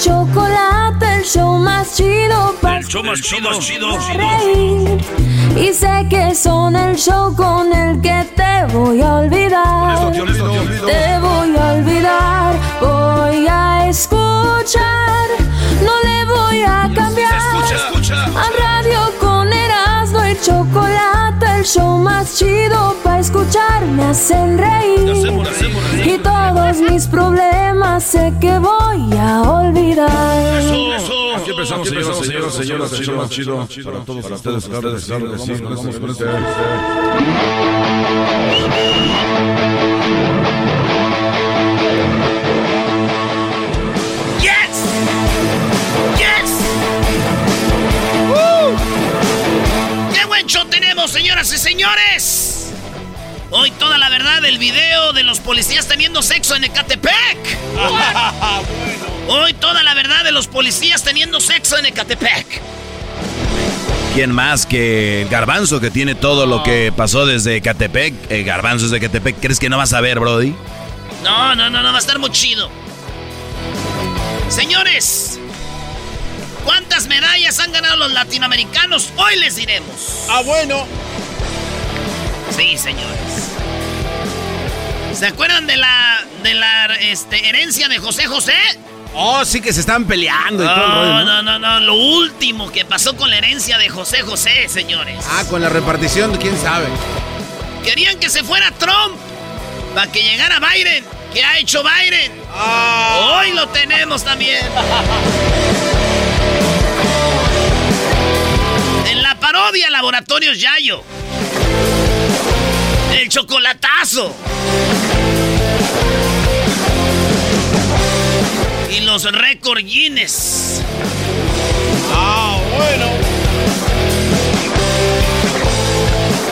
chocolate, el show más chido para El show más chido, chido, reír. Y sé que son el show con el que te voy a olvidar. Te voy a olvidar, voy a escuchar, no le voy a cambiar. Escucha, escucha. A radio chocolate, el show más chido para escuchar me hacen reír. hacemos, hacemos reír. Y todos mis problemas sé que voy a olvidar. Eso, eso. Aquí empezamos, señoras, señoras, más chido para todos ustedes, claro que sí, claro que sí, nos vamos con este. Yes. ¡Qué buen show tenemos, señoras y señores! Hoy toda la verdad del video de los policías teniendo sexo en Ecatepec. Hoy toda la verdad de los policías teniendo sexo en Ecatepec. ¿Quién más que el Garbanzo que tiene todo lo que pasó desde Catepec? El Garbanzo es de Catepec. ¿Crees que no vas a ver, Brody? No, no, no, no, va a estar muy chido. Señores, ¿cuántas medallas han ganado los latinoamericanos? Hoy les diremos. Ah, bueno. Sí, señores. ¿Se acuerdan de la de la este, herencia de José José? Oh, sí que se están peleando y todo el No, rollo, ¿no? no, no, no, lo último que pasó con la herencia de José José, señores. Ah, con la repartición, quién sabe. Querían que se fuera Trump para que llegara Biden. ¿Qué ha hecho Biden? Ah. Hoy lo tenemos también. En la parodia Laboratorios Yayo. El chocolatazo. Y los récord Guinness. Ah, bueno.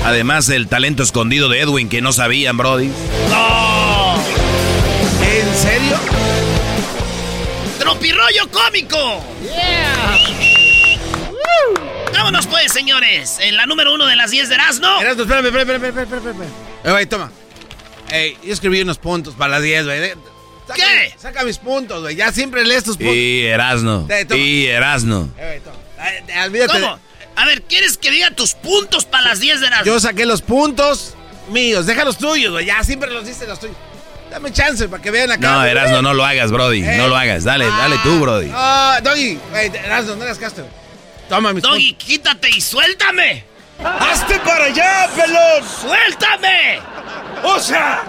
Además del talento escondido de Edwin que no sabían, Brody. ¡No! ¿En serio? ¡Tropirollo cómico! Vámonos pues, señores. En la número uno de las 10 de Erasmo. Erasmo, espérame, espérame, espérame, espérame, espérame. Eh, güey, toma. Ey, yo escribí unos puntos para las 10, güey. Saca- ¿Qué? Saca mis puntos, güey. Ya siempre lees tus puntos. Y Erasno. Eh. Y Erasno. Eh, güey, toma. Eh, eh, olvídate. ¿Cómo? A ver, ¿quieres que diga tus puntos para las 10 de Erasmo? Yo saqué los puntos míos. Deja los tuyos, güey. Ya siempre los dices los tuyos. Dame chance para que vean acá. No. Erasno, no lo hagas, Brody. Eh. No lo hagas. Dale, dale tú, Brody. Ah, Doggy. Güey, Erasno, no hagas güey. Toma mis Doggy, quítate y suéltame. ¡Hazte para allá, pelón! ¡Suéltame! ¡Osa!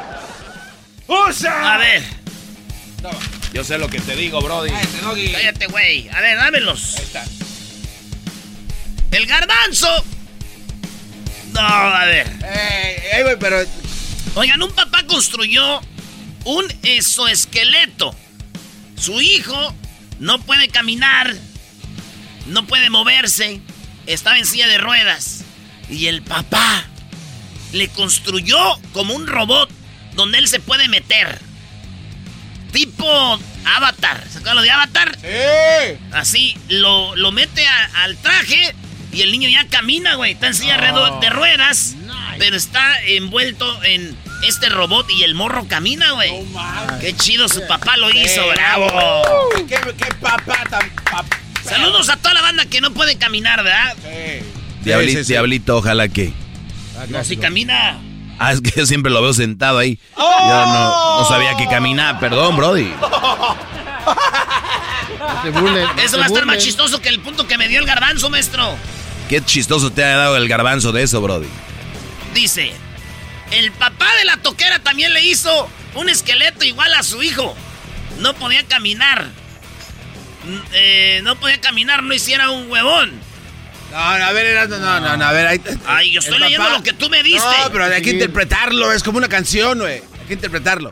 ¡Osa! A ver, Yo sé lo que te digo, Brody. cállate, güey. A ver, dámelos. El garbanzo. No, a ver. Eh, eh, güey, pero. Oigan, un papá construyó un exoesqueleto. Su hijo no puede caminar, no puede moverse, estaba en silla de ruedas. Y el papá le construyó como un robot donde él se puede meter. Tipo Avatar. ¿Se acuerdan lo de Avatar? ¡Eh! Así, lo, lo mete a- al traje y el niño ya camina, güey. Está en silla de ruedas, pero está envuelto en este robot y el morro camina, güey. Qué chido, su papá lo hizo, bravo. ¿Qué, qué papá tan Saludos a toda la banda que no puede caminar, ¿verdad? Diablito, diablito, ojalá que. No, si camina. Ah, es que yo siempre lo veo sentado ahí. Yo no, no sabía que caminaba, perdón, Brody. Eso va a estar más chistoso que el punto que me dio el garbanzo, maestro. Qué chistoso te ha dado el garbanzo de eso, Brody. Dice, el papá de la toquera también le hizo un esqueleto igual a su hijo. No podía caminar. Eh, no podía caminar, no hiciera un huevón. No, no, a ver, no, no, no, a ver. Ahí, Ay, yo estoy leyendo lo que tú me diste. No, pero hay que interpretarlo, es como una canción, güey. Hay que interpretarlo.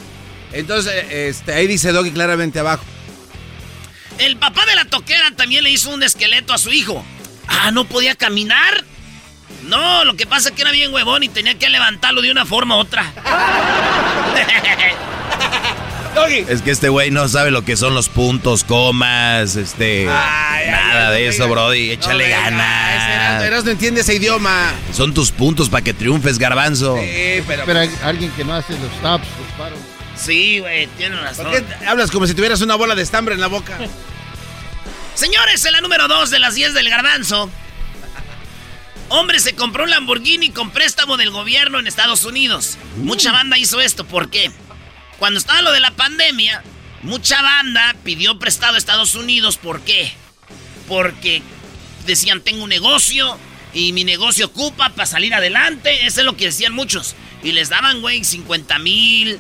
Entonces, este, ahí dice Doggy claramente abajo. El papá de la toquera también le hizo un esqueleto a su hijo. Ah, ¿no podía caminar? No, lo que pasa es que era bien huevón y tenía que levantarlo de una forma u otra. Es que este güey no sabe lo que son los puntos, comas, este. nada de eso, Brody. Échale ganas. Eras no entiende ese idioma. Son tus puntos para que triunfes, garbanzo. Sí, pero. Pero hay alguien que no hace los stops, los paros. Sí, güey, tienes razón. ¿Por qué hablas como si tuvieras una bola de estambre en la boca? Señores, en la número 2 de las 10 del garbanzo. Hombre se compró un Lamborghini con préstamo del gobierno en Estados Unidos. Mucha banda hizo esto, ¿por qué? Cuando estaba lo de la pandemia, mucha banda pidió prestado a Estados Unidos. ¿Por qué? Porque decían, tengo un negocio y mi negocio ocupa para salir adelante. Eso es lo que decían muchos. Y les daban, güey, 50 mil,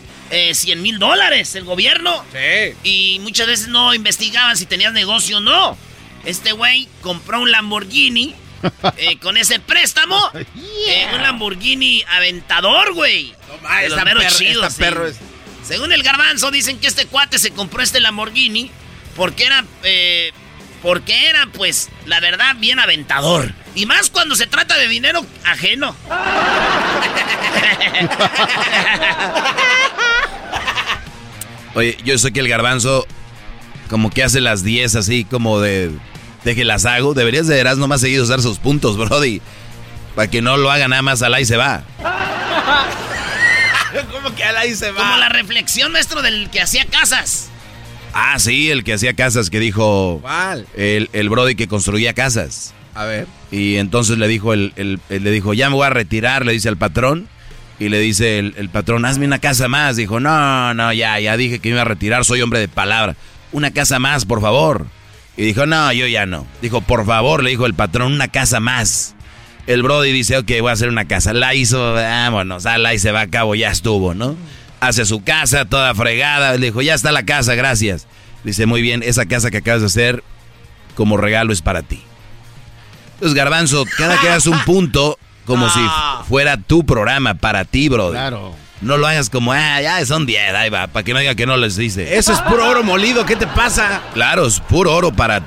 100 mil dólares el gobierno. Sí. Y muchas veces no investigaban si tenías negocio o no. Este güey compró un Lamborghini eh, con ese préstamo. eh, un Lamborghini aventador, güey. No, esta meros perro- chidos, esta sí. perro es- Según el garbanzo, dicen que este cuate se compró este Lamborghini porque era, eh, porque era, pues, la verdad, bien aventador. Y más cuando se trata de dinero ajeno. Oye, yo sé que el garbanzo como que hace las 10 así como de, de que las hago. Deberías de veras nomás seguir usar sus puntos, Brody. Para que no lo haga nada más al ahí se va. ¿Cómo que al ahí se va? Como la reflexión, maestro, del que hacía casas. Ah, sí, el que hacía casas que dijo... ¿Cuál? El, el Brody que construía casas. A ver. Y entonces le dijo, el, el- el- le dijo, ya me voy a retirar, le dice al patrón. Y le dice el, el patrón, hazme una casa más. Dijo, no, no, ya, ya dije que me iba a retirar, soy hombre de palabra. Una casa más, por favor. Y dijo, no, yo ya no. Dijo, por favor, le dijo el patrón, una casa más. El Brody dice, ok, voy a hacer una casa. La hizo, vámonos, ah, la y se va a cabo, ya estuvo, ¿no? Hace su casa, toda fregada. Le dijo, ya está la casa, gracias. Dice, muy bien, esa casa que acabas de hacer, como regalo es para ti. Entonces, Garbanzo, cada que hagas un punto, como si fuera tu programa para ti, Brody. Claro. No lo hagas como, ah, ya son 10, ahí va, para que no diga que no les dice. Eso es puro oro molido, ¿qué te pasa? Claro, es puro oro para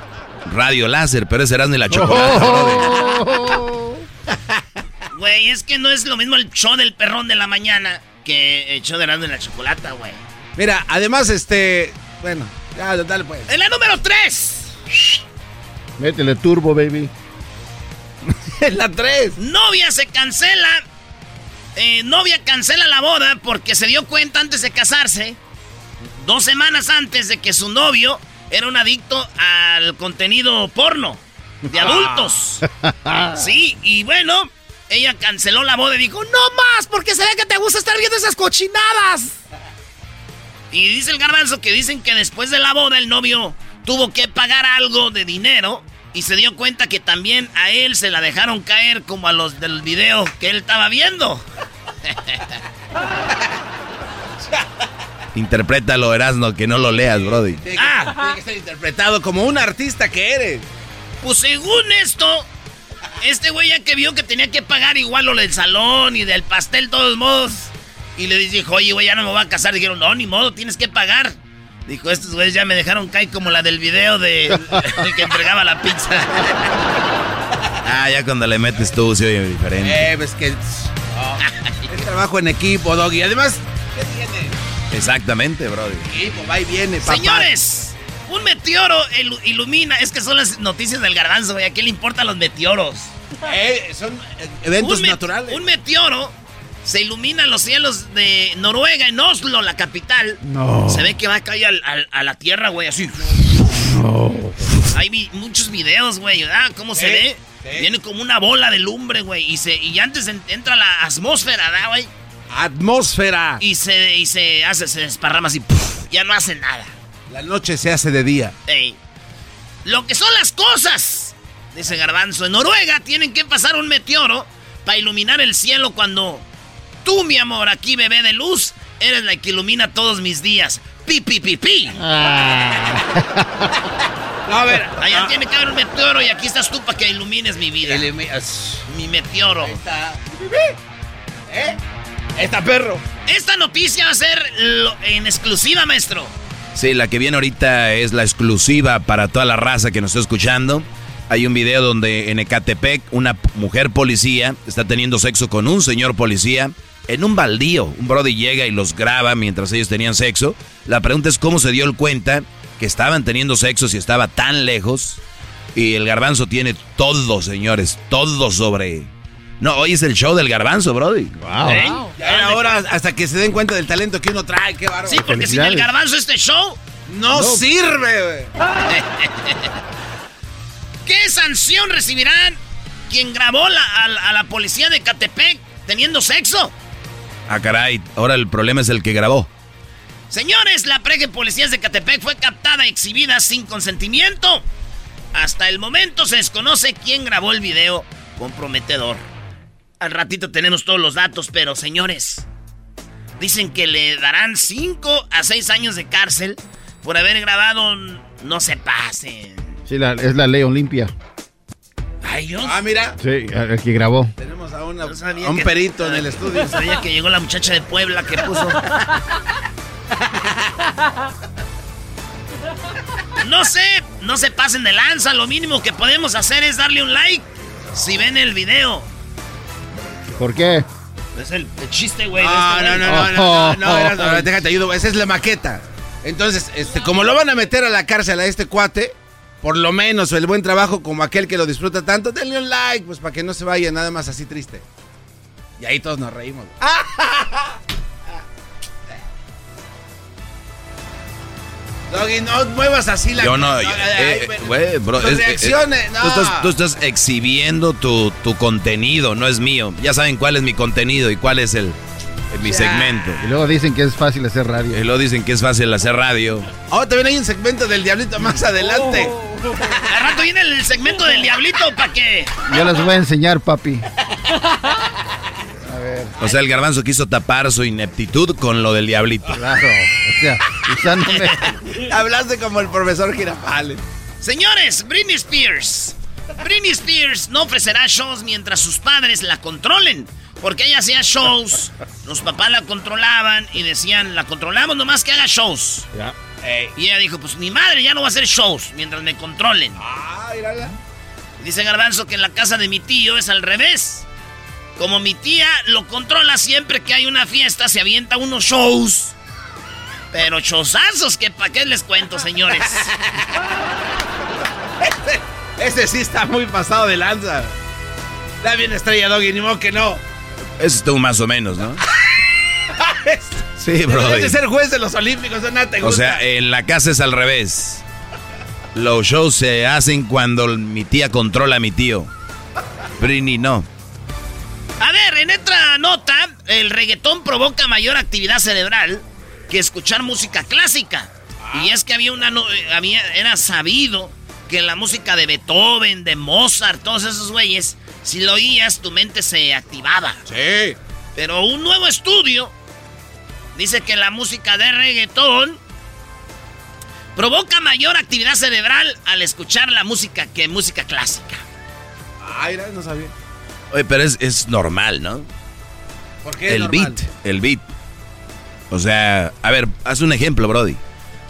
radio láser, pero ese ni la chocolate, Brody. Güey, es que no es lo mismo el show del perrón de la mañana que el show de Erasmo de la chocolata, güey. Mira, además, este. Bueno, ya, dale pues. En la número 3. Métele turbo, baby. En la 3. Novia se cancela. Eh, novia cancela la boda porque se dio cuenta antes de casarse, dos semanas antes de que su novio era un adicto al contenido porno de adultos. Sí, y bueno, ella canceló la boda y dijo, no más, porque se ve que te gusta estar viendo esas cochinadas. Y dice el garbanzo que dicen que después de la boda el novio tuvo que pagar algo de dinero y se dio cuenta que también a él se la dejaron caer como a los del video que él estaba viendo. Interprétalo, Erasno, que no lo leas, Brody. Tiene que, Ah. tiene que ser interpretado como un artista que eres. Pues según esto, este güey ya que vio que tenía que pagar igual lo del salón y del pastel, todos modos. Y le dijo, oye, güey, ya no me voy a casar. Dijeron, no, ni modo, tienes que pagar. Dijo, estos güeyes ya me dejaron caer como la del video de, de que entregaba la pizza. Ah, ya cuando le metes tú se oye diferente. Eh, pues que. oh, es trabajo en equipo, Doggy. Además, ¿qué tiene? Exactamente, Brody. Equipo, va y viene, papá. Señores, un meteoro ilu- ilumina. Es que son las noticias del garbanzo, güey. ¿A qué le importan los meteoros? Eh, son eh, eventos un naturales. Un meteoro Se iluminan los cielos de Noruega, en Oslo, la capital. No. Se ve que va a caer a la tierra, güey, así. No. Hay muchos videos, güey, ¿verdad? ¿Cómo se ve? Viene como una bola de lumbre, güey. Y, se, y antes entra la atmósfera, ¿verdad, güey? Atmósfera. Y se, y se hace, se desparrama así. ya no hace nada. La noche se hace de día. Ey. Lo que son las cosas. Dice Garbanzo. En Noruega tienen que pasar un meteoro para iluminar el cielo cuando tú, mi amor, aquí bebé de luz, eres la que ilumina todos mis días. Pi, pi, pi, pi. Ah. a ver, allá ah. tiene que haber un meteoro y aquí estás tú para que ilumines mi vida. mi meteoro. Ahí está. ¿Eh? Está perro. Esta noticia va a ser en exclusiva, maestro. Sí, la que viene ahorita es la exclusiva para toda la raza que nos está escuchando. Hay un video donde en Ecatepec una mujer policía está teniendo sexo con un señor policía en un baldío. Un brody llega y los graba mientras ellos tenían sexo. La pregunta es cómo se dio el cuenta que estaban teniendo sexo si estaba tan lejos. Y el garbanzo tiene todo, señores, todo sobre... No, hoy es el show del garbanzo, Brody. Wow. Ya ahora hasta que se den cuenta del talento que uno trae, qué bárbaro. Sí, porque sin el garbanzo este show no, sirve, ¿Qué sanción recibirán quien grabó a, la policía de Catepec teniendo sexo? Ah, caray, ahora el problema es el que grabó. Señores, la prega de policías de Catepec fue captada y exhibida sin consentimiento. Hasta el momento se desconoce quién grabó el video comprometedor. Al ratito tenemos todos los datos, pero señores, dicen que le darán 5 a 6 años de cárcel por haber grabado No se pasen. Sí, es la ley Olimpia. Ay, Dios. Ah, mira. Sí, el que grabó. Tenemos a, un perito en el estudio. Sabía que llegó la muchacha de Puebla que puso. No sé, no se pasen de lanza. Lo mínimo que podemos hacer es darle un like si ven el video. ¿Por qué? Es el, chiste, güey. No, este no, no, no, no, no, no, déjate ayudo. Esa es la maqueta. Entonces, este, como lo van a meter a la cárcel a este cuate, por lo menos el buen trabajo como aquel que lo disfruta tanto, denle un like, pues para que no se vaya nada más así triste. Y ahí todos nos reímos. Doggy, no muevas así la Yo no, eh, güey, bro. reacciones, no. Tú estás, exhibiendo tu, tu, contenido, no es mío. Ya saben cuál es mi contenido y cuál es el, mi segmento. Y luego dicen que es fácil hacer radio. Y luego dicen que es fácil hacer radio. Oh, también hay un segmento del Diablito más adelante. Oh. Al rato viene el segmento del Diablito para que. Yo les voy a enseñar, papi. O sea, el garbanzo quiso tapar su ineptitud con lo del diablito. Claro. O sea, usándome. Hablaste como el profesor Girafales. Señores, Britney Spears. Britney Spears no ofrecerá shows mientras sus padres la controlen. Porque ella hacía shows, los papás la controlaban y decían, la controlamos nomás que haga shows. Ya. y ella dijo, pues mi madre ya no va a hacer shows mientras me controlen. Ah, Dice Garbanzo que en la casa de mi tío es al revés. Como mi tía lo controla siempre que hay una fiesta, se avienta unos shows. Pero chozazos, que para qué les cuento, señores. Ese, sí está muy pasado de lanza. Da bien estrella, Doggy, ni modo que no. Eso estuvo más o menos, ¿no? sí, bro. de ser juez de los Olímpicos, ¿no te gusta? O sea, en la casa es al revés. Los shows se hacen cuando mi tía controla a mi tío. Brini no. A ver, en otra nota, el reggaetón provoca mayor actividad cerebral que escuchar música clásica. Y es que había una eh, había era sabido que la música de Beethoven, de Mozart, todos esos güeyes, si lo oías tu mente se activaba. Sí. Pero un nuevo estudio dice que la música de reggaetón provoca mayor actividad cerebral al escuchar la música que música clásica. Ay, no sabía. Oye, pero es, normal, ¿no? ¿Por qué? El beat, el beat. O sea, a ver, haz un ejemplo, Brody.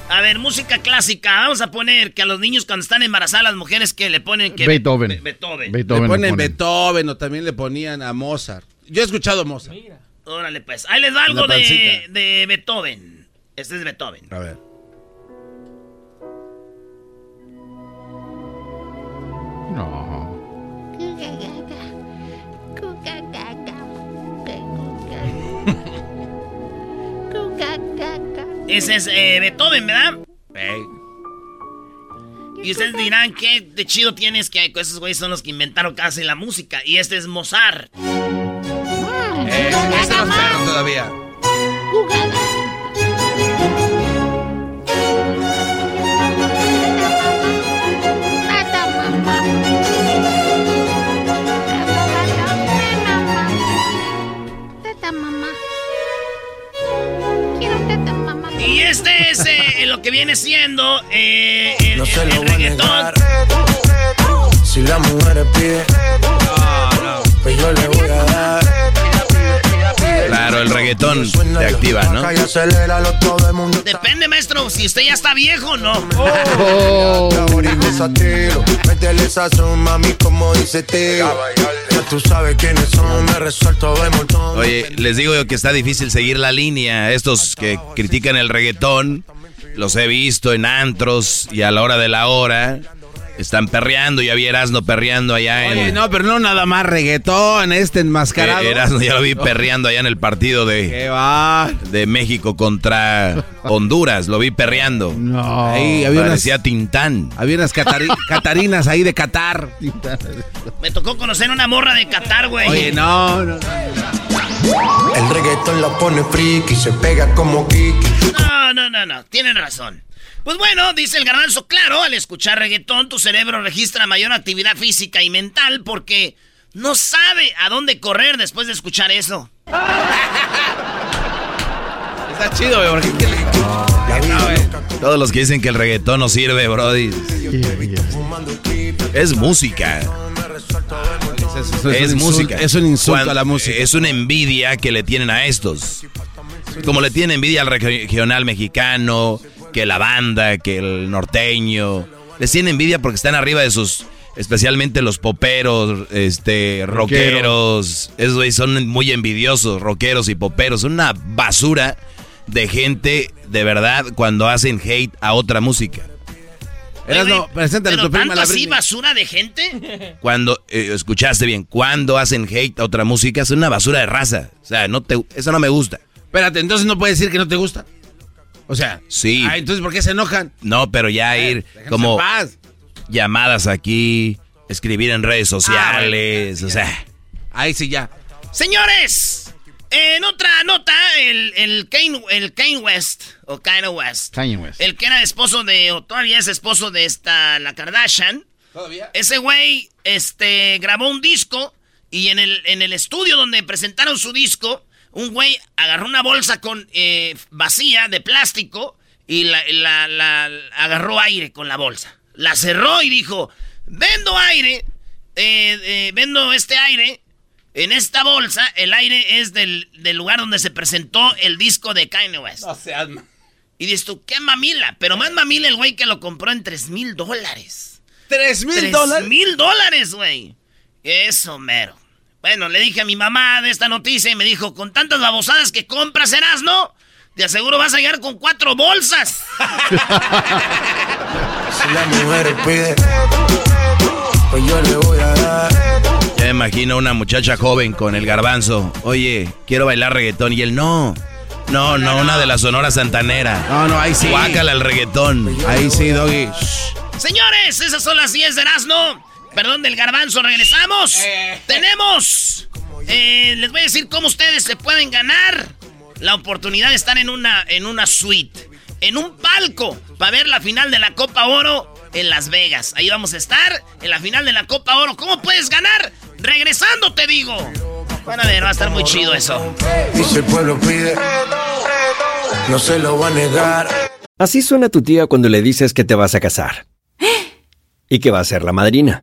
A ver, música clásica. Vamos a poner que a los niños cuando están embarazadas las mujeres que le ponen que Beethoven. Beethoven. Beethoven. Le ponen, Beethoven o también le ponían a Mozart. Yo he escuchado Mozart. Mira. Órale, pues. Ahí les va algo de, de Beethoven. Este es Beethoven. A ver. No. Ese es eh, Beethoven, ¿verdad? Y ustedes dirán, ¿qué de chido tienes que esos güeyes son los que inventaron casi la música? Y este es Mozart. Eh, no es todavía. Este es eh, lo que viene siendo eh, el, No se el- reggaetón. Si la mujer pide, pues yo le voy a dar. Claro, el reggaetón te activa, ¿no? Depende, maestro, si usted ya está viejo o no. ahora Oye, les digo yo que está difícil seguir la línea. Estos que critican el reggaetón, los he visto en antros y a la hora de la hora están perreando. Ya vi Erasmo perreando allá en... Oye, no, pero no nada más reggaetón, este enmascarado. Eh, Erasmo ya lo vi perreando allá en el partido de, ¿Qué va? de México contra Honduras. Lo vi perreando. No. Ahí había unas, Parecía Tintán. había unas catari- catarinas ahí de Qatar. Me tocó conocer una morra de Qatar, güey. Oye, no, no. El reggaetón la pone friki, se pega como Kiki. No, no, no, no, tienen razón. Pues bueno, dice el garbanzo, claro, al escuchar reggaetón tu cerebro registra mayor actividad física y mental porque no sabe a dónde correr después de escuchar eso. Está chido, güey, porque ¿qué le- Todos los que dicen que el reggaetón no sirve, Brody. Es música. Eso Es, un música. Es un insulto Cuando- a la música. Es una envidia que le tienen a estos. Como le tienen envidia al regional mexicano, que la banda, que el norteño. Les tienen envidia porque están arriba de sus. Especialmente los poperos, este, rockeros. Esos güeyes son muy envidiosos, rockeros y poperos. Son una basura de gente, de verdad, cuando hacen hate a otra música. Eras Oye, no, preséntale ¿Pero tu prima tanto la así basura de gente? Cuando, eh, escuchaste bien, cuando hacen hate a otra música, es una basura de raza. O sea, no te, eso no me gusta. Espérate, entonces no puedes decir que no te gusta. O sea, Sí. ah, entonces ¿por qué se enojan? No, pero ya ir Déjanos como paz. llamadas aquí, escribir en redes sociales, o sea. Ahí sí ya. Señores, en otra nota, el, el, Kane, el Kane West, o Kanye West, Kanye West. el que era esposo de, o todavía es esposo de esta, la Kardashian, ¿Todavía? ese güey este, grabó un disco y en el, en el estudio donde presentaron su disco, un güey agarró una bolsa con eh, vacía de plástico y la, la- la- agarró aire con la bolsa. La cerró y dijo, vendo aire, eh, eh, vendo este aire. En esta bolsa, el aire es del, del lugar donde se presentó el disco de Kanye West. No seas Y dices tú, qué mamila. Pero más mamila el güey que lo compró en 3 mil dólares. ¿Tres mil ¿Tres dólares? mil dólares, güey. Eso, mero. Bueno, le dije a mi mamá de esta noticia y me dijo, con tantas babosadas que compras, ¿no? Te aseguro vas a llegar con cuatro bolsas. Si la mujer pide, pues yo le voy a dar. Ya me imagino una muchacha joven con el garbanzo. Oye, quiero bailar reggaetón. Y él, no. No, no, una de la Sonora Santanera. No, no, ahí sí. Guácala el reggaetón. Ahí sí, Doggy. Señores, esas son las 10 de Erasmo. Perdón, del garbanzo, regresamos. Tenemos. eh, les voy a decir cómo ustedes se pueden ganar la oportunidad de estar en una, en una suite, en un palco, para ver la final de la Copa Oro en Las Vegas. Ahí vamos a estar, en la final de la Copa Oro. ¿Cómo puedes ganar? Regresando, te digo. Van a ver, va a estar muy chido eso. Y si el pueblo pide, no se lo va a negar. Así suena tu tía cuando le dices que te vas a casar. Y que va a ser la madrina.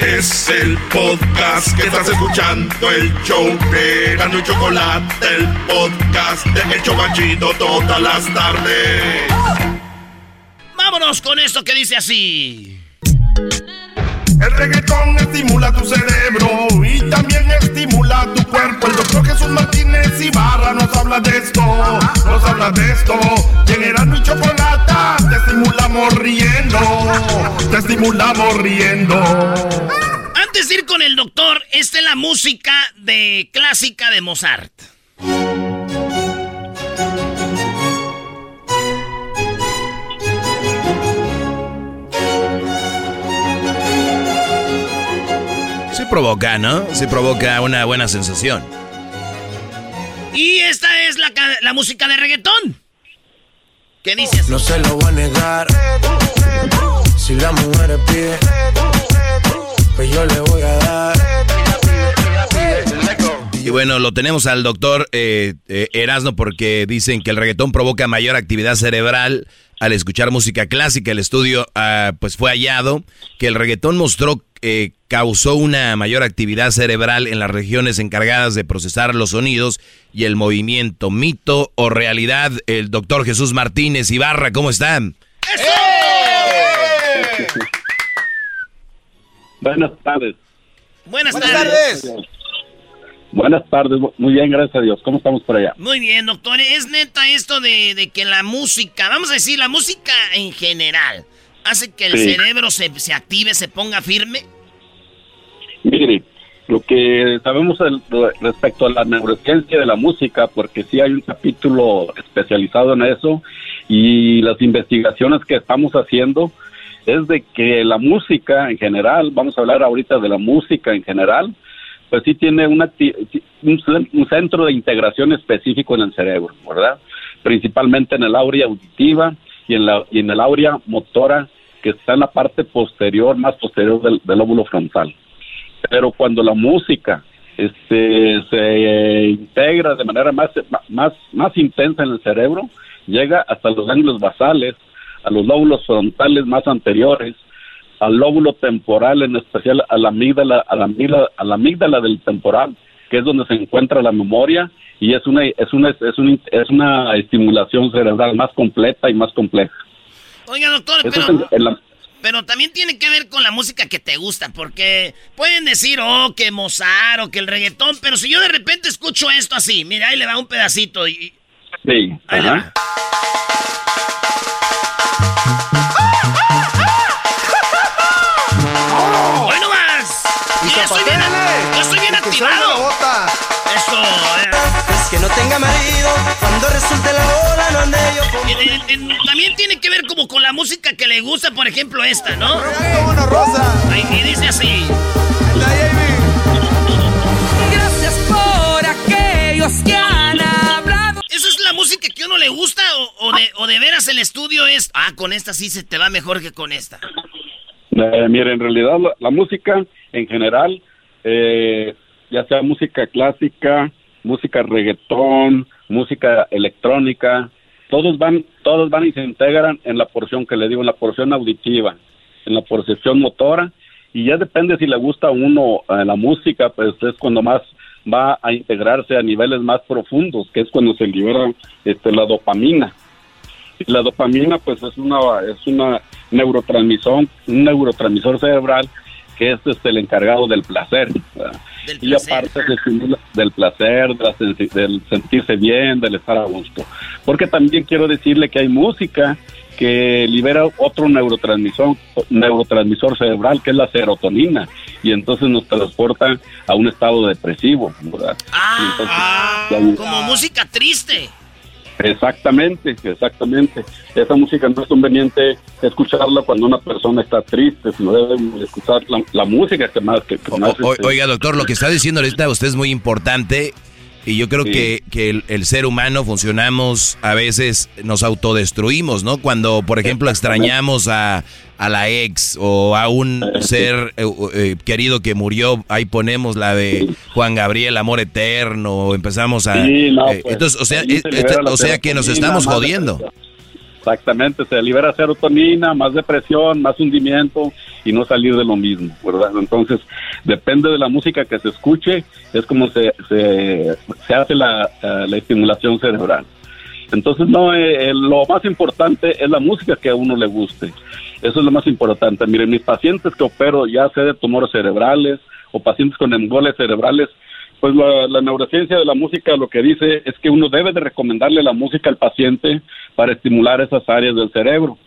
Es el podcast que estás escuchando, el show de Gano y Chocolate, el podcast de El Chocachito todas las tardes. Vámonos con esto que dice así. El reggaetón estimula tu cerebro y también estimula tu cuerpo. El doctor Jesús Martínez Ibarra nos habla de esto, nos habla de esto. En y Chocolate te estimulamos riendo, te estimulamos riendo. Antes de ir con el doctor, esta es la música de clásica de Mozart. Provoca, ¿no? Sí provoca una buena sensación. Y esta es la, la música de reggaetón. ¿Qué dices? No se lo va a negar. Si la mujer pide, pues yo le voy a dar. Y bueno, lo tenemos al doctor eh, eh, Erasno porque dicen que el reggaetón provoca mayor actividad cerebral al escuchar música clásica. El estudio ah, pues fue hallado que el reggaetón mostró eh, causó una mayor actividad cerebral en las regiones encargadas de procesar los sonidos y el movimiento. Mito o realidad, el doctor Jesús Martínez Ibarra, ¿cómo están? Buenas tardes. Buenas, Buenas tardes. tardes. Buenas tardes, muy bien, gracias a Dios. ¿Cómo estamos por allá? Muy bien, doctor. Es neta esto de, de que la música, vamos a decir, la música en general, hace que el Sí. cerebro se, se active, se ponga firme. Mire, lo que sabemos el- respecto a la neurociencia de la música, porque sí hay un capítulo especializado en eso, y las investigaciones que estamos haciendo es de que la música en general, vamos a hablar ahorita de la música en general, pues sí tiene una, un centro de integración específico en el cerebro, ¿verdad? Principalmente en el área auditiva y en, la, y en el área motora que está en la parte posterior, más posterior del, del lóbulo frontal pero cuando la música este, se integra de manera más, más, más intensa en el cerebro, llega hasta los ganglios basales, a los lóbulos frontales más anteriores, al lóbulo temporal, en especial a la amígdala, a la amígdala, a la amígdala del temporal, que es donde se encuentra la memoria y es una es una es una, es una estimulación cerebral más completa y más compleja. Oiga, doctor, Eso pero, pero también tiene que ver con la música que te gusta, porque pueden decir, oh, que Mozart o que el reggaetón, pero si yo de repente escucho esto así, mira, ahí le va un pedacito y... sí, ajá. ¡Hoy no más! Mira, estoy bien, yo estoy bien activado. Eso, eh. Es que no tenga marido, cuando resulte la hora no yo con... Eh, eh, También tiene que ver como con la música que le gusta, por ejemplo, esta, ¿no? una rosa. Ay, Y dice así. Gracias por aquellos que han hablado. ¿Esa es la música que a uno le gusta o, o de, o de veras el estudio es... Ah, con esta sí se te va mejor que con esta. Eh, mire, en realidad la, la música en general, eh, ya sea música clásica, música reggaetón, música electrónica, todos van, todos van y se integran en la porción que le digo, en la porción auditiva, en la porción motora, y ya depende si le gusta a uno eh, la música, pues es cuando más va a integrarse a niveles más profundos, que es cuando se libera este, la dopamina. Y la dopamina, pues es una es una neurotransmisor, un neurotransmisor cerebral que es este, el encargado del placer. Y aparte del placer, del sentirse bien, del estar a gusto. Porque también quiero decirle que hay música que libera otro neurotransmisor, neurotransmisor cerebral, que es la serotonina, y entonces nos transporta a un estado depresivo. Ah, como música triste. Exactamente, exactamente. Esa música no es conveniente escucharla cuando una persona está triste, sino debe escuchar la, música que más... Que, este, oiga, doctor, lo que está diciendo ahorita usted es muy importante y yo creo que, que el, ser humano funcionamos, a veces nos autodestruimos, ¿no? Cuando, por ejemplo, extrañamos a, a la ex o a un ser eh, eh, querido que murió, ahí ponemos la de Juan Gabriel, Amor Eterno, empezamos a... Eh, pues, entonces, o sea, o sea que nos estamos jodiendo. Exactamente, se libera serotonina, más depresión, más hundimiento y no salir de lo mismo, ¿verdad? Entonces, depende de la música que se escuche, es como se, se, hace la, eh, la, estimulación cerebral. Entonces, no, eh, lo más importante es la música que a uno le guste. Eso es lo más importante. Miren, mis pacientes que opero, ya sea de tumores cerebrales o pacientes con emboles cerebrales, pues la, neurociencia de la música lo que dice es que uno debe de recomendarle la música al paciente para estimular esas áreas del cerebro.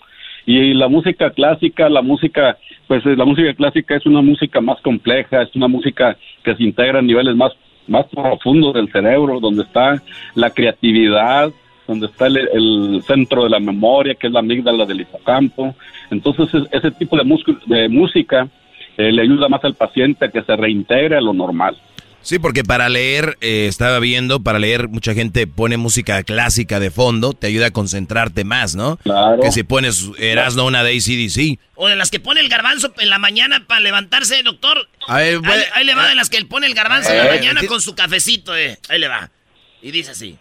Y la música clásica, la música, pues la música clásica es una música más compleja, es una música que se integra a niveles más, más profundos del cerebro, donde está la creatividad, donde está el, centro de la memoria, que es la amígdala del hipocampo. Entonces, ese tipo de, de música eh, le ayuda más al paciente a que se reintegre a lo normal. Sí, porque para leer, eh, estaba viendo, para leer mucha gente pone música clásica de fondo, te ayuda a concentrarte más, ¿no? Claro. Que si pones Erasno una de ACDC. O de las que pone el garbanzo en la mañana para levantarse, doctor. ahí, le va de las que él pone el garbanzo en la mañana con su cafecito, eh. Ahí le va. Y dice así.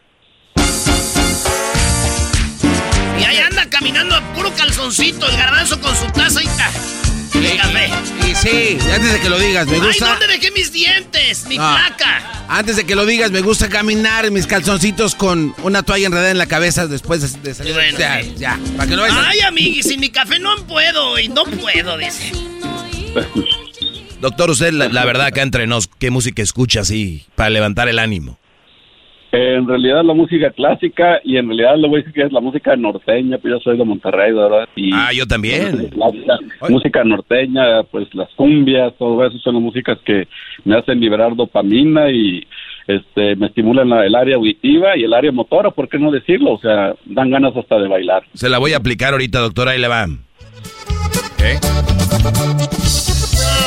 Y ahí anda caminando a puro calzoncito el garbanzo con su taza y... Y, café. Y, sí, antes de que lo digas, me gusta. Ay, ¿dónde dejé mis dientes? Mi placa. Antes de que lo digas, me gusta caminar en mis calzoncitos con una toalla enredada en la cabeza después de, salir. Bueno, ya, ya, para que no vayas. Ay, amigui, sin mi café no puedo y no puedo, dice. Doctor, usted, la, la verdad, acá entre nos, ¿qué música escucha así para levantar el ánimo? En realidad la música clásica y en realidad lo voy a decir que es la música norteña, pues yo soy de Monterrey, ¿verdad? Y ah, yo también. La, música norteña, pues las cumbias, todo eso son las músicas que me hacen liberar dopamina y este me estimulan el área auditiva y el área motora, ¿por qué no decirlo? O sea, dan ganas hasta de bailar. Se la voy a aplicar ahorita, doctora, ahí le va.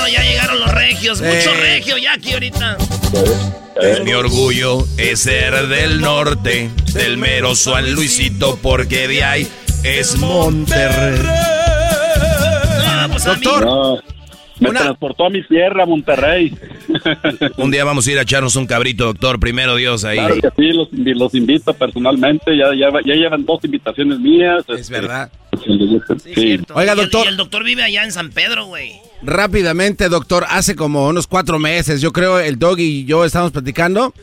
Ya llegaron los regios, mucho regio ya aquí ahorita. mi orgullo es ser del norte, del mero San Luisito, porque de ahí es Monterrey. Pues Doctor. me transportó a mi tierra, Monterrey. Un día vamos a ir a echarnos un cabrito, doctor. Primero Dios ahí. Claro que sí, los, invito personalmente. Ya, ya, ya, llevan dos invitaciones mías. Es este, verdad. Sí. Oiga, doctor. Y el, doctor vive allá en San Pedro, güey. Rápidamente, doctor, hace como unos cuatro meses, yo creo, el dog y yo estábamos platicando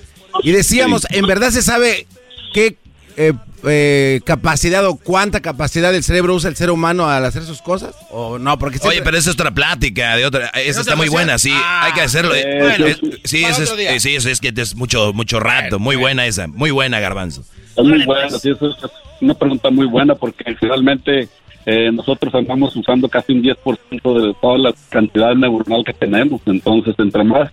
y decíamos, ¿en verdad se sabe qué eh, eh, capacidad o cuánta capacidad del cerebro usa el ser humano al hacer sus cosas? ¿O no? Porque Oye, pero esa es otra plática, de otra, esa está muy buena, sí, ah. hay que hacerlo. Eh, sí, es, sí, eso es que es mucho, mucho rato, muy buena esa, muy buena, Garbanzo. Es muy buena, pues. sí, es una pregunta muy buena porque realmente eh, nosotros andamos usando casi un 10% de toda la cantidad neuronal que tenemos. Entonces, entre más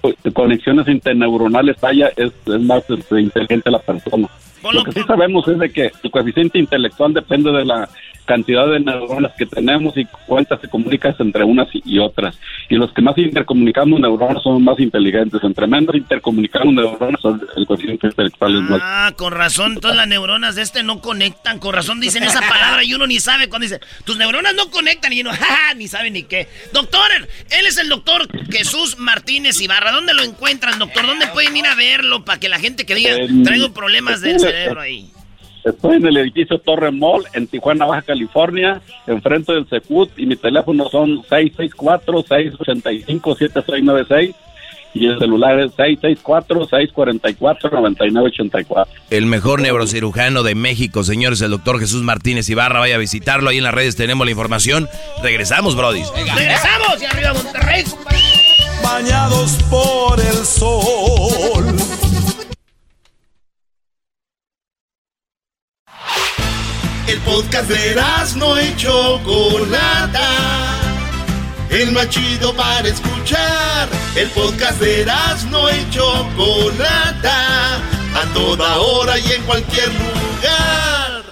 pues, conexiones interneuronales haya, es, es más este, inteligente la persona. Lo que sí sabemos es de que el coeficiente intelectual depende de la cantidad de neuronas que tenemos y cuántas se comunican entre unas y otras. Y los que más intercomunicamos neuronas son más inteligentes. Entre menos intercomunicamos neuronas, el coeficiente intelectual es más. Ah, con razón, todas las neuronas de este no conectan. Con razón dicen esa palabra y uno ni sabe cuando dice, tus neuronas no conectan y uno, ja, ni sabe ni qué. Doctor, él es el doctor Jesús Martínez Ibarra. ¿Dónde lo encuentran, doctor? ¿Dónde pueden ir a verlo para que la gente que diga, traigo problemas del cerebro ahí? Estoy en el edificio Torre Mall en Tijuana, Baja California, enfrente del Secut y mi teléfono son 664-685-7696 y el celular es 664-644-9984. El mejor neurocirujano de México, señores, el doctor Jesús Martínez Ibarra. Vaya a visitarlo. Ahí en las redes tenemos la información. Regresamos, Brody. ¡Regresamos! ¡Y arriba Monterrey! Bañados por el sol. El podcast de no y Chocolata. El más chido para escuchar. El podcast de no y Chocolata. A toda hora y en cualquier lugar.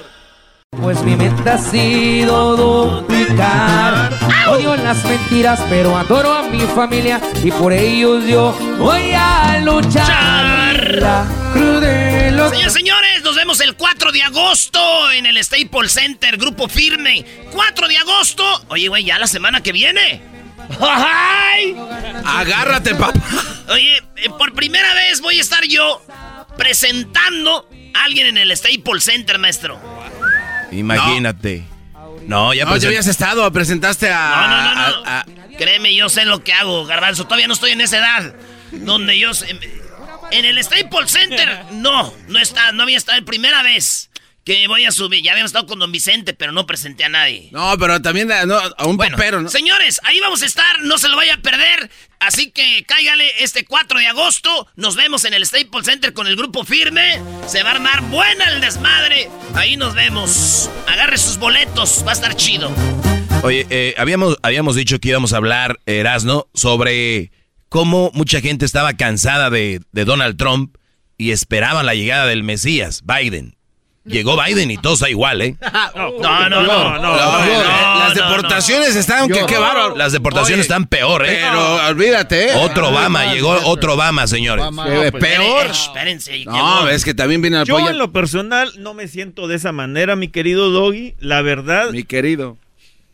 Pues mi meta ha sido duplicar. Odio las mentiras, pero adoro a mi familia y por ellos yo voy a luchar. La cruz de los- Señores, señores, nos vemos el 4 de agosto en el Staples Center, Grupo Firme. 4 de agosto. Oye, güey, ya la semana que viene. ¡Ay! Agárrate, papá. Oye, eh, por primera vez voy a estar yo presentando a alguien en el Staples Center, maestro. Imagínate. No, ya No, ya habías estado, presentaste a... No, no, no, no. a- a- Créeme, yo sé lo que hago, Garbanzo. Todavía no estoy en esa edad donde yo... sé- En el Staples Center, no, no está, no había estado. Primera vez que voy a subir. Ya habíamos estado con Don Vicente, pero no presenté a nadie. No, pero también a, no, a un Bueno, papero, ¿no? señores, ahí vamos a estar, no se lo vaya a perder. Así que cáigale este 4 de agosto. Nos vemos en el Staples Center con el grupo firme. Se va a armar buena el desmadre. Ahí nos vemos. Agarre sus boletos, va a estar chido. Oye, eh, habíamos, habíamos dicho que íbamos a hablar, Erasno, sobre cómo mucha gente estaba cansada de, de Donald Trump y esperaban la llegada del Mesías, Biden. Llegó Biden y todo está igual, ¿eh? No, no, no, no, no, Las no, deportaciones están, que qué bárbaro. Las deportaciones están peor, ¿eh? Pero olvídate, ¿eh? Otro Obama, llegó otro Obama, señores. Eh, peor. Espérense. No, es que también viene al Yo en lo personal no me siento de esa manera, mi querido Doggy. La verdad. Mi querido.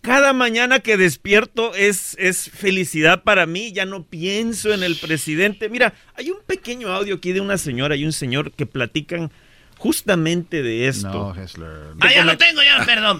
Cada mañana que despierto es, es felicidad para mí. Ya no pienso en el presidente. Mira, hay un pequeño audio aquí de una señora y un señor que platican justamente de esto. No, Hessler. Ah, ya lo tengo, ya, perdón.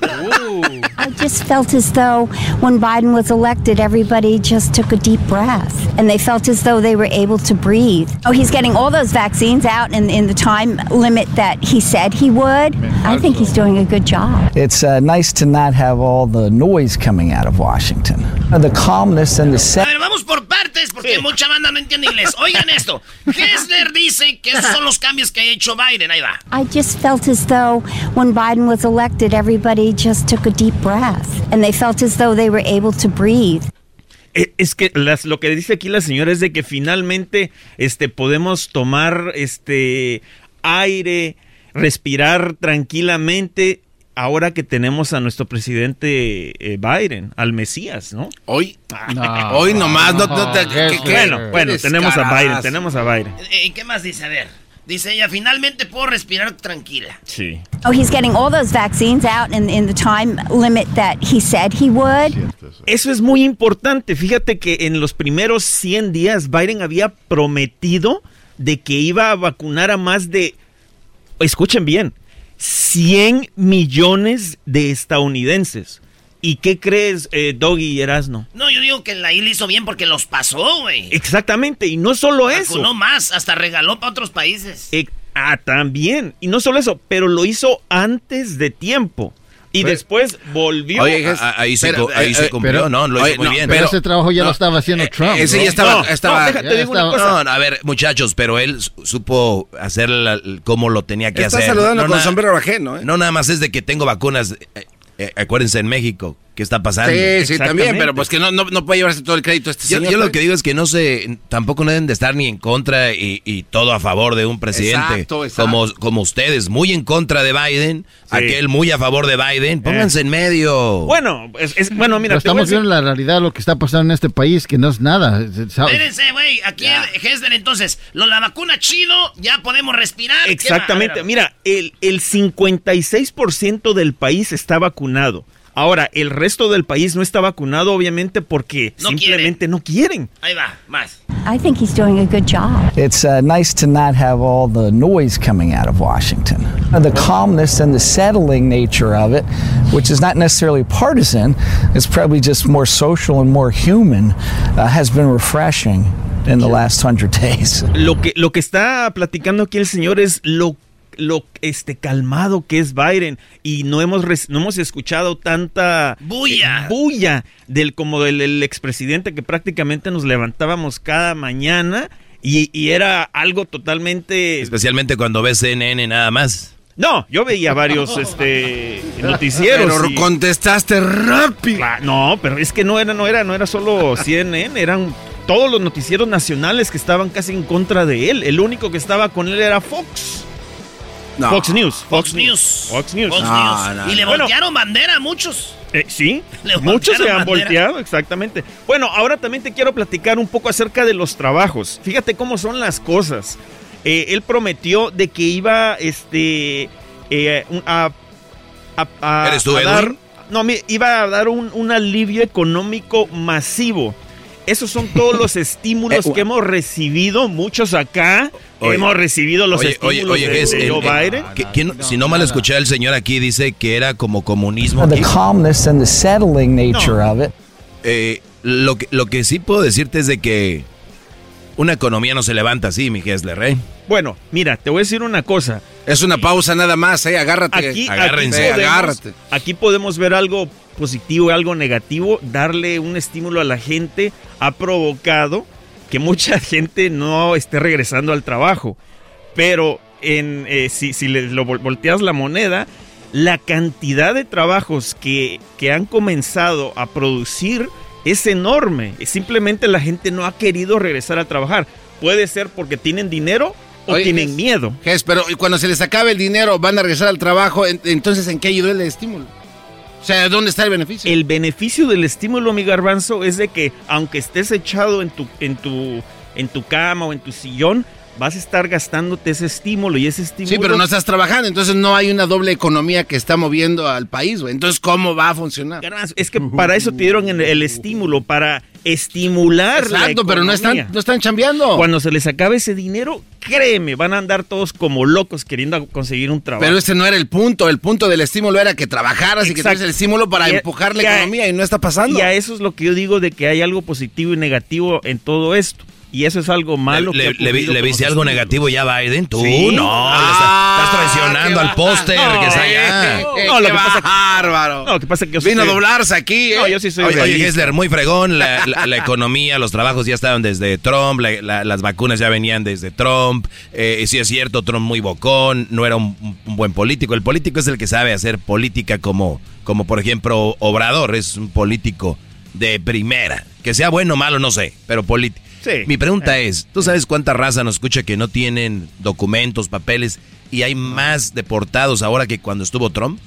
I just felt as though when Biden was elected, everybody just took a deep breath and they felt as though they were able to breathe. Oh, he's getting all those vaccines out in, in the time limit that he said he would. I think he's doing a good job. It's uh, nice to not have all the noise coming out of Washington. Uh, the calmness and the A set. ver, vamos por partes porque mucha banda no entiende inglés. Oigan esto. Hessler dice que esos son los cambios que ha hecho Biden. Ahí va. I just felt as though when Biden was elected, everybody just took a deep breath and they felt as though they were able to breathe. Eh, Es que las- lo que dice aquí la señora es de que finalmente este, podemos tomar este aire, respirar tranquilamente ahora que tenemos a nuestro presidente eh, Biden, al Mesías, ¿no? Hoy, hoy nomás, no, no te... ¿qué- qué? Bueno, bueno, tenemos a Biden, tenemos a Biden. Eh, ¿Y qué más dice? A ver. Dice ella, finalmente puedo respirar tranquila. Sí. Oh, he's getting all those vaccines out in, in the time limit that he said he would. Eso es muy importante. Fíjate que en los primeros 100 días Biden había prometido de que iba a vacunar a más de, escuchen bien, 100 millones de estadounidenses. ¿Y qué crees, eh, Doggy y Erasno? No, yo digo que la isla hizo bien porque los pasó, güey. Exactamente, y no solo eso. No más, hasta regaló para otros países. Eh, ah, también. Y no solo eso, pero lo hizo antes de tiempo. Y después volvió. Oye, a- a- ahí se Pero, co- ahí eh, se eh, cumplió, pero- ¿no? Lo hizo oye, muy no, bien. Pero ese trabajo ya lo estaba haciendo Trump. Ese ¿no? ya estaba, No, estaba- no, déjate, digo una cosa. No, no, a ver, muchachos, pero él su- supo hacer la- como lo tenía que Está hacer. saludando no, con na- sombrero ajeno, ¿eh? No nada más es de que tengo vacunas. Eh, acuérdense en México, ¿qué está pasando? Sí, sí, también, pero pues que no, no, no puede llevarse todo el crédito este Yo, señor. yo lo pues. que digo es que no se, tampoco no deben de estar ni en contra y, y todo a favor de un presidente. Exacto, exacto. Como, como ustedes, muy en contra de Biden, aquel muy a favor de Biden, pónganse en medio. Bueno, es, es- bueno, mira, Pero estamos viendo la realidad de lo que está pasando en este país, que no es nada. Espérense, güey. Aquí en Hessler, entonces, lo, la vacuna chido, ya podemos respirar. Exactamente. Mira, el, el 56% del país está vacunado. Ahora, el resto del país no está vacunado, obviamente, porque No simplemente no quieren. Ahí va, más. I think he's doing a good job. It's uh, nice to not have all the noise coming out of Washington. The calmness and the settling nature of it, which is not necessarily partisan, it's probably just more social and more human, uh, has been refreshing in the last hundred days. Lo que, lo que está platicando aquí el señor es lo, lo este, calmado que es Biden y no hemos, no hemos escuchado tanta Bulla. eh, bulla del, como del, el expresidente que prácticamente nos levantábamos cada mañana y, y era algo totalmente... Especialmente cuando ves CNN nada más. No, yo veía varios este, noticieros. Pero y- contestaste rápido. No, pero es que no era, no era, no era solo CNN, eran todos los noticieros nacionales que estaban casi en contra de él. El único que estaba con él era Fox. No. Fox News. Fox News. Fox News. Fox No, News. no, y le. Bueno, voltearon bandera a muchos. eh, sí, Le muchos se han bandera. volteado, exactamente. Bueno, ahora también te quiero platicar un poco acerca de los trabajos. Fíjate cómo son las cosas. Eh, él prometió de que iba este, eh, a, a- a- ¿Eres tú, a Edwin? dar, no, iba a dar un, un alivio económico masivo. Esos son todos los estímulos Eh, que hemos recibido, muchos acá. Oye, hemos recibido los Oye, estímulos oye, de, es de el- Joe el- Biden. que- quién- si no mal escuché al señor aquí, dice que era como comunismo. The calmness and the settling nature of it. Eh, lo, que, lo que sí puedo decirte es de que una economía no se levanta así, mi Gessler, ¿eh? Bueno, mira, te voy a decir una cosa. Es una pausa nada más, ¿eh? Agárrate. Aquí, Agárrense. aquí podemos, agárrate. aquí podemos ver algo positivo y algo negativo. Darle un estímulo a la gente ha provocado que mucha gente no esté regresando al trabajo. Pero en, eh, si, si le lo vol- volteas la moneda, la cantidad de trabajos que, que han comenzado a producir es enorme. Simplemente la gente no ha querido regresar a trabajar. Puede ser porque tienen dinero o Oye, tienen miedo. Ges, pero cuando se les acabe el dinero, van a regresar al trabajo. en- Entonces, ¿en qué ayudó el estímulo? O sea, ¿dónde está el beneficio? El beneficio del estímulo, mi garbanzo, es de que aunque estés echado en tu, en tu, en tu cama o en tu sillón, vas a estar gastándote ese estímulo y ese estímulo. Sí, pero no estás trabajando, entonces no hay una doble economía que está moviendo al país, güey. Entonces, ¿cómo va a funcionar? Es que para eso te dieron el, el estímulo, para estimular la Exacto, pero no economía. están, no están chambeando. Cuando se les acabe ese dinero, créeme, van a andar todos como locos queriendo conseguir un trabajo. Pero ese no era el punto. El punto del estímulo era que trabajaras y que Exacto. tuvieras el estímulo para Y a- empujar la a- economía y no está pasando. Y a eso es lo que yo digo de que hay algo positivo y negativo en todo esto. Y eso es algo malo. ¿Le, que le le con viste algo negativo ya a Biden? Tú Sí. no, le Ah, estás, estás traicionando al póster No, que está allá. eh, Eh, No, lo que pasa bárbaro. No, lo que pasa es que Vino a doblarse aquí, ¿eh? No, yo sí soy Oye, oye. Gessler, muy fregón, la, la- la economía, los trabajos ya estaban desde Trump, la- la- las vacunas ya venían desde Trump, eh, sí es cierto, Trump muy bocón, no era un, un buen político, el político es el que sabe hacer política como, como por ejemplo Obrador, es un político de primera, que sea bueno o malo, no sé, pero político. Sí. Mi pregunta es, ¿tú sabes cuánta raza nos escucha que no tienen documentos, papeles y hay más deportados ahora que cuando estuvo Trump?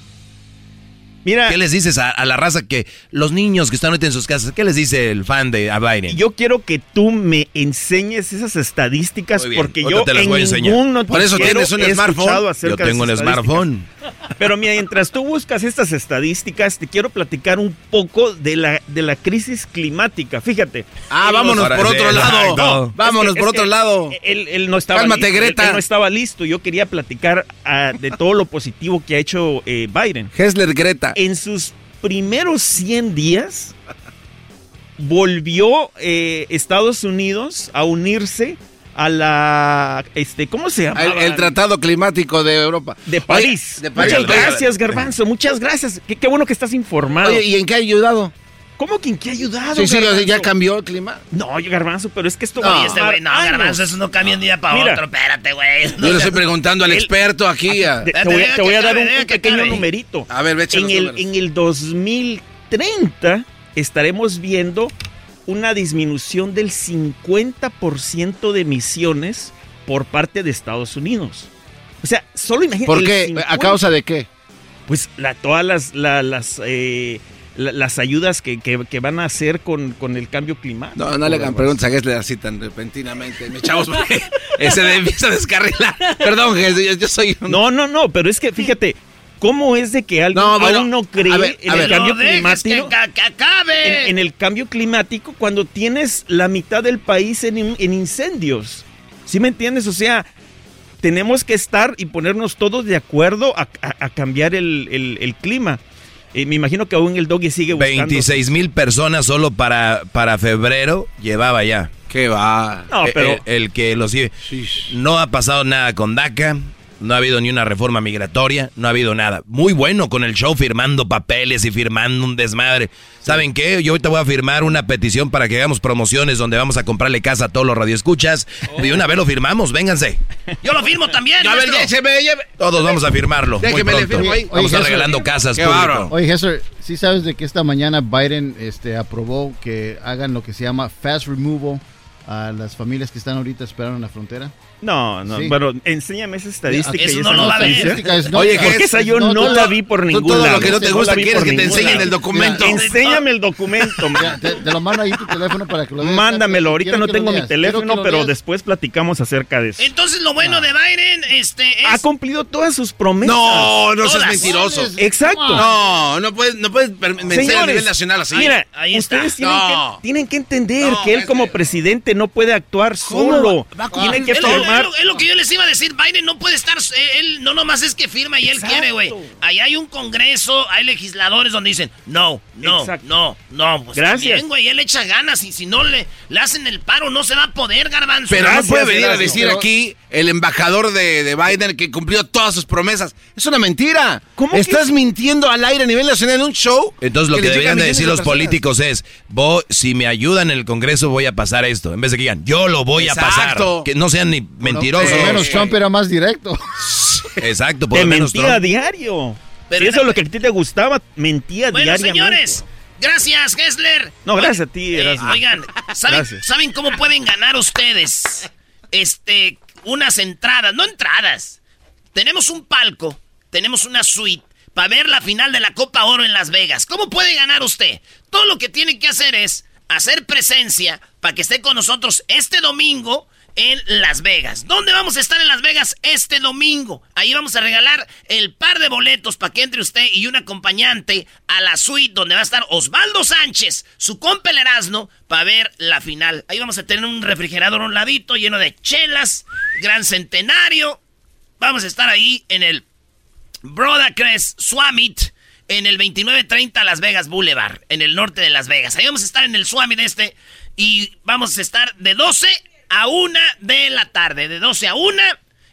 Mira, ¿Qué les dices a, a la raza que los niños que están ahorita en sus casas, qué les dice el fan de a Biden? yo quiero que tú me enseñes esas estadísticas bien, porque yo te las en voy a enseñar. ningún Por eso tienes un smartphone. Yo tengo un smartphone. Pero mientras tú buscas estas estadísticas, te quiero platicar un poco de la, de la crisis climática. Fíjate. Ah, En vámonos por otro lado. vámonos Es que- por otro lado. Él, él no estaba Cálmate, listo, Greta. él no estaba listo. Yo quería platicar ah, de todo lo positivo que ha hecho eh, Biden. Hessler Greta. En sus primeros 100 días volvió eh, Estados Unidos a unirse a la este ¿cómo se llama? El, el tratado climático de Europa. de París. Oye, de París. Muchas gracias, Garbanzo. Muchas gracias. Qué, qué bueno que estás informado. Oye, ¿y en qué ha ayudado? ¿Cómo que en qué ha ayudado? Sí, sí, Garbanzo? ya cambió el clima. No, oye, Garbanzo, pero es que esto No. va a Oye, este güey, no, años. garbanzo, eso no cambia de un día para Mira. otro. Espérate, güey. Yo le estoy preguntando al experto aquí. a- Te, voy, a- deja te voy que a dar un, pequeño numerito. A ver, ve, en los el, números. en el 2030 estaremos viendo una disminución del 50% de emisiones por parte de Estados Unidos. O sea, solo imagínate. ¿Por qué? 50. ¿A causa de qué? Pues la, todas las, la- las, eh, la- las ayudas que, que- que van a hacer con, con el cambio climático. No, no le hagan preguntas a Gessler así tan repentinamente. Me chavos, porque se le empieza a descarrilar. Perdón, Gessler, yo, yo soy un... No, no, no, pero es que fíjate, ¿Cómo es de que alguien No, bueno, aún no cree ver, en el cambio No climático? que, que acabe. En, en el cambio climático cuando tienes la mitad del país en, en incendios. ¿Sí me entiendes? O sea, tenemos que estar y ponernos todos de acuerdo a, a- a cambiar el, el- el clima. Eh, me imagino que aún el doggy sigue buscando. 26 mil personas solo para, para febrero llevaba ya. ¿Qué va? No, pero- El, el que los sigue. No ha pasado nada con DACA. No ha habido ni una reforma migratoria, no ha habido nada. Muy bueno con el show firmando papeles y firmando un desmadre. ¿Saben qué? Yo ahorita voy a firmar una petición para que hagamos promociones donde vamos a comprarle casa a todos los radioescuchas. Y una vez lo firmamos, vénganse. Yo lo firmo también. A ver, Todos vamos a firmarlo. Muy pronto. Vamos a regalando casas Qué público. bárbaro. Oye, Hester, ¿sí sabes de que esta mañana Biden este, aprobó que hagan lo que se llama fast removal a las familias que están ahorita esperando en la frontera? No, no, Sí. pero enséñame esa estadística. Eso y no esa lo noticia. Estadística es Oye, nota. ¿qué Porque es? esa yo No, no tú- la vi por tú ningún todo lo lado. que no te gusta vi quieres que te enseñen lado. el documento. Mira, Enséñame el documento. man. Ya, te, te lo mando ahí tu teléfono para que lo veas. Mándamelo. Ahorita no lo tengo mi teléfono, lo pero después platicamos acerca de eso. Entonces lo bueno de Biden este, es... Ha cumplido todas sus promesas. No, no seas mentiroso. Exacto. No, no puedes, no puedes vencer a Señores, nivel nacional así. Mira, Ahí está. ustedes tienen, No. que, tienen que entender No, que él como presidente no puede actuar ¿Cómo solo. va a Tiene que lo, firmar. es lo- es lo que yo les iba a decir, Biden no puede estar, eh, él no nomás es que firma y él Exacto. quiere, güey. Ahí hay un congreso, hay legisladores donde dicen, no, no, Exacto. no, no. Pues Gracias. Bien, güey, él echa ganas y si no le, le hacen el paro no se va a poder, garbanzo. Pero no puede venir a decir Pero- aquí el embajador de, de Biden que cumplió todas sus promesas. Es una mentira. ¿Cómo que- Estás mintiendo al aire a nivel nacional en un show. Entonces lo que, deberían de decir los personas. políticos es, voy, si me ayudan en el Congreso voy a pasar esto. En vez de que digan, yo lo voy a pasar. Que no sean ni mentirosos. Por lo menos Eh, Trump era más directo. Exacto, por Te lo menos mentía a Trump. diario. Pero si eso es lo que a ti te gustaba, mentía bueno, diariamente. señores, gracias, Gessler. No, gracias a ti, Eh, oigan, ¿saben, Gracias. ¿saben cómo pueden ganar ustedes? Este, unas entradas, no entradas. Tenemos un palco, tenemos una suite para ver la final de la Copa Oro en Las Vegas. ¿Cómo puede ganar usted? Todo lo que tiene que hacer es hacer presencia para que esté con nosotros este domingo en Las Vegas. ¿Dónde vamos a estar en Las Vegas este domingo? Ahí vamos a regalar el par de boletos para que entre usted y un acompañante a la suite donde va a estar Osvaldo Sánchez, su compa para ver la final. Ahí vamos a tener un refrigerador a un ladito lleno de chelas, gran centenario. Vamos a estar ahí en el Brodacrest Swamit en el 2930 Las Vegas Boulevard, en el norte de Las Vegas. Ahí vamos a estar en el Swamit este y vamos a estar de 12 a 1 de la tarde, de 12 a 1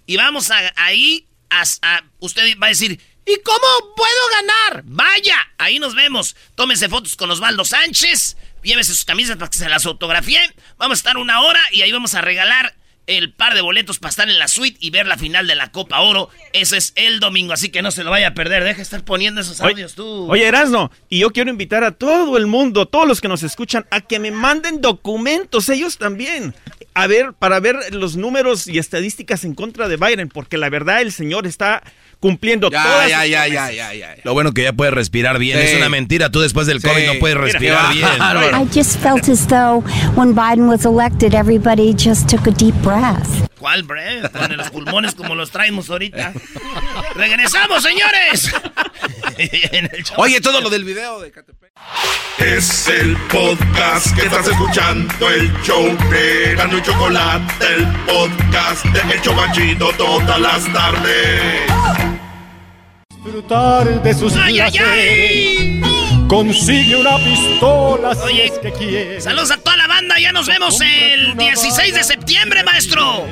y vamos a, ahí a, a- usted va a decir, ¿y cómo puedo ganar? Vaya, ahí nos vemos. Tómese fotos con Osvaldo Sánchez, llévese sus camisas para que se las autografíen. Vamos a estar una hora y ahí vamos a regalar el par de boletos para estar en la suite y ver la final de la Copa Oro. Eso es el domingo, así que no se lo vaya a perder. Deja de estar poniendo esos audios tú. Oye, Erasno, y yo quiero invitar a todo el mundo, todos los que nos escuchan, a que me manden documentos, ellos también. A ver, para ver los números y estadísticas en contra de Biden, porque la verdad el señor está cumpliendo Ya, todas ya, sus ya, ya, ya, ya. Lo bueno que ya puedes respirar bien. Sí. Es una mentira. Tú después del Sí. COVID no puedes respirar bien. I just felt as though when Biden was elected, everybody just took a deep breath. ¿Cuál, Brett? Con los pulmones como los traemos ahorita. ¡Regresamos, señores! Oye, todo lo del video de Catepec. Es el podcast que estás escuchando, el show de Gano y Chocolate, el podcast de El Chocachito todas las tardes. Disfrutar de sus ¡Ay, ay, ay! Consigue una pistola Oye, que quiere. saludos a toda la banda. Ya nos vemos el 16 de septiembre, maestro.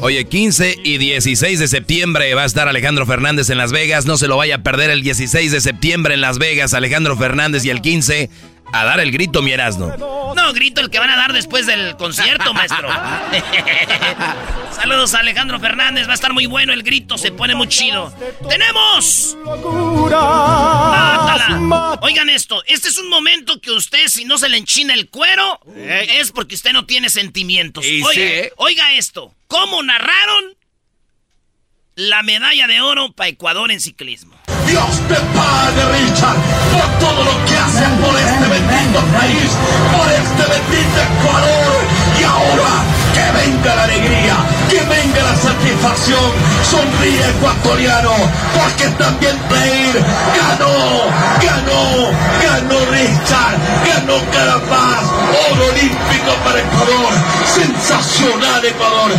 Oye, 15 y 16 de septiembre va a estar Alejandro Fernández en Las Vegas. No se lo vaya a perder el 16 de septiembre en Las Vegas. Alejandro Fernández y el 15 a dar el grito, mi Erasno. No, grito el que van a dar después del concierto, maestro. Saludos a Alejandro Fernández. Va a estar muy bueno el grito. Se pone muy chido. ¡Tenemos! Mátala. Oigan esto, este es un momento que usted, si no se le enchina el cuero, es porque usted no tiene sentimientos. Oiga, oiga esto, ¿cómo narraron la medalla de oro para Ecuador en ciclismo? Dios te pague, Richard, por todo lo que hacen por este bendito país, por este bendito Ecuador. Y ahora, que venga la alegría, satisfacción. Sonríe ecuatoriano, porque también ganó, ganó, ganó Richard, ganó Carapaz, oro olímpico para Ecuador. Sensacional Ecuador.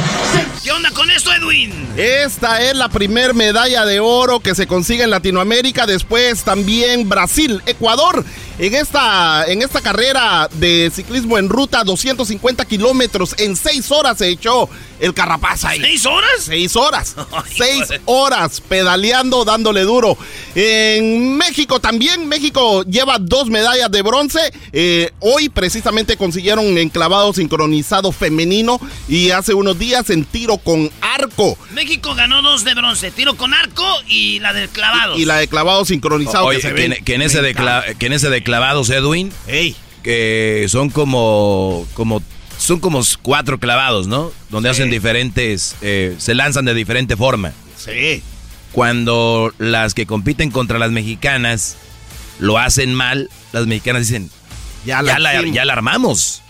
¿Qué onda con esto, Edwin? Esta es la primer medalla de oro que se consigue en Latinoamérica. Después también Brasil, Ecuador. En esta, en esta carrera de ciclismo en ruta, 250 kilómetros, en seis horas se echó el carrapaz ahí. ¿Seis horas? Seis horas. seis horas pedaleando, dándole duro. En México también, México lleva dos medallas de bronce. Eh, hoy precisamente consiguieron enclavado sincronizado femenino y hace unos días en tiro con arco. México ganó dos de bronce, tiro con arco y la de clavados. Y la de clavado sincronizado. Oye, que, se que, en, ve- que en ese de cla- que en ese de clavados, Edwin, que son como, como, son como cuatro clavados, ¿no? Donde hacen diferentes, eh, se lanzan de diferente forma. Sí. Cuando las que compiten contra las mexicanas lo hacen mal, las mexicanas dicen, ya la, la ya hicimos". la armamos.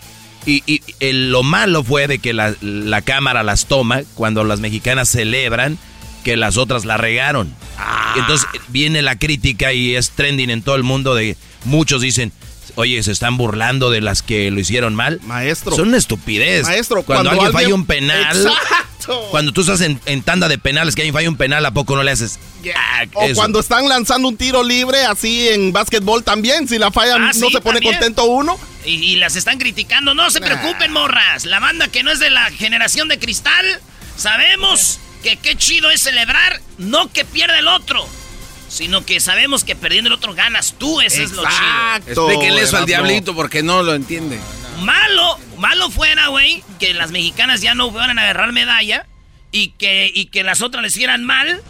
Y, lo malo fue de que la, la cámara las toma cuando las mexicanas celebran que las otras la regaron. Ah. Entonces viene la crítica y es trending en todo el mundo de muchos dicen, oye, se están burlando de las que lo hicicieron mal. Maestro. Son una estupidez. Maestro, cuando, cuando alguien falla alguien- un penal, Exacto. cuando tú estás en, en tanda de penales que alguien falla un penal, ¿a poco no le haces? "Ah, O eso"? cuando están lanzando un tiro libre, así en básquetbol también, si la fallan, Ah, no sí, se pone también. contento uno. Y, y las están criticando. No se preocupen, morras. La banda que no es de la generación de cristal, sabemos que qué chido es celebrar, no que pierda el otro, sino que sabemos que perdiendo el otro ganas tú, ese es lo chido. Explíquenle eso al diablito porque no lo entiende. Malo, malo fuera, güey, que las mexicanas ya no fueran a agarrar medalla y que, y que las otras les hicieran mal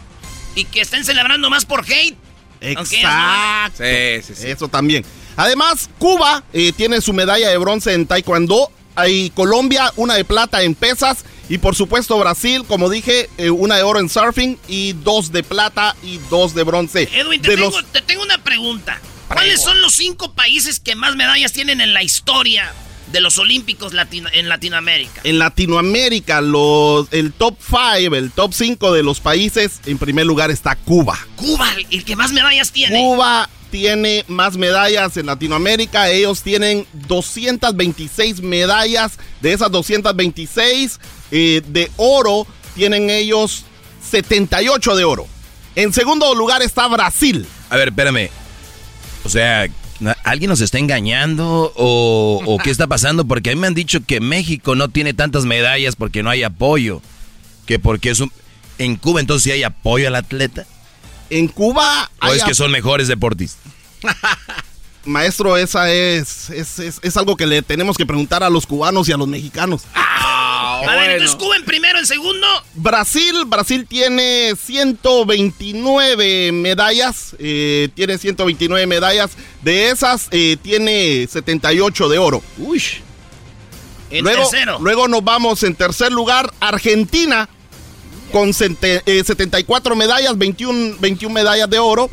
y que estén celebrando más por hate. Exacto. Eso también. Además, Cuba eh, tiene su medalla de bronce en Taekwondo. Hay Colombia, una de plata en pesas. Y por supuesto Brasil, como dije, eh, una de oro en surfing y dos de plata y dos de bronce. Edwin, te, de tengo, los te tengo una pregunta. ¿Cuáles son los cinco países que más medallas tienen en la historia de los Olímpicos latino- en Latinoamérica? En Latinoamérica, los, el top 5, el top 5 de los países, en primer lugar está Cuba. Cuba, el que más medallas tiene. Cuba tiene más medallas en Latinoamérica. Ellos tienen 226 medallas. De esas 226 eh, de oro, tienen ellos 78 de oro. En segundo lugar está Brasil. A ver, espérame. O sea, ¿alguien nos está engañando o, o qué está pasando? Porque a mí me han dicho que México no tiene tantas medallas porque no hay apoyo. Que porque es un... En Cuba entonces sí hay apoyo al atleta. En Cuba ¿O hay es que son mejores deportistas? Maestro, esa es es, es- es algo que le tenemos que preguntar a los cubanos y a los mexicanos. A ver, entonces Cuba en primero, en segundo. Brasil, Brasil tiene 129 medallas, eh, tiene 129 medallas, de esas eh, tiene 78 de oro. Uy. En luego, tercero. luego nos vamos en tercer lugar, Argentina, con sente- eh, 74 medallas, 21, 21 medallas de oro.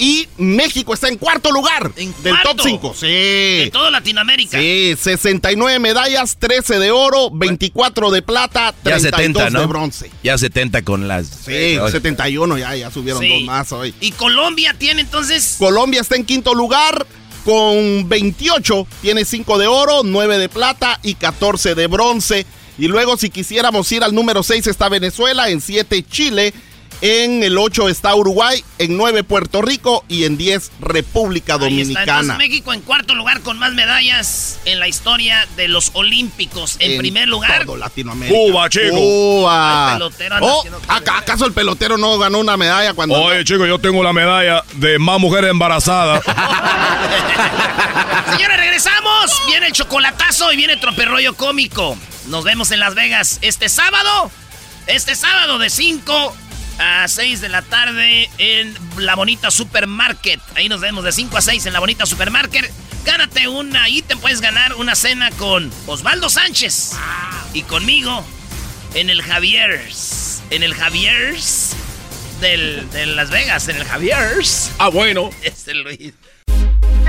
Y México está en cuarto lugar del cuarto. top 5. Sí. De todo Latinoamérica. Sí, 69 medallas, 13 de oro, 24 de plata, Ya 32 70, ¿no? de bronce. Ya 70 con las... Sí, 71 ya, ya subieron Sí. dos más hoy. Y Colombia tiene entonces. Colombia está en quinto lugar con 28, tiene 5 de oro, 9 de plata y 14 de bronce. Y luego si quisiéramos ir al número 6 está Venezuela, en 7 Chile, en el 8 está Uruguay, en 9 Puerto Rico y en 10 República Ahí está. Entonces, Dominicana. México en cuarto lugar con más medallas en la historia de los Olímpicos. En, En primer lugar. todo Latinoamérica. Cuba, chico. Cuba. Oh, haciendo ¿aca- ¿Acaso el pelotero no ganó una medalla cuando... Oye, chico, yo tengo la medalla de más mujeres embarazadas. Señores, regresamos. Viene el chocolatazo y viene el troperrollo cómico. Nos vemos en Las Vegas este sábado. Este sábado de 5 a 6 de la tarde en La Bonita Supermarket. Ahí nos vemos de 5 a 6 en La Bonita Supermarket. Gánate una, ahí te puedes ganar una cena con Osvaldo Sánchez y conmigo en el Javier's. En el Javier's del, de Las Vegas, en el Javier's. Ah, bueno. Este Luis.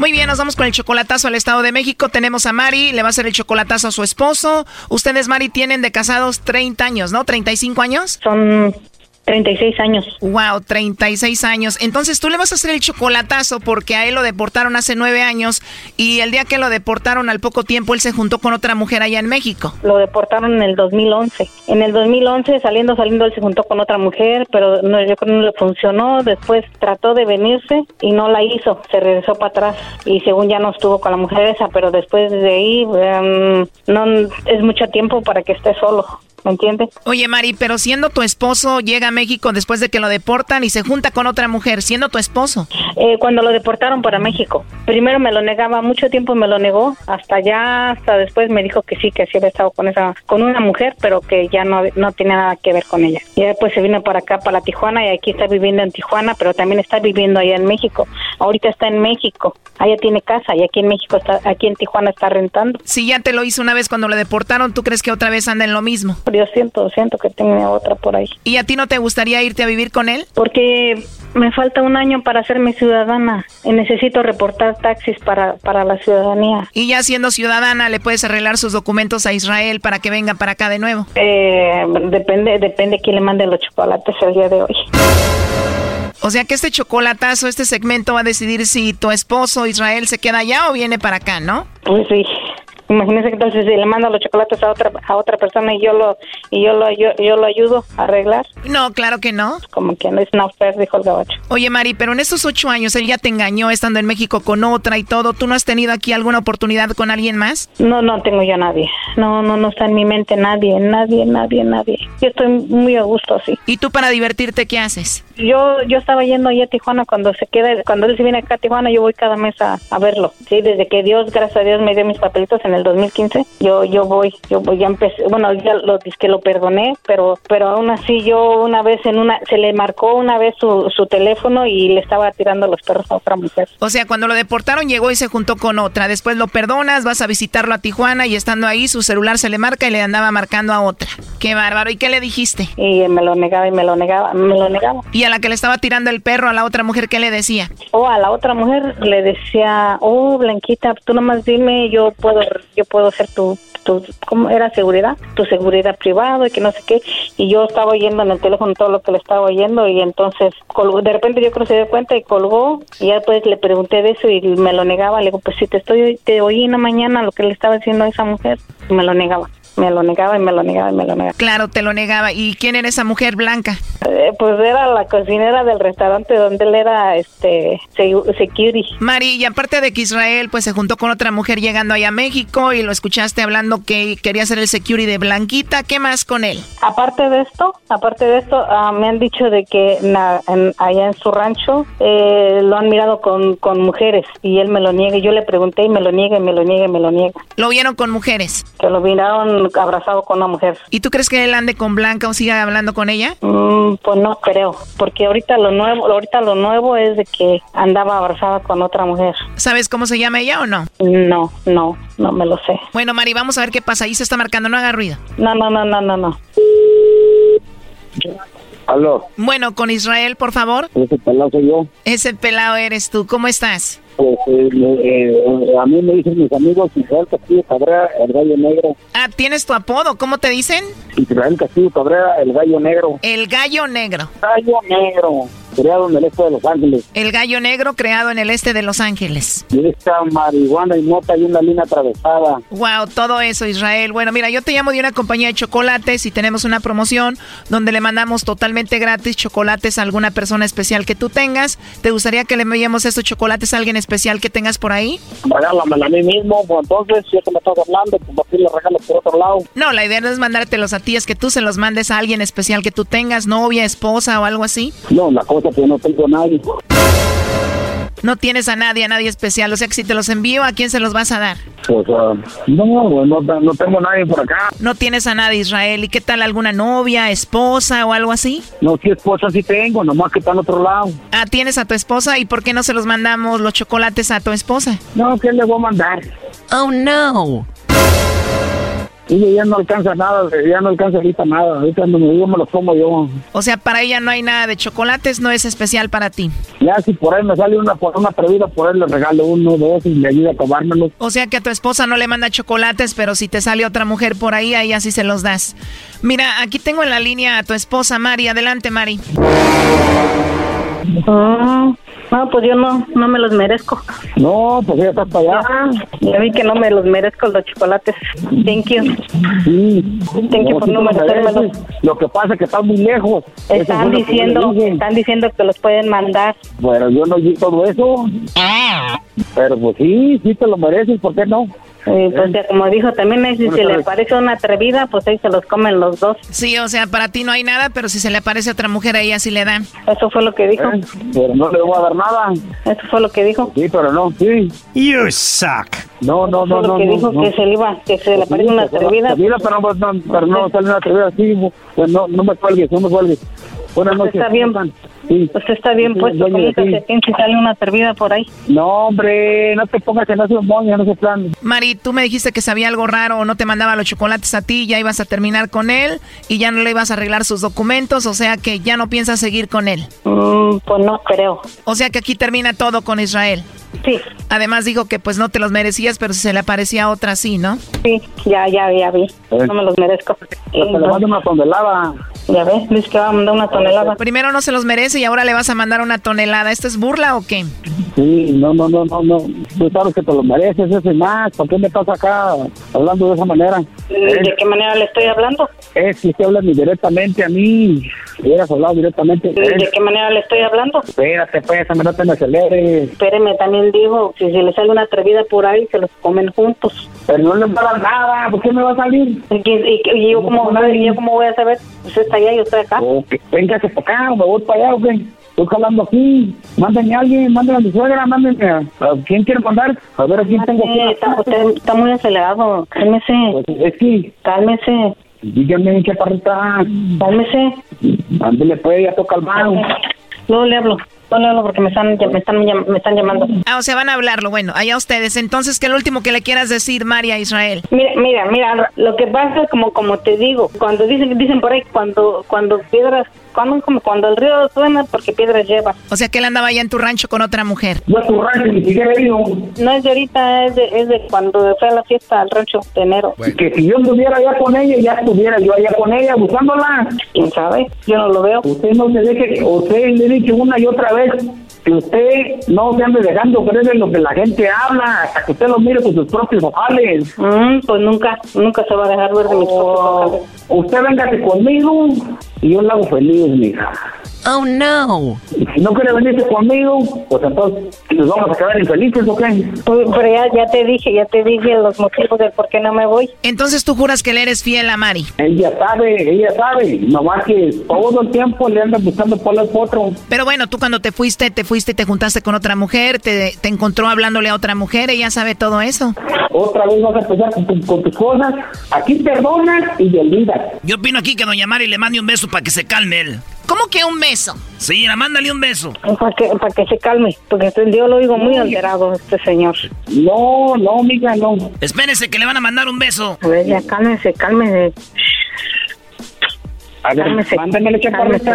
Muy bien, nos vamos con el chocolatazo al Estado de México. Tenemos a Mari, le va a hacer el chocolatazo a su esposo. Ustedes, Mari, tienen de casados 30 años, ¿no? ¿35 años? Son 36 años. Wow, 36 años. Entonces tú le vas a hacer el chocolatazo porque a él lo deportaron hace nueve años y el día que lo deportaron al poco tiempo él se juntó con otra mujer allá en México. Lo deportaron en el 2011. En el 2011, saliendo, saliendo, él se juntó con otra mujer, pero no, yo creo que no le funcionó. Después trató de venirse y no la hizo. Se regresó para atrás y según ya no estuvo con la mujer esa, pero después de ahí em, no es mucho tiempo para que esté solo. ¿Me entiendes? Oye, Mari, pero siendo tu esposo, llega a México después de que lo deportan y se junta con otra mujer, siendo tu esposo. Eh, cuando lo deportaron para México. Primero me lo negaba, mucho tiempo me lo negó, hasta allá, hasta después me dijo que sí, que sí había estado con esa, con una mujer, pero que ya no, no tenía nada que ver con ella. Y después se vino para acá, para Tijuana, y aquí está viviendo en Tijuana, pero también está viviendo allá en México. Ahorita está en México, allá tiene casa, y aquí en México está, aquí en Tijuana está rentando. Si ya te lo hizo una vez cuando lo deportaron, ¿tú crees que otra vez anda en lo mismo? Yo siento, siento que tiene otra por ahí. ¿Y a ti no te gustaría irte a vivir con él? Porque me falta un año para hacerme ciudadana y necesito reportar taxis para, para la ciudadanía. Y ya siendo ciudadana, ¿le puedes arreglar sus documentos a Israel para que venga para acá de nuevo? Eh, depende, depende quién le mande los chocolates el día de hoy. O sea que este chocolatazo, este segmento va a decidir si tu esposo Israel se queda allá o viene para acá, ¿no? Pues sí. Imagínese que entonces si le mando los chocolates a otra a otra persona y yo lo y yo lo yo, yo lo ayudo a arreglar. No, claro que no. Como que no es una oferta, dijo el gabacho. Oye, Mari, pero en estos ocho años él ya te engañó estando en México con otra y todo. ¿Tú no has tenido aquí alguna oportunidad con alguien más? No, no tengo yo a nadie. No, no, no está en mi mente nadie, nadie, nadie, nadie. Yo estoy muy a gusto así. ¿Y tú para divertirte qué haces? Yo yo estaba yendo allá a Tijuana cuando se queda, cuando él se viene acá a Tijuana, yo voy cada mes a, a verlo. Sí, desde que Dios, gracias a Dios, me dio mis papelitos en el 2015, yo yo voy, yo voy, ya empecé, bueno, ya lo que lo perdoné, pero pero aún así yo una vez en una se le marcó una vez su, su teléfono y le estaba tirando los perros a otra mujer. O sea, cuando lo deportaron llegó y se juntó con otra. Después lo perdonas, vas a visitarlo a Tijuana y estando ahí su celular se le marca y le andaba marcando a otra. Qué bárbaro. ¿Y qué le dijiste? Y me lo negaba y me lo negaba, me lo negaba. ¿Y la que le estaba tirando el perro a la otra mujer qué le decía? O a la otra mujer le decía, "Oh, Blanquita, tú nomás dime, yo puedo yo puedo ser tu tu ¿cómo era seguridad? Tu seguridad privado y que no sé qué." Y yo estaba oyendo en el teléfono todo lo que le estaba oyendo y entonces colgó, de repente yo creo que se dio cuenta y colgó y ya después le pregunté de eso y me lo negaba. Le digo, pues si te estoy, te oí en la mañana lo que le estaba diciendo a esa mujer, y me lo negaba. Me lo negaba y me lo negaba y me lo negaba. Claro, te lo negaba. ¿Y quién era esa mujer blanca? Eh, pues era la cocinera del restaurante donde él era este se- security. Mari, y aparte de que Israel pues se juntó con otra mujer llegando allá a México y lo escuchaste hablando que quería ser el security de Blanquita, ¿qué más con él? Aparte de esto, aparte de esto, ah, me han dicho de que na- en- allá en su rancho eh, lo han mirado con, con mujeres y él me lo niega. Y Yo le pregunté y me lo niega y me lo niega y me lo niega. Lo vieron con mujeres. Que lo miraron abrazado con una mujer. ¿Y tú crees que él ande con Blanca o siga hablando con ella? Mm, pues no creo, porque ahorita lo nuevo, ahorita lo nuevo es de que andaba abrazada con otra mujer. ¿Sabes cómo se llama ella o no? No, no, no me lo sé. Bueno, Mari, vamos a ver qué pasa. Ahí se está marcando, no haga ruido. No, no, no, no, no, no. Aló, Bueno, con Israel, por favor. ese pelado soy yo. Ese pelado eres tú. ¿Cómo estás? Pues, eh, eh, a mí me dicen mis amigos Israel Castillo Cabrera, el gallo negro. Ah, ¿tienes tu apodo? ¿Cómo te dicen? Israel Castillo Cabrera, el gallo negro. El gallo negro. Gallo negro, creado en el este de Los Ángeles. El gallo negro creado en el este de Los Ángeles. Y esta marihuana y mota y una línea atravesada. Wow, todo eso, Israel. Bueno, mira, yo te llamo de una compañía de chocolates y tenemos una promoción donde le mandamos totalmente gratis chocolates a alguna persona especial que tú tengas. ¿Te gustaría que le enviemos estos chocolates a alguien especial que tengas por ahí? Regálamela a mí mismo, pues entonces, si eso me estás hablando, pues aquí le regalo por otro lado. No, la idea no es mandártelos a ti, es que tú se los mandes a alguien especial que tú tengas, novia, esposa o algo así. No, la cosa que no tengo a nadie. No tienes a nadie, a nadie especial. O sea que si te los envío, ¿a quién se los vas a dar? Pues, ah, no, pues, no, no tengo a nadie por acá. No tienes a nadie, Israel. ¿Y qué tal alguna novia, esposa o algo así? No, si esposa sí tengo, nomás que está en otro lado. Ah, tienes a tu esposa. ¿Y por qué no se los mandamos los chocolates a tu esposa? No, ¿qué le voy a mandar? Oh, no. Y ya no alcanza nada, ya no alcanza ahorita nada. Ahorita no me digo, me los como yo. O sea, para ella no hay nada de chocolates, no es especial para ti. Ya si por ahí me sale una, por una atrevida, por ahí le regalo uno, dos y me ayuda a tomármelos. O sea que a tu esposa no le manda chocolates, pero si te sale otra mujer por ahí, a ella sí se los das. Mira, aquí tengo en la línea a tu esposa, Mari. Adelante, Mari. Ah, no, pues yo no, no me los merezco. No, pues ya está para allá. Ah, ya vi que no me los merezco los chocolates. Thank you. Sí. Thank you por no merecérmelos. Lo que pasa es que están muy lejos. Están diciendo, están diciendo que los pueden mandar. Bueno, yo no vi todo eso. Pero pues sí, sí te lo mereces, ¿por qué no? Eh, pues ya como dijo también, eh, si Buenas se le tardes. parece una atrevida, pues ahí se los comen los dos. Sí, o sea, para ti no hay nada, pero si se le aparece otra mujer, a ella sí le dan. Eso fue lo que dijo. ¿Eh? Pero no le voy a dar nada. Eso fue lo que dijo. Sí, pero no, sí. You suck. No, no, no, Fue lo no. que no, dijo no. que se le iba, que se le parece una atrevida. Atrevida, pero no, no, pero no sale una atrevida así. Pues no, no me cuelgues, no me cuelgues. Buenas Pues noches. está bien. Sí. Usted está bien Sí, puesto, comunícase ti. bien si sale una atrevida por ahí. No, hombre, no te pongas en ese moño, en ese plan. Mari, tú me dijiste que sabía algo raro o no te mandaba los chocolates a ti, ya ibas a terminar con él y ya no le ibas a arreglar sus documentos, o sea que ya no piensas seguir con él. Mm, pues no creo. O sea que aquí termina todo con Israel. Sí. Además dijo que pues no te los merecías, pero si se le aparecía a otra sí, ¿no? Sí, ya, ya, ya vi. No me los merezco. Te le mando una tonelada. Ya ves, dice que va a mandar una tonelada. Primero no se los merece y ahora le vas a mandar una tonelada. ¿Esto es burla o qué? Sí, no, no, no, no, no. Tú sabes que te lo mereces, ese más. ¿Por qué me estás acá hablando de esa manera? ¿De qué manera le estoy hablando? Es que usted habla ni directamente a mí. Hubieras hablado directamente. ¿De qué manera le estoy hablando? Espérate, pues, no te me aceleres. Espéreme, también dijo, si se le sale una atrevida por ahí, se los comen juntos. Pero no le va a dar nada, ¿por qué me va a salir? ¿Y, y- y yo, cómo, y yo cómo voy a saber? Usted está allá yo estoy acá. O que véngase para acá, me voy para allá, ¿o qué? Estoy jalando aquí. Mándenme a alguien, mándenme a mi suegra, mándenme a... ¿a ¿Quién quiere mandar? A ver, ¿a quién tengo aquí? Está, usted está muy acelerado. Cálmese. Es que... Cálmese. Dígame, chaparrita. Cálmese. Ándele, pues, ya toca el mano. Luego le hablo. No porque me están, me están, me están llamando. Ah, o sea, van a hablarlo. Bueno, allá ustedes. Entonces, ¿qué es lo último que le quieras decir, María Israel? Mira, mira, mira, lo que pasa es como, como te digo, cuando dicen, dicen por ahí, cuando, cuando piedras, cuando, como cuando el río suena, porque piedras lleva. O sea, que él andaba allá en tu rancho con otra mujer. No es tu rancho, ni siquiera he ido. No es de ahorita, es de, es de cuando fue a la fiesta al rancho de enero. Que si yo estuviera allá con ella, ya estuviera yo allá con ella buscándola. ¿Quién sabe? Yo no lo veo. Usted no se deje, usted le he dicho una y otra vez que usted no se ande dejando creer en lo que la gente habla, hasta que usted lo mire con sus propios ojales. Mm, pues nunca, nunca se va a dejar ver de mis propios ojales. Usted véngase conmigo y yo la hago feliz, mija. Oh, no. Y si no quiere venirse conmigo, pues entonces nos vamos a quedar infelices, ¿o qué? Pues, Pero ya, ya te dije, ya te dije los motivos del por qué no me voy. Entonces tú juras que le eres fiel a Mari. Ella sabe, ella sabe, nomás que todo el tiempo le anda buscando por el potro. Pero bueno, tú cuando te fuiste, te fuiste y te juntaste con otra mujer, te, te encontró hablándole a otra mujer, ella sabe todo eso. Otra vez vas a empezar con, tu- con tus cosas. Aquí perdonas y te olvidas. Yo opino aquí que doña Mari le mande un beso para que se calme él. ¿Cómo que un beso? Sí, la mándale un beso. Para que, para que se calme, porque yo lo oigo muy alterado, este señor. No, no, mija, no. Espérese que le van a mandar un beso. A ver, ya cálmese, cálmese. A ver, Cálmese, mándamele, cálmese.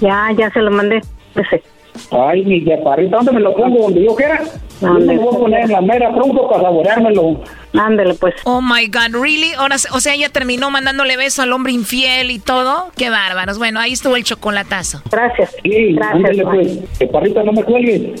Ya, ya se lo mandé. Ese. Ay, mi chaparrita, ¿dónde me lo pongo? Donde yo quiera. Yo me voy a poner en la mera tronco para saboreármelo. Ándale, pues. Oh my God, ¿really? Ahora, o sea, ella terminó mandándole beso al hombre infiel y todo. Qué bárbaros. Bueno, ahí estuvo el chocolatazo. Gracias. Sí, ándale, pues. Chaparrita, no me cuelgues.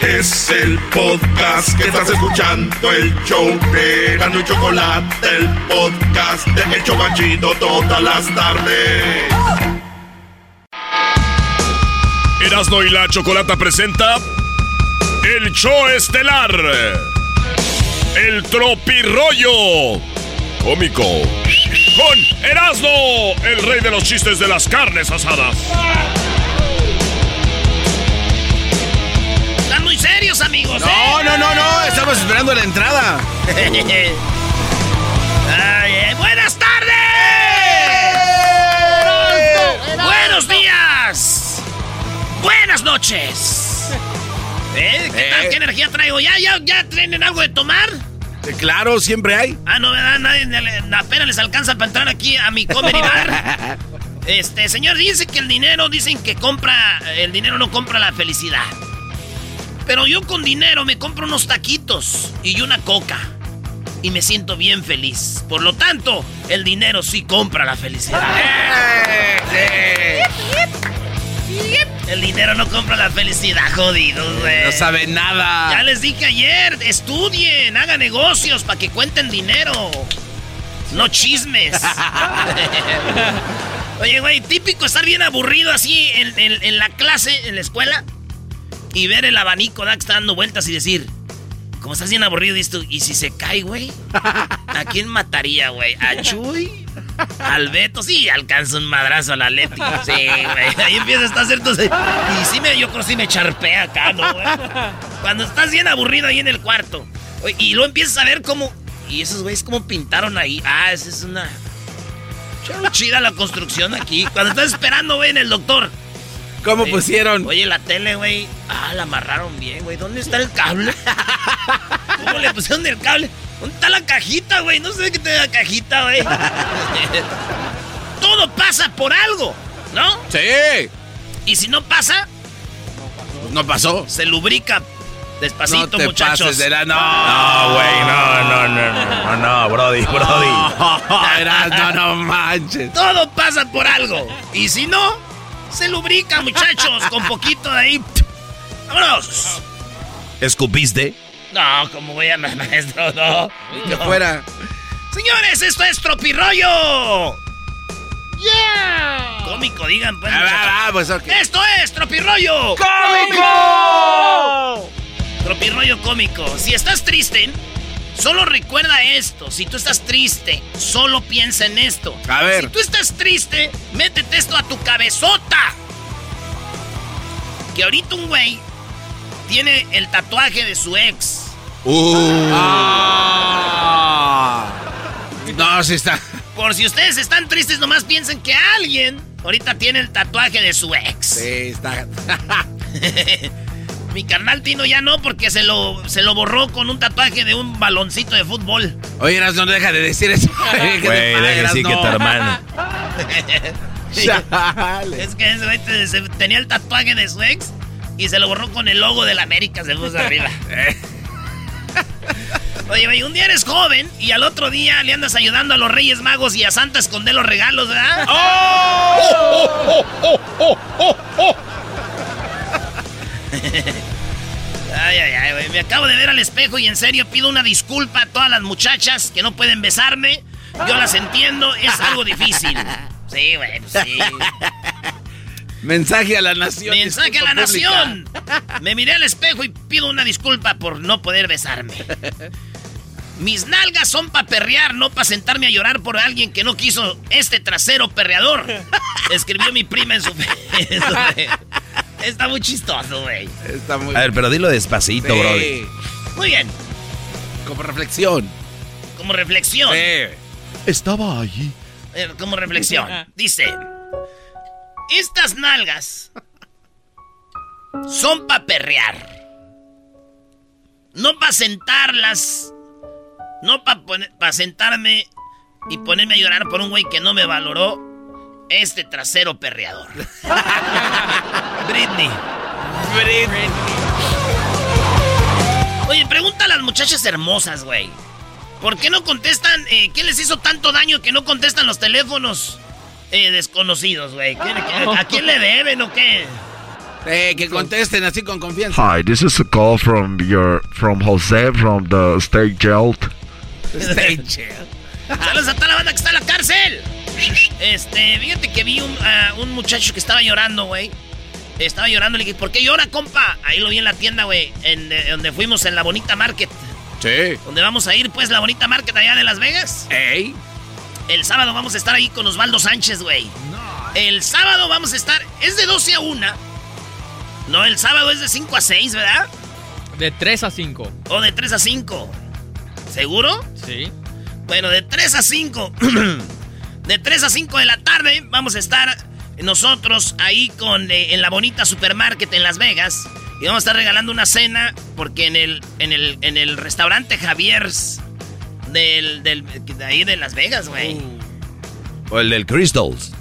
Es el podcast que estás escuchando, el show de Gano y Chocolate, el podcast de El Chocachito todas las tardes. Erasno y la chocolata presenta el show estelar. El tropirollo cómico. Con Erasno, el rey de los chistes de las carnes asadas. Serios, amigos. No, ¿eh? no, no, no, estamos esperando la entrada. Ay, eh, ¡Buenas tardes! ¡Buenos días! ¡Buenas noches! ¿Eh? ¿Qué tal? Eh. ¿Qué energía traigo? ¿Ya, ya, ya tienen algo de tomar? Eh, Claro, siempre hay. Ah, no, ¿verdad? Nadie, apenas les alcanza para entrar aquí a mi comedy bar. Este, señor, dice que el dinero, dicen que compra, el dinero no compra la felicidad. Pero yo con dinero me compro unos taquitos y una coca. Y me siento bien feliz. Por lo tanto, el dinero sí compra la felicidad. El dinero no compra la felicidad, jodidos, güey. No sabe nada. Ya les dije ayer, estudien, hagan negocios para que cuenten dinero. No chismes. Oye, güey, típico estar bien aburrido así en, en- en la clase, en la escuela, y ver el abanico da que está dando vueltas y decir, como estás bien aburrido, dices ¿y si se cae, güey? ¿A quién mataría, güey? ¿A Chuy? ¿Al Beto? Sí, alcanza un madrazo a la Leti. Sí, güey. Ahí empieza a estar cierto. Y sí me, yo creo que sí me charpea acá, ¿no, güey? Cuando estás bien aburrido ahí en el cuarto. Y luego empiezas a ver cómo. Y esos güeyes cómo pintaron ahí. Ah, esa es una. Chida la construcción aquí. Cuando estás esperando, güey, en el doctor. ¿Cómo pusieron? Oye, la tele, güey. Ah, la amarraron bien, güey. ¿Dónde está el cable? ¿Cómo le pusieron el cable? ¿Dónde está la cajita, güey? No sé qué te la cajita, güey. Todo pasa por algo, ¿no? Sí. Y si no pasa, No pasó. se lubrica despacito, No te muchachos. pases de la... No. No, güey, no, no, no, no, no, no, Brody, Brody. Erasno, no manches. Todo pasa por algo. Y si no, se lubrica, muchachos, con poquito de ahí. ¡Vámonos! ¿Escupiste? No, como voy a maestro, no. Que No. fuera. Señores, esto es Tropirollo. ¡Yeah! Cómico, digan, pues. Ah, va, pues. Esto es Tropirollo. ¡Cómico! Tropirollo cómico. Si estás triste, solo recuerda esto. Si tú estás triste, solo piensa en esto. A ver. Si tú estás triste, métete esto a tu cabezota. Que ahorita un güey tiene el tatuaje de su ex. Uh. Ah. No, sí está. Por si ustedes están tristes, nomás piensen que alguien ahorita tiene el tatuaje de su ex. Sí, está. Mi carnal Tino ya no, porque se lo, se lo borró con un tatuaje de un baloncito de fútbol. Oye, no deja de decir eso. ¿Qué te Güey, deja decir que tu hermano. Es que ese güey te- se- tenía el tatuaje de su ex y se lo borró con el logo de la América, se puso arriba. Oye, güey, un día eres joven y al otro día le andas ayudando a los Reyes Magos y a Santa a esconder los regalos, ¿verdad? Ay, ay, ay, güey. Me acabo de ver al espejo y en serio pido una disculpa a todas las muchachas que no pueden besarme. Yo las entiendo, es algo difícil. Sí, güey, pues sí. Mensaje a la nación. Mensaje a la nación. Me miré al espejo y pido una disculpa por no poder besarme. Mis nalgas son para perrear, no para sentarme a llorar por alguien que no quiso este trasero perreador. Escribió mi prima en su... en su- Está muy chistoso, güey. Está muy A ver, pero dilo despacito, Sí. brody. Muy bien. Como reflexión. Como reflexión. Estaba allí. Eh, Como reflexión. Dice: Estas nalgas son para perrear. No para sentarlas. No para sentarme y ponerme a llorar por un güey que no me valoró este trasero perreador. Britney. Britney. Oye, pregunta a las muchachas hermosas, güey. ¿Por qué no contestan? eh, ¿Qué les hizo tanto daño que no contestan los teléfonos eh, desconocidos, güey? ¿Qué- qué- ¿A quién le deben o qué? Eh, que contesten así con confianza. Hi, this is a call from your from Jose from the state jail. Stay chill. Saludos a toda la banda que está en la cárcel. Este, fíjate que vi un, a un muchacho que estaba llorando, güey. Estaba llorando, le dije, ¿por qué llora, compa? Ahí lo vi en la tienda, güey, en eh, donde fuimos en la Bonita Market. Sí. Donde vamos a ir, pues, la Bonita Market allá de Las Vegas. Ey. El sábado vamos a estar ahí con Osvaldo Sánchez, güey. El sábado vamos a estar, es de 12 a 1. No, el sábado es de 5 a 6, ¿verdad? De 3 a 5. O de 3 a 5. ¿Seguro? Sí. Bueno, de 3 a 5. de 3 a 5 de la tarde vamos a estar nosotros ahí con eh, en la bonita supermarket en Las Vegas. Y vamos a estar regalando una cena porque en el, en el, en el restaurante Javier's del, del, de ahí de Las Vegas, güey. O el del Crystals.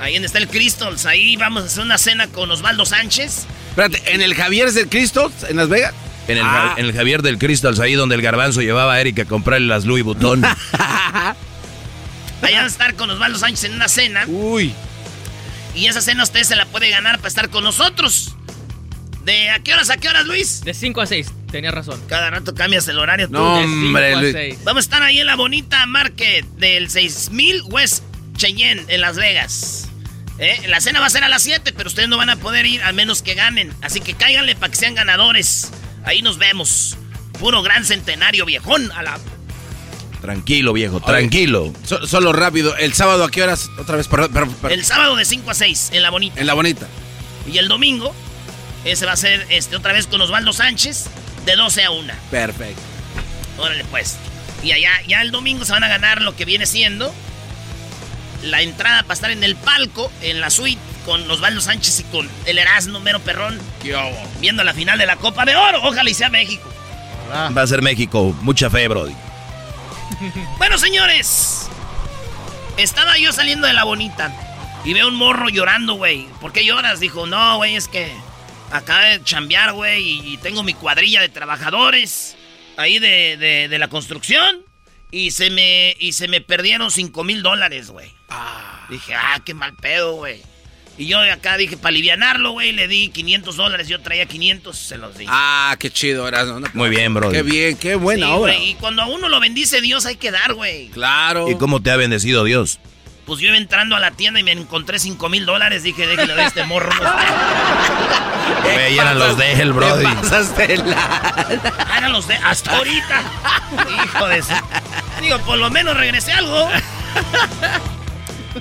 Ahí donde está el Crystals. Ahí vamos a hacer una cena con Osvaldo Sánchez. Espérate, ¿en el Javier del Cristo? ¿En Las Vegas? En el, Ah. en el Javier del Crystals, ahí donde el garbanzo llevaba a Eric a comprarle las Louis Vuitton. Ahí van a estar con Osvaldo Sánchez en una cena. Uy. Y esa cena usted se la puede ganar para estar con nosotros. ¿De a qué horas a qué horas, Luis? De 5 a 6, tenías razón. Cada rato cambias el horario tú. No, De a. Vamos a estar ahí en la bonita market del 6000 West Cheyenne en Las Vegas. ¿Eh? La cena va a ser a las 7, pero ustedes no van a poder ir a menos que ganen. Así que cáiganle para que sean ganadores. Ahí nos vemos. Puro gran centenario viejón a la... tranquilo, viejo, tranquilo. So- solo rápido, ¿el sábado a qué horas? Otra vez, perdón, perdón, perdón. El sábado de 5 a 6 en la bonita. En la bonita. Y el domingo, ese va a ser este, otra vez con Osvaldo Sánchez, de 12 a 1. Perfecto. Órale, pues. Y allá, ya el domingo se van a ganar lo que viene siendo la entrada para estar en el palco, en la suite, con Osvaldo Sánchez y con el Erasmo Mero Perrón. Viendo la final de la Copa de Oro. Ojalá y sea México. Va a ser México. Mucha fe, Brody. Bueno, señores. Estaba yo saliendo de la bonita y veo un morro llorando, güey. ¿Por qué lloras? Dijo, no, güey, es que acabo de chambear, güey, y tengo mi cuadrilla de trabajadores ahí de, de- de la construcción y se me, y se me perdieron 5 mil dólares, güey. Dije, ah, qué mal pedo, güey. Y yo de acá dije, para alivianarlo, güey, le di 500 dólares. Yo traía 500, se los di. Ah, qué chido, eras. ¿no? Muy bien, Brody. Qué bien, qué buena Sí, obra. Y cuando a uno lo bendice Dios, hay que dar, güey. Claro. ¿Y cómo te ha bendecido Dios? Pues yo iba entrando a la tienda y me encontré 5 mil dólares. Dije, déjale de este morro. Güey, eran los de él, Brody. Ah, eran los de hasta ahorita. Hijo de Digo, por lo menos regresé algo.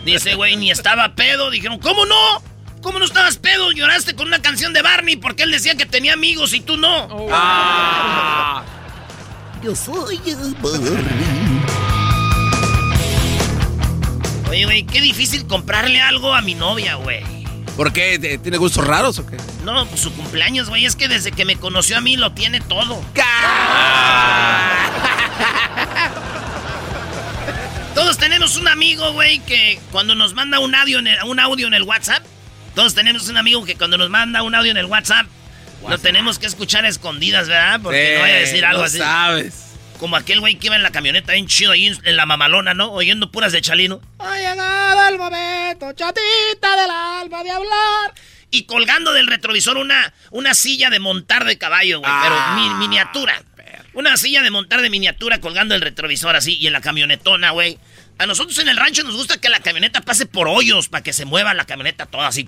Dice, güey, ni estaba pedo. Dijeron, ¿cómo no? ¿Cómo no estabas pedo? Lloraste con una canción de Barney porque él decía que tenía amigos y tú no. Ah. Yo soy el Barney. Oye, güey, qué difícil comprarle algo a mi novia, güey. ¿Por qué? ¿Te- ¿Tiene gustos raros o qué? No, pues su cumpleaños, güey, es que desde que me conoció a mí lo tiene todo. Todos tenemos un amigo, güey, que cuando nos manda un audio, en el, un audio en el WhatsApp, todos tenemos un amigo que cuando nos manda un audio en el WhatsApp, lo tenemos que escuchar a escondidas, ¿verdad? Porque Sí, no vaya a decir algo lo así. sabes. Como aquel güey que iba en la camioneta bien chido ahí en, la mamalona, ¿no? Oyendo puras de Chalino. Ha llegado el momento, chatita del alma, de hablar. Y colgando del retrovisor una, una silla de montar de caballo, güey, pero mi- miniatura. Una silla de montar de miniatura colgando el retrovisor así y en la camionetona, güey. A nosotros en el rancho nos gusta que la camioneta pase por hoyos para que se mueva la camioneta toda así.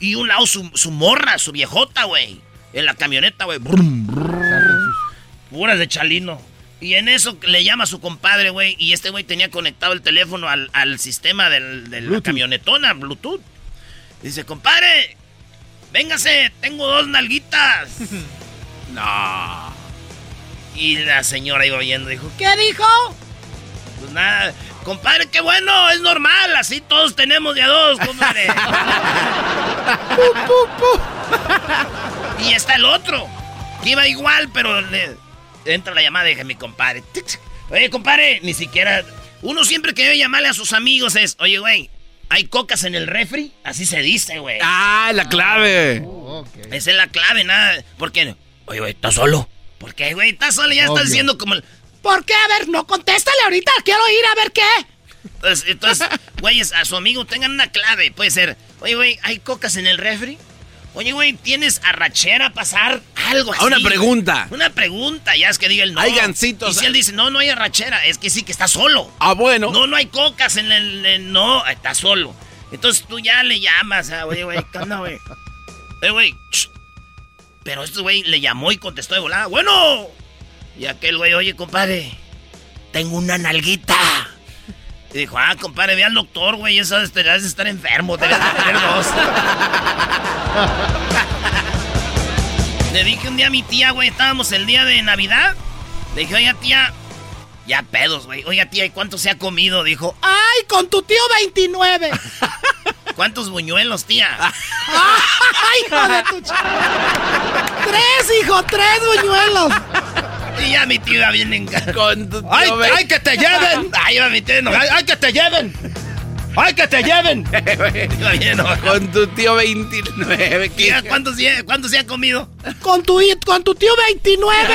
Y un lado su, su morra, su viejota, güey. En la camioneta, güey. Puras de Chalino. Y en eso le llama a su compadre, güey. Y este güey tenía conectado el teléfono al, al sistema del- de la camionetona, Bluetooth. Dice, compadre, véngase, tengo dos nalguitas. no. Y la señora iba oyendo, dijo, ¿qué dijo? Pues nada, compadre, qué bueno, es normal, así todos tenemos de a dos, compadre. y está el otro, que iba igual, pero le entra la llamada y dije, mi compadre, oye, compadre, ni siquiera, uno siempre que debe llamarle a sus amigos es, oye, güey, ¿hay cocas en el refri? Así se dice, güey. Ah, la clave. Esa es la clave, nada, porque, oye, güey, ¿estás solo? ¿Por qué, güey? ¿Estás solo? Ya estás diciendo como... el- ¿Por qué? A ver, no, contéstale ahorita. Quiero ir a ver qué. Entonces, entonces, güeyes, a su amigo tengan una clave. Puede ser, oye, güey, ¿hay cocas en el refri? Oye, güey, ¿tienes arrachera a pasar? Algo así. Ah, una güey. pregunta. Una pregunta, ya es que diga el no. Hay gancitos. Y si él dice, no, no hay arrachera, es que sí, que está solo. Ah, bueno. No, no hay cocas en el... en- no, está solo. Entonces tú ya le llamas, ah, oye, güey, ¿qué onda, güey? Eh, güey, ch- Pero este güey le llamó y contestó de volada, bueno. Y aquel güey, oye, compadre, tengo una nalguita. Y dijo, ah, compadre, ve al doctor, güey, eso es, estar enfermo, debes de tener dos. Le dije un día a mi tía, güey, estábamos el día de Navidad. Le dije, oiga, tía, ya pedos, güey. Oiga, tía, ¿y cuánto se ha comido? Dijo, Ay, con tu tío 29. ¿Cuántos buñuelos, tía? Ay, hijo de tu ch- Tres, hijo, tres buñuelos. Y ya mi tío iba bien encargado. Con tu ¡Ay, ay, que te lleven! ¡Ay, iba mi tío enojado. ¡Ay, que te lleven! ¡Ay, que te lleven! Iba bien enojado. Con tu tío 29. ¿qué? Tía, ¿cuántos, se- ¿cuántos se ha comido? Con tu, con tu tío 29.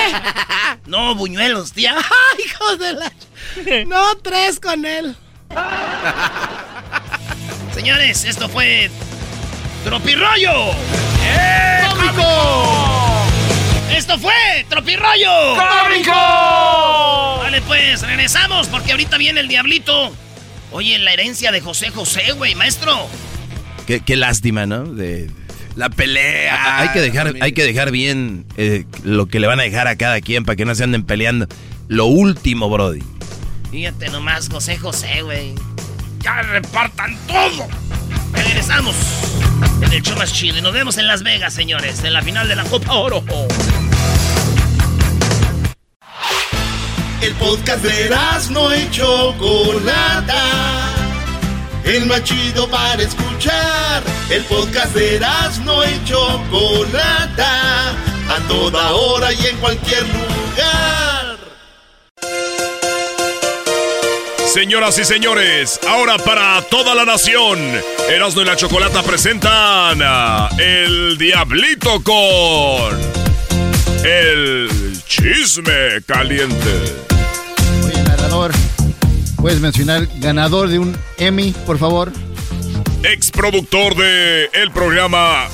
No, buñuelos, tía. Ay, hijo de la... No, tres con él. Señores, esto fue Tropirollo. ¡Cómico! Esto fue Tropirollo. ¡Cómico! Vale, pues regresamos porque ahorita viene el diablito. Oye, la herencia de José José, güey, maestro. Qué, qué lástima, ¿no? De, La pelea. hay, que dejar, hay que dejar bien eh, lo que le van a dejar a cada quien para que no se anden peleando. Lo último, Brody. Fíjate nomás, José José, güey. Ya repartan todo. Regresamos en el show más chido. Nos vemos en Las Vegas, señores, en la final de la Copa Oro. El podcast de no y Chocolata. El más chido para escuchar. El podcast de no y Chocolata. A toda hora y en cualquier lugar. Señoras y señores, ahora para toda la nación, Erasmo y la Chocolata presentan a El Diablito con El Chisme Caliente. Oye, narrador, ¿puedes mencionar ganador de un Emmy, por favor? Ex productor de el programa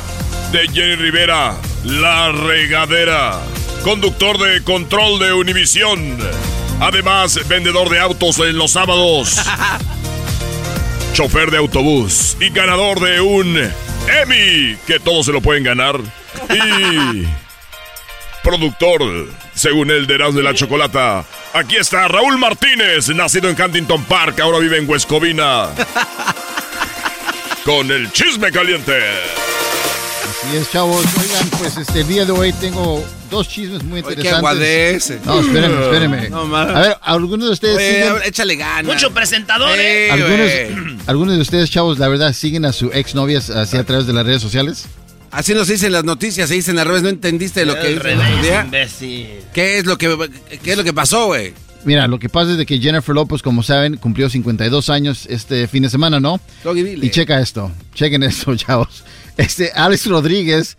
de Jenny Rivera, La Regadera. Conductor de Control de Univisión. Además, vendedor de autos en los sábados. Chofer de autobús y ganador de un Emmy, que todos se lo pueden ganar. Y productor, según el de Erasmo de la Chocolata. Aquí está Raúl Martínez, nacido en Huntington Park, ahora vive en Huescovina. Con el chisme caliente. Así es, chavos. Oigan, pues este el día de hoy tengo dos chismes muy Oye, qué interesantes. aguadece. No, espérenme, espérenme. No, a ver, algunos de ustedes Oye, siguen... échale ganas. Mucho presentador, ¿eh? Algunos, de ustedes, chavos, la verdad, siguen a su exnovias así a través de las redes sociales. Así nos dicen las noticias, se dicen al revés. ¿No entendiste lo que el revés, imbécil. ¿Qué es lo que, qué es lo que pasó, güey? Mira, lo que pasa es de que Jennifer Lopez, como saben, cumplió 52 años este fin de semana, ¿no? Y checa esto, chequen esto, chavos. Este Alex Rodríguez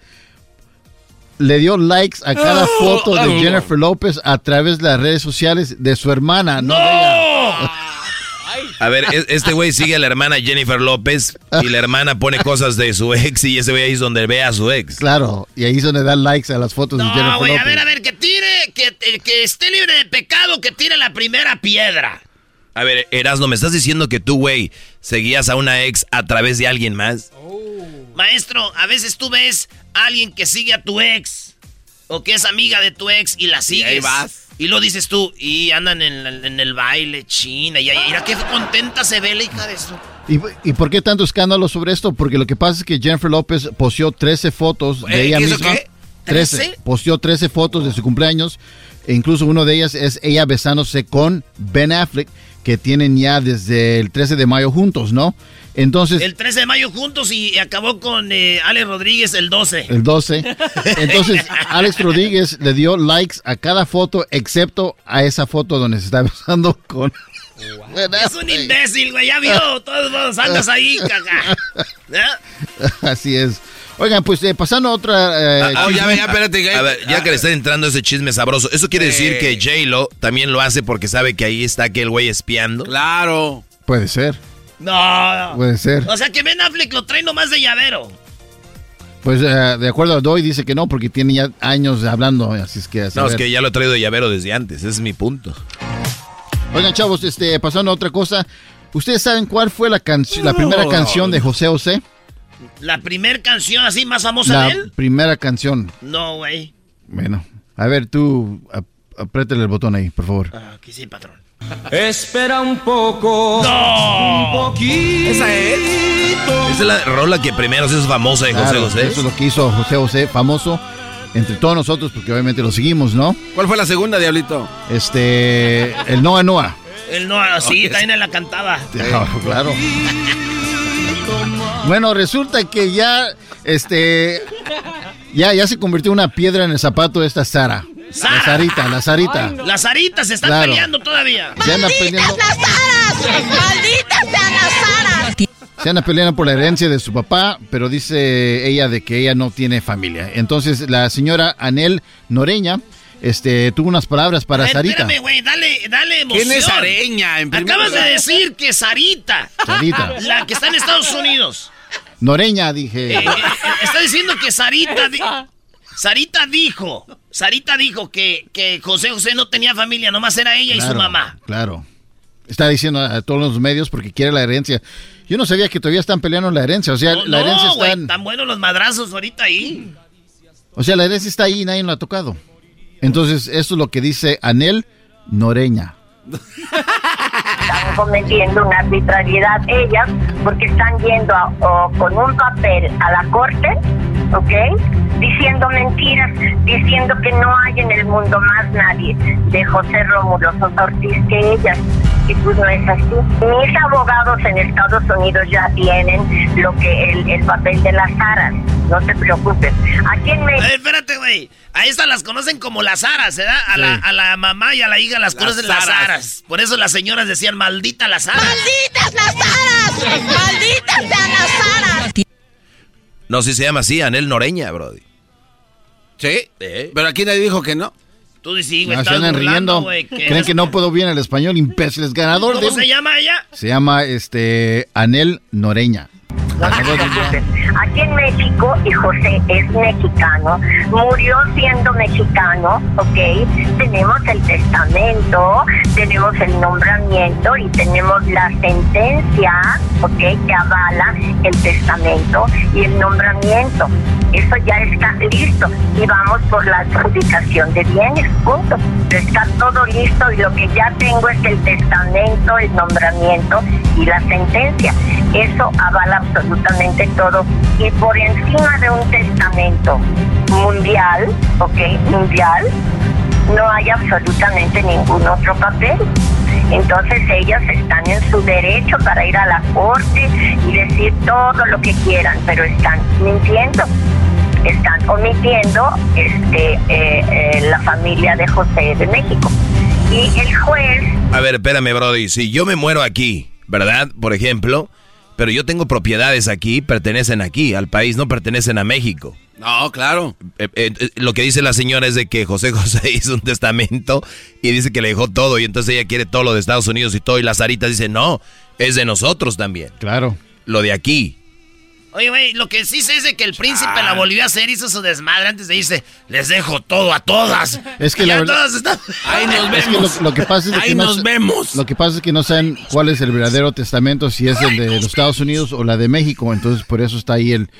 le dio likes a cada foto de Jennifer Lopez a través de las redes sociales de su hermana, no, de ella. A ver, es- este güey sigue a la hermana Jennifer López y la hermana pone cosas de su ex y ese güey ahí es donde ve a su ex. Claro, y ahí es donde da likes a las fotos de No, Jennifer güey, Lopez. a ver, a ver, que tire, que, que esté libre de pecado, que tire la primera piedra. A ver, Erasno, ¿me estás diciendo que tú, güey, seguías a una ex a través de alguien más? Maestro, a veces tú ves a alguien que sigue a tu ex o que es amiga de tu ex y la sigues. ahí vas. Y lo dices tú, y andan en, la- en el baile, china, y ahí, mira qué contenta se ve la hija de eso. ¿Y, y por qué tanto escándalo sobre esto? Porque lo que pasa es que Jennifer López posteó 13 fotos de Eh, ella ¿qué hizo misma. qué? 13. ¿13? Posteó 13 fotos de su cumpleaños. E incluso una de ellas es ella besándose con Ben Affleck, que tienen ya desde el 13 de mayo juntos, ¿no? Entonces, El 13 de mayo juntos y acabó con eh, Alex Rodríguez el 12. el 12. Entonces, Alex Rodríguez le dio likes a cada foto, excepto a esa foto donde se está besando con. Es un imbécil, güey. Ya vio. Todos andas ahí, caga. ¿Eh? Así es. Oigan, pues eh, pasando a otra. eh, Ah, chisme. A ver, ya que le está entrando ese chisme sabroso, ¿eso quiere decir que J-Lo también lo hace porque sabe que ahí está aquel güey espiando? Claro. Puede ser. No. Puede ser. O sea que Ben Affleck lo trae nomás de llavero. Pues eh, de acuerdo a Doy, dice que no, porque tiene ya años hablando, así es que... No, es que ya lo he traído de llavero desde antes, ese es mi punto. Oigan, chavos, este, pasando a otra cosa, ¿ustedes saben cuál fue la, canción, la primera No. canción de José José? La primer canción así más famosa La de él. primera canción. No, güey. Bueno, a ver, tú ap- apriétale el botón ahí, por favor. Aquí sí, patrón. Espera un poco. No. Un poquito. ¿Esa es? Esa es la rola que primero se hizo famosa de José Claro, José. Eso es lo que hizo José José, famoso entre todos nosotros, porque obviamente lo seguimos, ¿no? ¿Cuál fue la segunda, Diablito? Este, el Noa Noa. Él no, así, también la cantaba. Claro. Bueno, resulta que ya, este, ya, ya se convirtió una piedra en el zapato de esta Sara. La Sarita, la Sarita. Las aritas se están Claro. peleando todavía. Se anda peleando, las aras! ¡Malditas sean las aras! se anda peleando por la herencia de su papá, pero dice ella de que ella no tiene familia. Entonces la señora Anel Noreña, este, tuvo unas palabras para ver, Sarita. Espérame, güey, dale, dale emoción. ¿Quién es Areña? En Acabas de decir que Sarita. Sarita. La que está en Estados Unidos. Noreña, dije. Eh, eh, eh, está diciendo que Sarita. di- Sarita dijo. Sarita dijo que, que José José no tenía familia, nomás era ella y su mamá. Claro. Está diciendo a todos los medios porque quiere la herencia. Yo no sabía que todavía están peleando la herencia. O sea, No, la herencia no, está, tan buenos los madrazos ahorita ahí. o sea, la herencia está ahí y nadie lo ha tocado. Entonces, eso es lo que dice Anel Noreña. están cometiendo una arbitrariedad ellas porque están yendo a- con un papel a la corte, ¿ok? Diciendo mentiras, diciendo que no hay en el mundo más nadie de José Rómulo Sosa Ortiz que ellas. Pues no es así. Mis abogados en Estados Unidos ya tienen lo que el, el papel de las aras. No te preocupes. Aquí en A México. ver, espérate, güey. A estas las conocen como las aras, ¿verdad? A, la, a la mamá y a la hija las, conocen las aras. aras. Por eso las señoras decían, maldita las aras. ¡Malditas las aras! ¡Malditas sean las aras! No, si se llama así, Anel Noreña, brody. ¿Sí? Pero aquí nadie dijo que no. Tú dices, güey, No, se estás burlando, riendo. güey. que- Creen que no puedo bien el español, imbéciles. Ganador ¿Cómo de... se llama ella? Se llama este Anel Noreña. Aquí en México, y José es mexicano, murió siendo mexicano, ¿ok? Tenemos el testamento, tenemos el nombramiento y tenemos la sentencia, ¿ok? Que avala el testamento y el nombramiento. Eso ya está listo y vamos por la adjudicación de bienes, punto. Está todo listo y lo que ya tengo es el testamento, el nombramiento y la sentencia. Eso avala absolutamente todo. Y por encima de un testamento mundial, ¿ok? Mundial, no hay absolutamente ningún otro papel. Entonces ellas están en su derecho para ir a la corte y decir todo lo que quieran, pero están mintiendo. Están omitiendo este, eh, eh, la familia de José de México. Y el juez A ver, espérame, Brody. Si yo me muero aquí, ¿verdad? Por ejemplo, pero yo tengo propiedades aquí, pertenecen aquí, al país, no pertenecen a México. No, claro. Eh, eh, eh, lo que dice la señora es de que José José hizo un testamento y dice que le dejó todo y entonces ella quiere todo lo de Estados Unidos y todo y la Sarita dice, no, es de nosotros también. Claro. Lo de aquí. Oye, güey, lo que sí sé es de que el príncipe la volvió a hacer, hizo su desmadre antes de irse. Les dejo todo a todas. Es que Y la verdad- todas están... Ahí nos Es que vemos. lo, lo que pasa es que Ahí no nos sa- vemos. Lo que pasa es que no saben cuál es el verdadero testamento, si es el de los Estados Unidos o la de México. Entonces, por eso está ahí el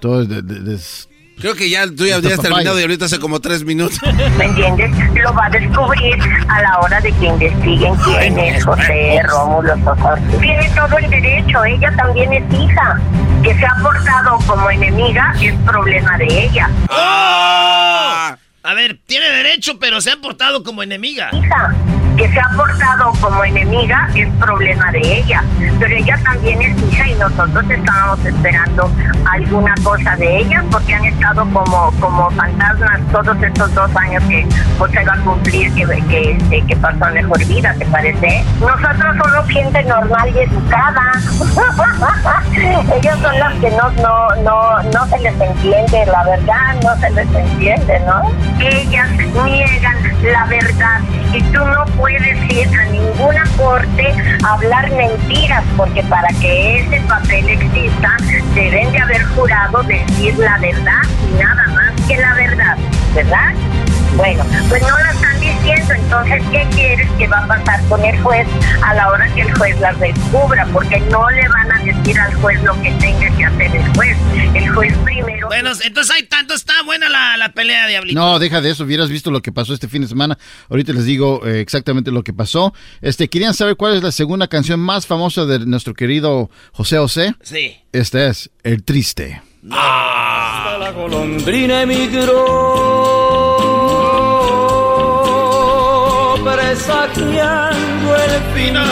todo de- de- des- Creo que ya tú ya habías terminado y ahorita hace como tres minutos. ¿Me entiendes? Lo va a descubrir a la hora de que investiguen quién es José Rómulo Sosa. Tiene todo el derecho, ella también es hija. Que se ha portado como enemiga es problema de ella. ¡Oh! A ver, tiene derecho, pero se ha portado como enemiga. Hija, que se ha portado como enemiga es problema de ella. Pero ella también es hija y nosotros estábamos esperando alguna cosa de ella porque han estado como, como fantasmas todos estos dos años que José va a cumplir, que, que, este, que pasó a mejor vida, ¿te parece? Nosotros somos gente normal y educada. Ellos son los que no, no, no, no se les entiende, la verdad, no se les entiende, ¿no? Ellas niegan la verdad y tú no puedes ir a ninguna corte hablar mentiras porque para que ese papel exista deben de haber jurado decir la verdad y nada más que la verdad, ¿verdad? Bueno, pues no la están diciendo, entonces, ¿qué quieres que va a pasar con el juez a la hora que el juez las descubra? Porque no le van a decir al juez lo que tenga que hacer el juez. El juez primero... Bueno, entonces hay tanto, está buena la, la pelea, Diablito. No, deja de eso, hubieras visto lo que pasó este fin de semana. Ahorita les digo eh, exactamente lo que pasó. Este, ¿querían saber cuál es la segunda canción más famosa de nuestro querido José José? Sí. Esta es El Triste. Hasta la golondrina emigró, presagiando el final.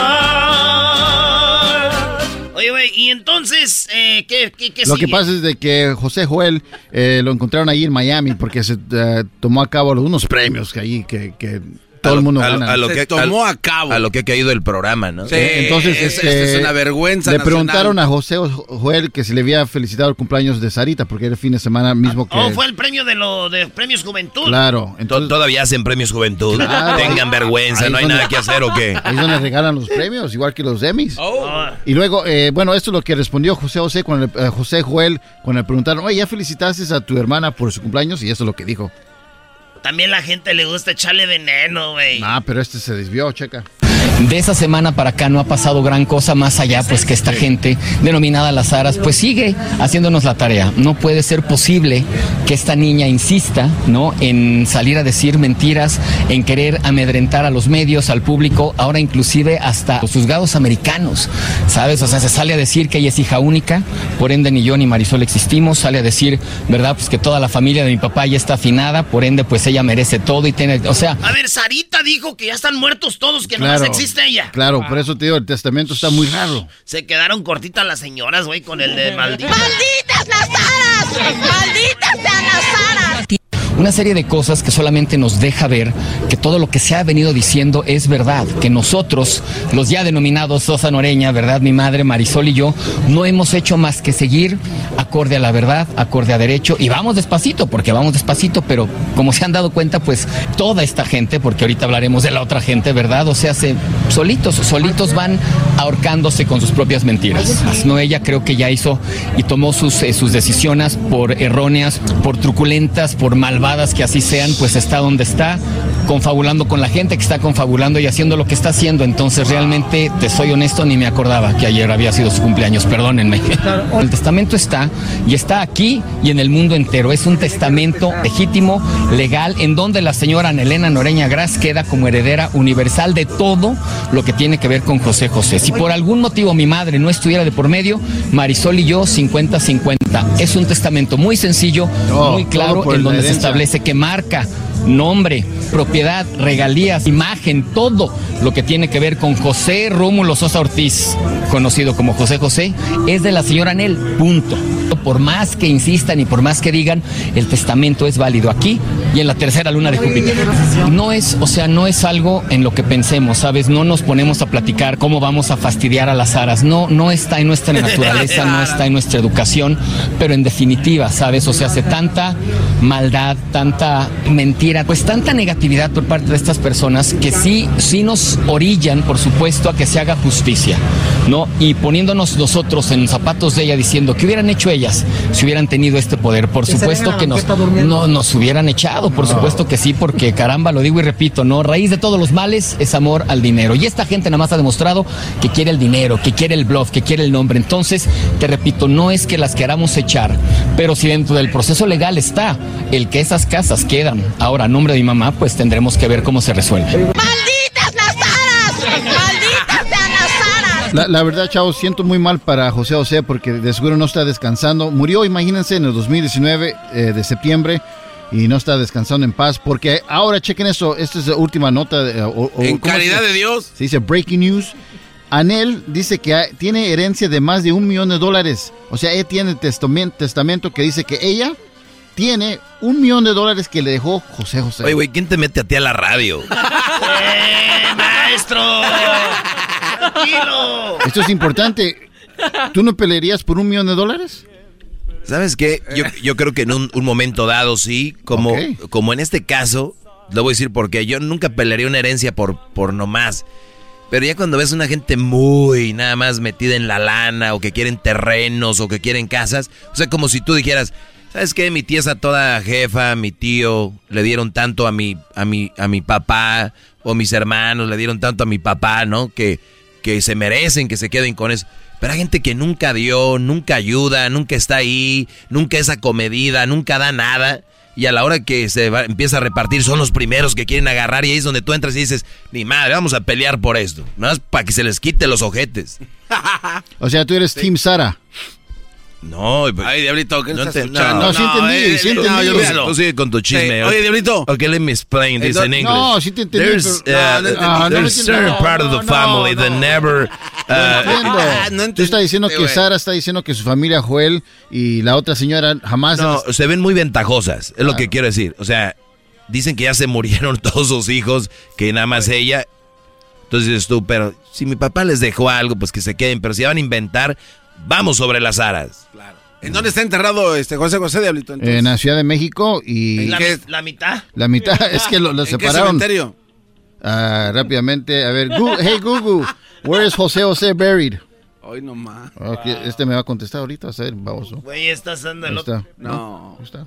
Oye, güey, y entonces, eh, ¿qué, qué, qué Lo que pasa es de que José Joel eh, lo encontraron ahí en Miami porque se eh, tomó a cabo unos premios que ahí que, que todo el mundo a, gana. a lo que tomó a, cabo. A lo que ha caído el programa, ¿no? Sí, Eh, Entonces, es, este, esto es una vergüenza. Le nacional. preguntaron a José Joel que si le había felicitado el cumpleaños de Sarita porque era el fin de semana mismo que. Oh, fue el premio de los de premios Juventud. Claro, To- Todavía hacen premios juventud. Claro, Tengan ahí- vergüenza, ahí no hay donde- nada que hacer o qué. Ahí es donde regalan los premios, igual que los Emmys. Oh. Y luego, eh, bueno, esto es lo que respondió José José cuando le- eh, José Joel cuando le preguntaron, oye, ¿ya felicitaste a tu hermana por su cumpleaños? Y eso es lo que dijo. También la gente le gusta echarle veneno, güey. Ah, pero este se desvió, checa. De esa semana para acá no ha pasado gran cosa más allá, pues que esta gente denominada las aras, pues sigue haciéndonos la tarea. No puede ser posible que esta niña insista, ¿no? En salir a decir mentiras, en querer amedrentar a los medios, al público, ahora inclusive hasta los juzgados americanos, ¿sabes? O sea, se sale a decir que ella es hija única, por ende ni yo ni Marisol existimos, sale a decir, ¿verdad? Pues que toda la familia de mi papá ya está afinada, por ende pues ella merece todo y tiene, o sea, A ver, Sarita dijo que ya están muertos todos, que Claro. nomás existe ella. Claro, por eso te digo, el testamento está muy raro. Se quedaron cortitas las señoras, güey, con el de maldito. ¡Malditas las aras! ¡Malditas sean las aras! Una serie de cosas que solamente nos deja ver que todo lo que se ha venido diciendo es verdad, que nosotros, los ya denominados Sosa Noreña, ¿verdad? Mi madre Marisol y yo, no hemos hecho más que seguir acorde a la verdad, acorde a derecho, y vamos despacito, porque vamos despacito, pero como se han dado cuenta, pues toda esta gente, porque ahorita hablaremos de la otra gente, ¿verdad? O sea, se, solitos, solitos van ahorcándose con sus propias mentiras. No, ella creo que ya hizo y tomó sus, eh, sus decisiones por erróneas, por truculentas, por malvadas que así sean, pues está donde está, confabulando con la gente que está confabulando y haciendo lo que está haciendo. Entonces, realmente, te soy honesto, ni me acordaba que ayer había sido su cumpleaños, perdónenme. El testamento está y está aquí y en el mundo entero. Es un testamento legítimo, legal, en donde la señora Nelena Noreña Gras queda como heredera universal de todo lo que tiene que ver con José José. Si por algún motivo mi madre no estuviera de por medio, Marisol y yo 50-50. Es un testamento muy sencillo, muy claro, en donde se herencia. Establece que marca nombre, propiedad, regalías, imagen, todo lo que tiene que ver con José Rómulo Sosa Ortiz, conocido como José José, es de la señora Anel, punto. Por más que insistan y por más que digan, el testamento es válido aquí y en la tercera luna de Júpiter. No es, o sea, no es algo en lo que pensemos, ¿sabes? No nos ponemos a platicar cómo vamos a fastidiar a las aras. No, no está en nuestra naturaleza, no está en nuestra educación, pero en definitiva, ¿sabes? O sea, hace tanta maldad, tanta mentira, pues tanta negatividad por parte de estas personas que sí, sí nos orillan, por supuesto, a que se haga justicia, ¿no? Y poniéndonos nosotros en los zapatos de ella diciendo, ¿qué hubieran hecho ellas si hubieran tenido este poder? Por supuesto que nos, no, nos hubieran echado, por supuesto que sí, porque caramba, lo digo y repito, ¿no? Raíz de todos los males es amor al dinero. Y esta gente nada más ha demostrado que quiere el dinero, que quiere el bluff, que quiere el nombre. Entonces, te repito, no es que las queramos echar, pero si dentro del proceso legal está el que esas casas quedan ahora a nombre de mi mamá, pues tendremos que ver cómo se resuelve. ¡Malditas las aras! ¡Malditas sean las aras! La, la verdad, chavos, siento muy mal para José José porque de seguro no está descansando. Murió, imagínense, en el 2019 eh, de septiembre y no está descansando en paz porque ahora chequen eso, esta es la última nota. de- o- o- En ¿cómo caridad de Dios. Se dice breaking news. Anel dice que tiene herencia de más de un millón de dólares. O sea, ella tiene testamento, testamento que dice que ella tiene un millón de dólares que le dejó José José. Oye, güey, ¿quién te mete a ti a la radio? ¡Eh, maestro! ¡Tranquilo! Esto es importante. ¿Tú no pelearías por un millón de dólares? ¿Sabes qué? Yo, yo creo que en un, un momento dado sí, como, como en este caso, lo voy a decir porque yo nunca pelearía una herencia por, por nomás. Pero ya cuando ves una gente muy nada más metida en la lana o que quieren terrenos o que quieren casas, o sea, como si tú dijeras, ¿sabes qué? Mi tía está toda jefa, mi tío, le dieron tanto a mi, a mi, a mi papá o mis hermanos le dieron tanto a mi papá, ¿no? Que, que se merecen que se queden con eso. Pero hay gente que nunca dio, nunca ayuda, nunca está ahí, nunca es acomedida, nunca da nada. Y a la hora que se va- empieza a repartir son los primeros que quieren agarrar y ahí es donde tú entras y dices, ni madre, vamos a pelear por esto. Nada más para que se les quite los ojetes. O sea, tú eres Team Sara. No, Ay, Diablito, ¿qué no estás te- escuchando? No, sí entendí, eh, sí entendí. no, yo Tú- olvídalo. Tú sigue con tu chisme. Oye, Diablito. Okay, let me explain this Eh, in English. no, sí te entendí, There's, uh, no, no there's No, no certain part of the No, no, family that no. never... No uh, entiendo. Tú estás diciendo que. Sara está diciendo que su familia Joel y la otra señora jamás... No, se ven muy ventajosas, es lo que quiero decir. O sea, dicen que ya se murieron todos sus hijos, que nada más ella. Entonces dices tú, pero si mi papá les dejó algo, pues que se queden. Pero si van a inventar, vamos sobre las aras. ¿En dónde está enterrado este José José Diablito? entonces? En la Ciudad de México y... La, qué? la mitad. La mitad es que lo, lo ¿En qué separaron. cementerio? Ah, rápidamente, a ver, Gu- hey Google, where is José José buried? Hoy nomás. Ok, Este me va a contestar ahorita, a ver, vamos. Güey, estás dando Ahí el está. No. Ahí está.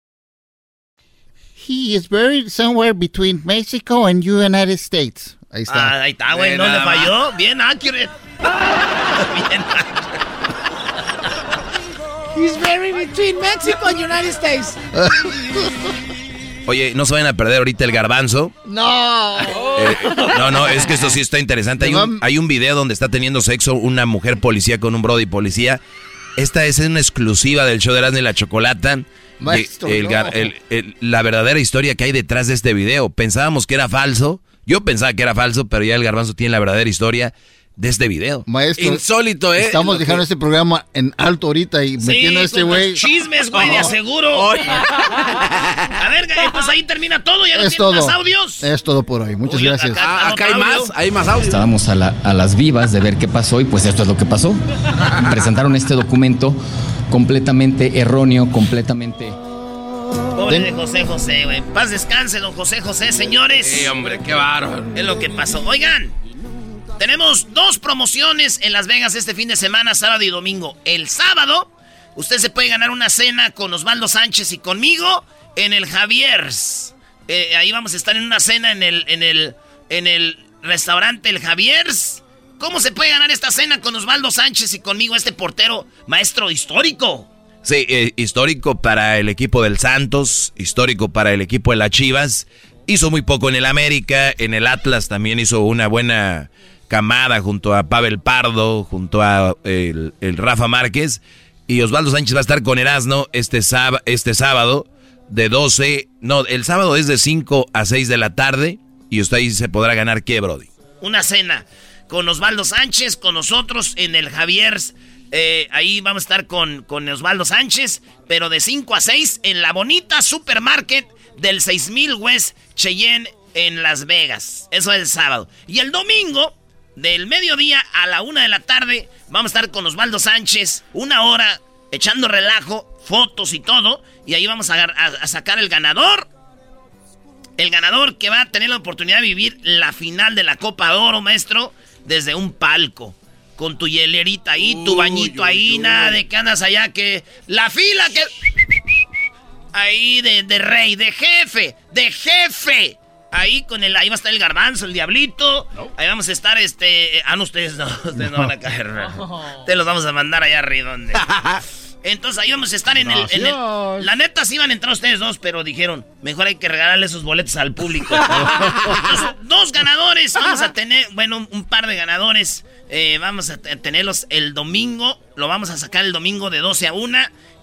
He is buried somewhere between Mexico and United States. Ahí está. Ah, ahí está, güey, no le falló. Bien accurate. Bien He's buried between Mexico and United States. Oye, no se vayan a perder ahorita el garbanzo. No. Eh, no, no, es que esto sí está interesante. Hay un, hay un video donde está teniendo sexo una mujer policía con un brody policía. Esta es una exclusiva del show de Erasmo y la Chocolata. Maestro, el no. gar- el- el- la verdadera historia que hay detrás de este video. Pensábamos que era falso. Yo pensaba que era falso, pero ya el garbanzo tiene la verdadera historia de este video. Maestro, Insólito, ¿eh? Estamos que- dejando este programa en alto ahorita y metiendo a este güey. Chismes, güey, de Oh. aseguro. A ver, güey, pues ahí termina todo. Ya no Es todo. más audios. Es todo por hoy. Muchas gracias. Ah, acá hay más, hay más audio. Estábamos a, la- a las vivas de ver qué pasó y pues esto es lo que pasó. Presentaron este documento completamente erróneo, completamente... Pobre de José José, güey. Paz descanse, don José José, señores. Sí, hombre, qué bárbaro. Es lo que pasó. Oigan, tenemos dos promociones en Las Vegas este fin de semana, sábado y domingo. El sábado Usted se puede ganar una cena con Osvaldo Sánchez y conmigo en el Javier's. Eh, ahí vamos a estar en una cena en el, en el, en el restaurante El Javier's. ¿Cómo se puede ganar esta cena con Osvaldo Sánchez y conmigo, este portero maestro histórico? Sí, eh, histórico para el equipo del Santos, histórico para el equipo de las Chivas. Hizo muy poco en el América, en el Atlas también hizo una buena camada junto a Pavel Pardo, junto a el, el Rafa Márquez. Y Osvaldo Sánchez va a estar con Erasno este, este sábado de 12, no, el sábado es de 5 a 6 de la tarde. Y usted ahí se podrá ganar qué, Brody. Una cena con Osvaldo Sánchez, con nosotros en el Javier's. Eh, ahí vamos a estar con, con Osvaldo Sánchez, pero de 5 a 6 en la bonita supermarket del 6000 West Cheyenne en Las Vegas. Eso es el sábado. Y el domingo, del mediodía a la una de la tarde, vamos a estar con Osvaldo Sánchez, una hora, echando relajo, fotos y todo. Y ahí vamos a- a sacar el ganador. El ganador que va a tener la oportunidad de vivir la final de la Copa de Oro, maestro, desde un palco. Con tu hielerita ahí, tu bañito ahí, nada de que andas allá, que la fila que... Ahí de, de rey, de jefe, de jefe. Ahí con el, ahí va a estar el garbanzo, el diablito. Ahí vamos a estar, este. Ah, no, ustedes no, ustedes no, van a caer. Te los vamos a mandar allá arriba donde. Entonces ahí vamos a estar en el, en el- La neta sí iban a entrar ustedes dos, pero dijeron, mejor hay que regalarle esos boletos al público. Entonces, dos ganadores, vamos a tener, bueno, un, par de ganadores. eh, vamos a te- tenerlos el domingo. Lo vamos a sacar el domingo de 12 a 1.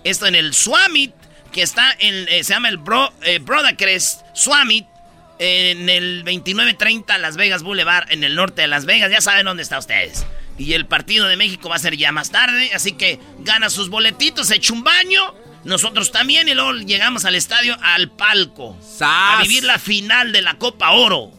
Esto en el Swamit, que está en. eh, se llama el Bro, eh, Brodacrest Swamit. En el 2930 Las Vegas Boulevard, en el norte de Las Vegas. Ya saben dónde está ustedes. Y el partido de México va a ser ya más tarde. Así que gana sus boletitos, echa un baño. Nosotros también. Y luego llegamos al estadio, al palco. A vivir la final de la Copa Oro.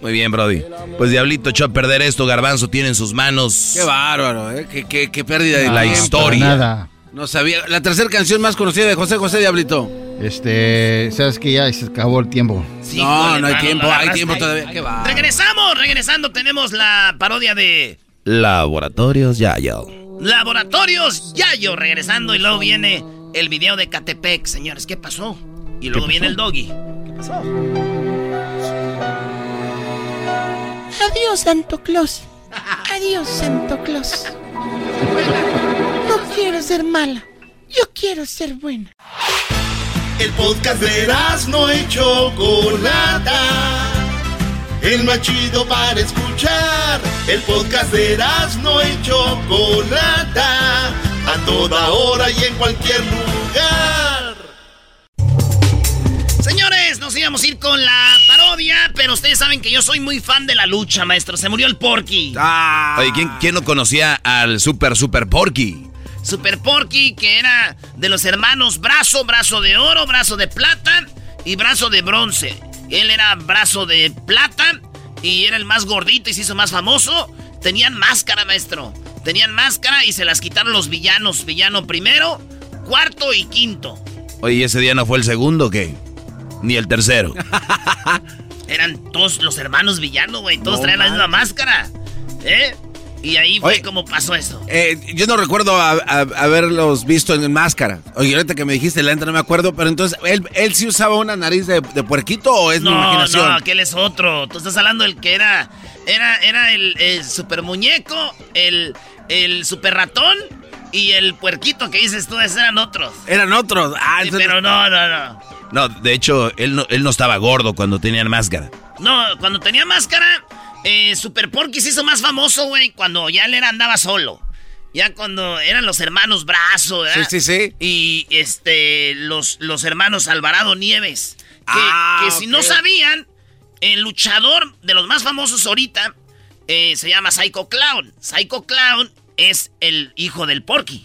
Muy bien, Brody. Pues Diablito echó a perder esto, Garbanzo tiene en sus manos. Qué bárbaro, ¿eh? Qué, qué- qué pérdida de La historia. Nada. No sabía. La tercera canción más conocida de José José Diablito. Este, sabes que ya se acabó el tiempo. no, no hay tiempo, hay tiempo ahí. todavía. Qué va. Regresamos, regresando tenemos la parodia de Laboratorios Yayo. Laboratorios Yayo. Regresando y luego viene el video de Catepec, señores. ¿Qué pasó? Y luego pasó? viene el doggy. ¿Qué pasó? Adiós, Santo Claus. Adiós, Santo Claus. No quiero ser mala. Yo quiero ser buena. El podcast de no y Chocolata. El más chido para escuchar. El podcast de no y Chocolata. A toda hora y en cualquier lugar. Señores, nos íbamos a ir con la parodia, pero ustedes saben que yo soy muy fan de la lucha, maestro. Se murió el Porky. Oye, ¿quién, quién no conocía al Super Super Porky? Super Porky, que era de los hermanos brazo, brazo de oro, brazo de plata y brazo de bronce. Él era brazo de plata y era el más gordito y se hizo más famoso. Tenían máscara, maestro. Tenían máscara y se las quitaron los villanos. Villano primero, cuarto y quinto. Oye, ¿y ese día no fue el segundo o qué? Ni el tercero. Eran todos los hermanos villanos, güey. Todos No traían la misma máscara. ¿Eh? Y ahí fue Oye. como pasó eso. Eh, yo no recuerdo a- a- haberlos visto en máscara. Oye, ahorita que me dijiste la neta no me acuerdo, pero entonces, ¿él, él sí usaba una nariz de, de puerquito o es mi No, imaginación? no, aquel es otro. Tú estás hablando del que era. Era, era el, el super muñeco, el, el super ratón y el puerquito que dices tú, esos eran otros. Eran otros. Ah, Sí, entonces- pero no, no, no. No, de hecho, él no, él no estaba gordo cuando tenían máscara. No, cuando tenía máscara, eh, Super Porky se hizo más famoso, güey, cuando ya él era, andaba solo. Ya cuando eran los hermanos Brazo, ¿verdad? Sí, sí, sí. Y este, los, los hermanos Alvarado Nieves. Que, Ah, que si no sabían, el luchador de los más famosos ahorita eh, se llama Psycho Clown. Psycho Clown es el hijo del Porky.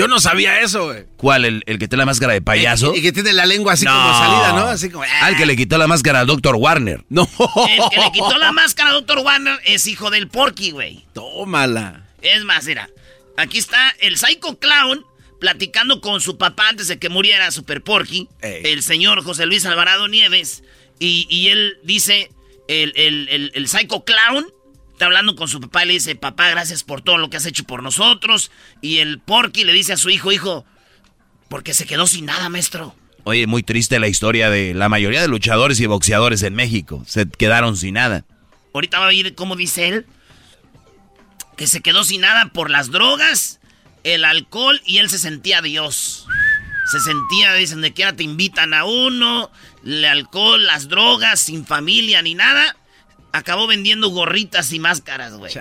Yo no sabía eso, güey. ¿Cuál? ¿El, el que tiene la máscara de payaso? Y, que tiene la lengua así como salida, ¿no? Así como. Al que le quitó la máscara al Dr. Warner. No. El que le quitó la máscara a Dr. Warner es hijo del Porky, güey. Tómala. Es más, mira, aquí está el Psycho Clown platicando con su papá antes de que muriera Super Porky, Ey. el señor José Luis Alvarado Nieves, y, y él dice, el, el, el, el Psycho Clown está hablando con su papá y le dice, papá, gracias por todo lo que has hecho por nosotros, Y el Porky le dice a su hijo, hijo, porque se quedó sin nada, maestro. Oye, muy triste la historia de la mayoría de luchadores y boxeadores en México. Se quedaron sin nada. Ahorita va a oír cómo dice él. Que se quedó sin nada por las drogas, el alcohol y él se sentía Dios. Se sentía, dicen, de que ahora te invitan a uno, el alcohol, las drogas, sin familia ni nada. Acabó vendiendo gorritas y máscaras, güey.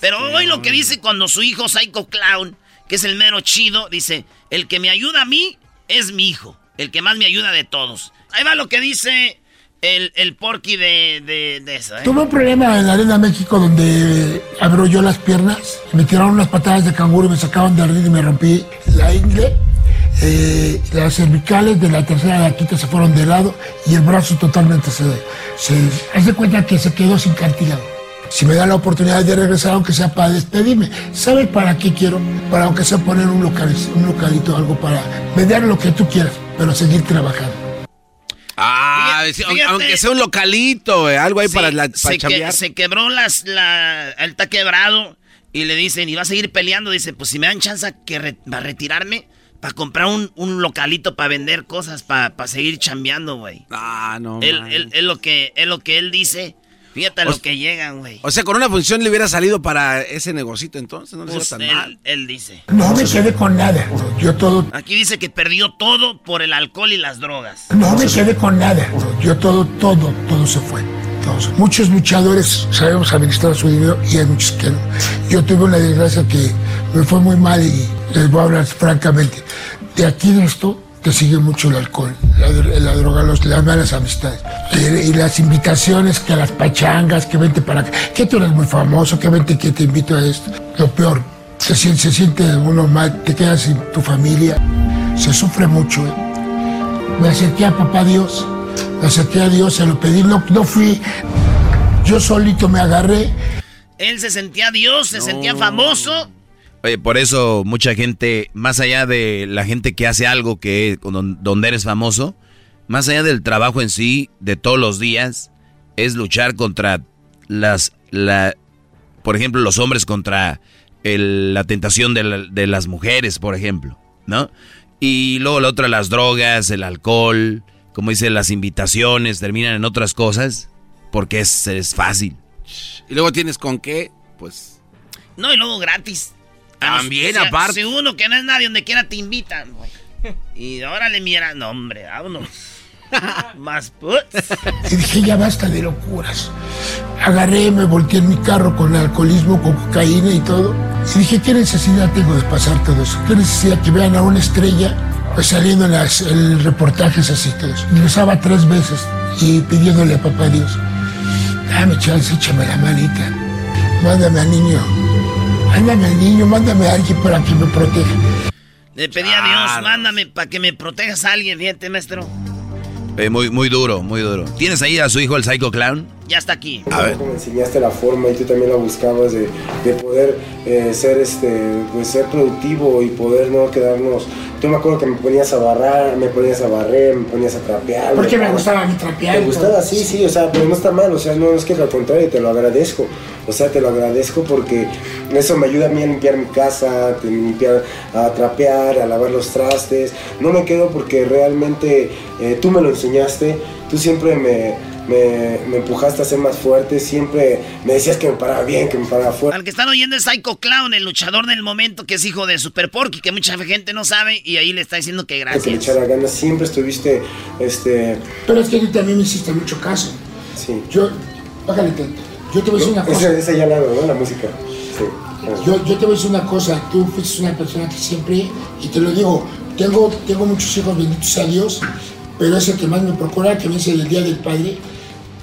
Pero hoy lo que dice cuando su hijo Psycho Clown, que es el mero chido, dice, el que me ayuda a mí es mi hijo, el que más me ayuda de todos. Ahí va lo que dice el, el porky de, de, de eso, ¿eh? Tuve un problema en la Arena México donde abrió yo las piernas, me tiraron unas patadas de canguro y me sacaban de ring y me rompí la ingle. Eh, las cervicales de la tercera de la quinta se fueron de lado y el brazo totalmente se, se haz de cuenta que se quedó sin cartílago. Si me da la oportunidad de regresar, aunque sea para despedirme, ¿sabes para qué quiero? Para aunque sea poner un, local, un localito, algo para vender lo que tú quieras, pero seguir trabajando. Ah, sí, aunque- sea un localito, eh, algo ahí Sí, para, la, para se, que- se quebró las, la, él está quebrado y le dicen, y va a seguir peleando, dice, pues si me dan chance que re- para retirarme, para comprar un, un localito para vender cosas, para seguir chambeando, güey. Ah, no. él, él- es lo que, es lo que él dice. Fíjate O lo que llegan, güey. O sea, con una función le hubiera salido para ese negocito entonces, no le Pues tan mal. él, él dice. No me quedé con nada. Yo todo, Aquí dice que perdió todo por el alcohol y las drogas. no me quedé con nada. Yo todo, todo, todo se fue. Muchos luchadores sabemos administrar su dinero y hay muchos que no. Yo tuve una desgracia que me fue muy mal y les voy a hablar francamente. De aquí de esto te sigue mucho el alcohol, la, la droga, los, las malas amistades. Y, las invitaciones, que a las pachangas, que vente para acá, que tú eres muy famoso, que vente que te invito a esto. Lo peor, se siente uno mal, te quedas sin tu familia, se sufre mucho. ¿eh? Me acerqué a papá Dios, acerqué a Dios, se lo pedí, no, no fui, yo solito me agarré. Él se sentía Dios, se sentía famoso. Oye, por eso mucha gente, más allá de la gente que hace algo que don- donde eres famoso, más allá del trabajo en sí, de todos los días, es luchar contra las, la, por ejemplo, los hombres contra el- la tentación de, la- de las mujeres, por ejemplo, ¿no? Y luego la otra, las drogas, el alcohol, como dice, las invitaciones, terminan en otras cosas, porque es, es fácil. Y luego tienes con qué, pues... No, y luego gratis. También, Si- aparte. Si uno que no es nadie, donde quiera te invitan, güey. Y órale, mira, no, hombre, vámonos. Más puts. Y dije, ya basta de locuras. Agarré, me volteé en mi carro con alcoholismo, con cocaína y todo. Y dije, ¿qué necesidad tengo de pasar todo eso? ¿Qué necesidad que vean a una estrella pues saliendo en las en reportajes así rezaba tres veces y pidiéndole a papá Dios, dame chance, échame la manita. Mándame al niño. Mándame al niño, mándame a alguien para que me proteja. Le pedí a Dios, mándame para que me protejas a alguien, fíjate, maestro. Eh, muy, muy duro, muy duro. ¿Tienes ahí a su hijo el Psycho Clown? Ya está aquí. A ver. Me enseñaste la forma y tú también la buscabas de, de poder eh, ser este pues ser productivo y poder no quedarnos. Tú me acuerdo que me ponías a barrar, me ponías a barrer, me ponías a trapear. Porque me me gustaba mi trapear. Te gustaba, sí, sí, o sea, pero no está mal, o sea, no es que al contrario, te lo agradezco. O sea, te lo agradezco porque eso me ayuda a mí a limpiar mi casa, a limpiar, a trapear, a lavar los trastes. No me quedo porque realmente eh, tú me lo enseñaste, tú siempre me, me, me empujaste a ser más fuerte, siempre me decías que me paraba bien, que me paraba fuerte. Al que están oyendo es Psycho Clown, el luchador del momento, que es hijo de Super Porky, que mucha gente no sabe, y ahí le está diciendo que Que le gracias. echara ganas, siempre estuviste, este... Pero es que tú también me hiciste mucho caso. Sí. Yo, bájale tanto. Yo te voy a decir una cosa. Ese, ese ya lado, ¿no? La música. Sí. Yo, yo te voy a decir una cosa, tú fuiste una persona que siempre, y te lo digo, tengo, tengo muchos hijos, benditos a Dios, pero es el que más me procura, que me dice el Día del Padre.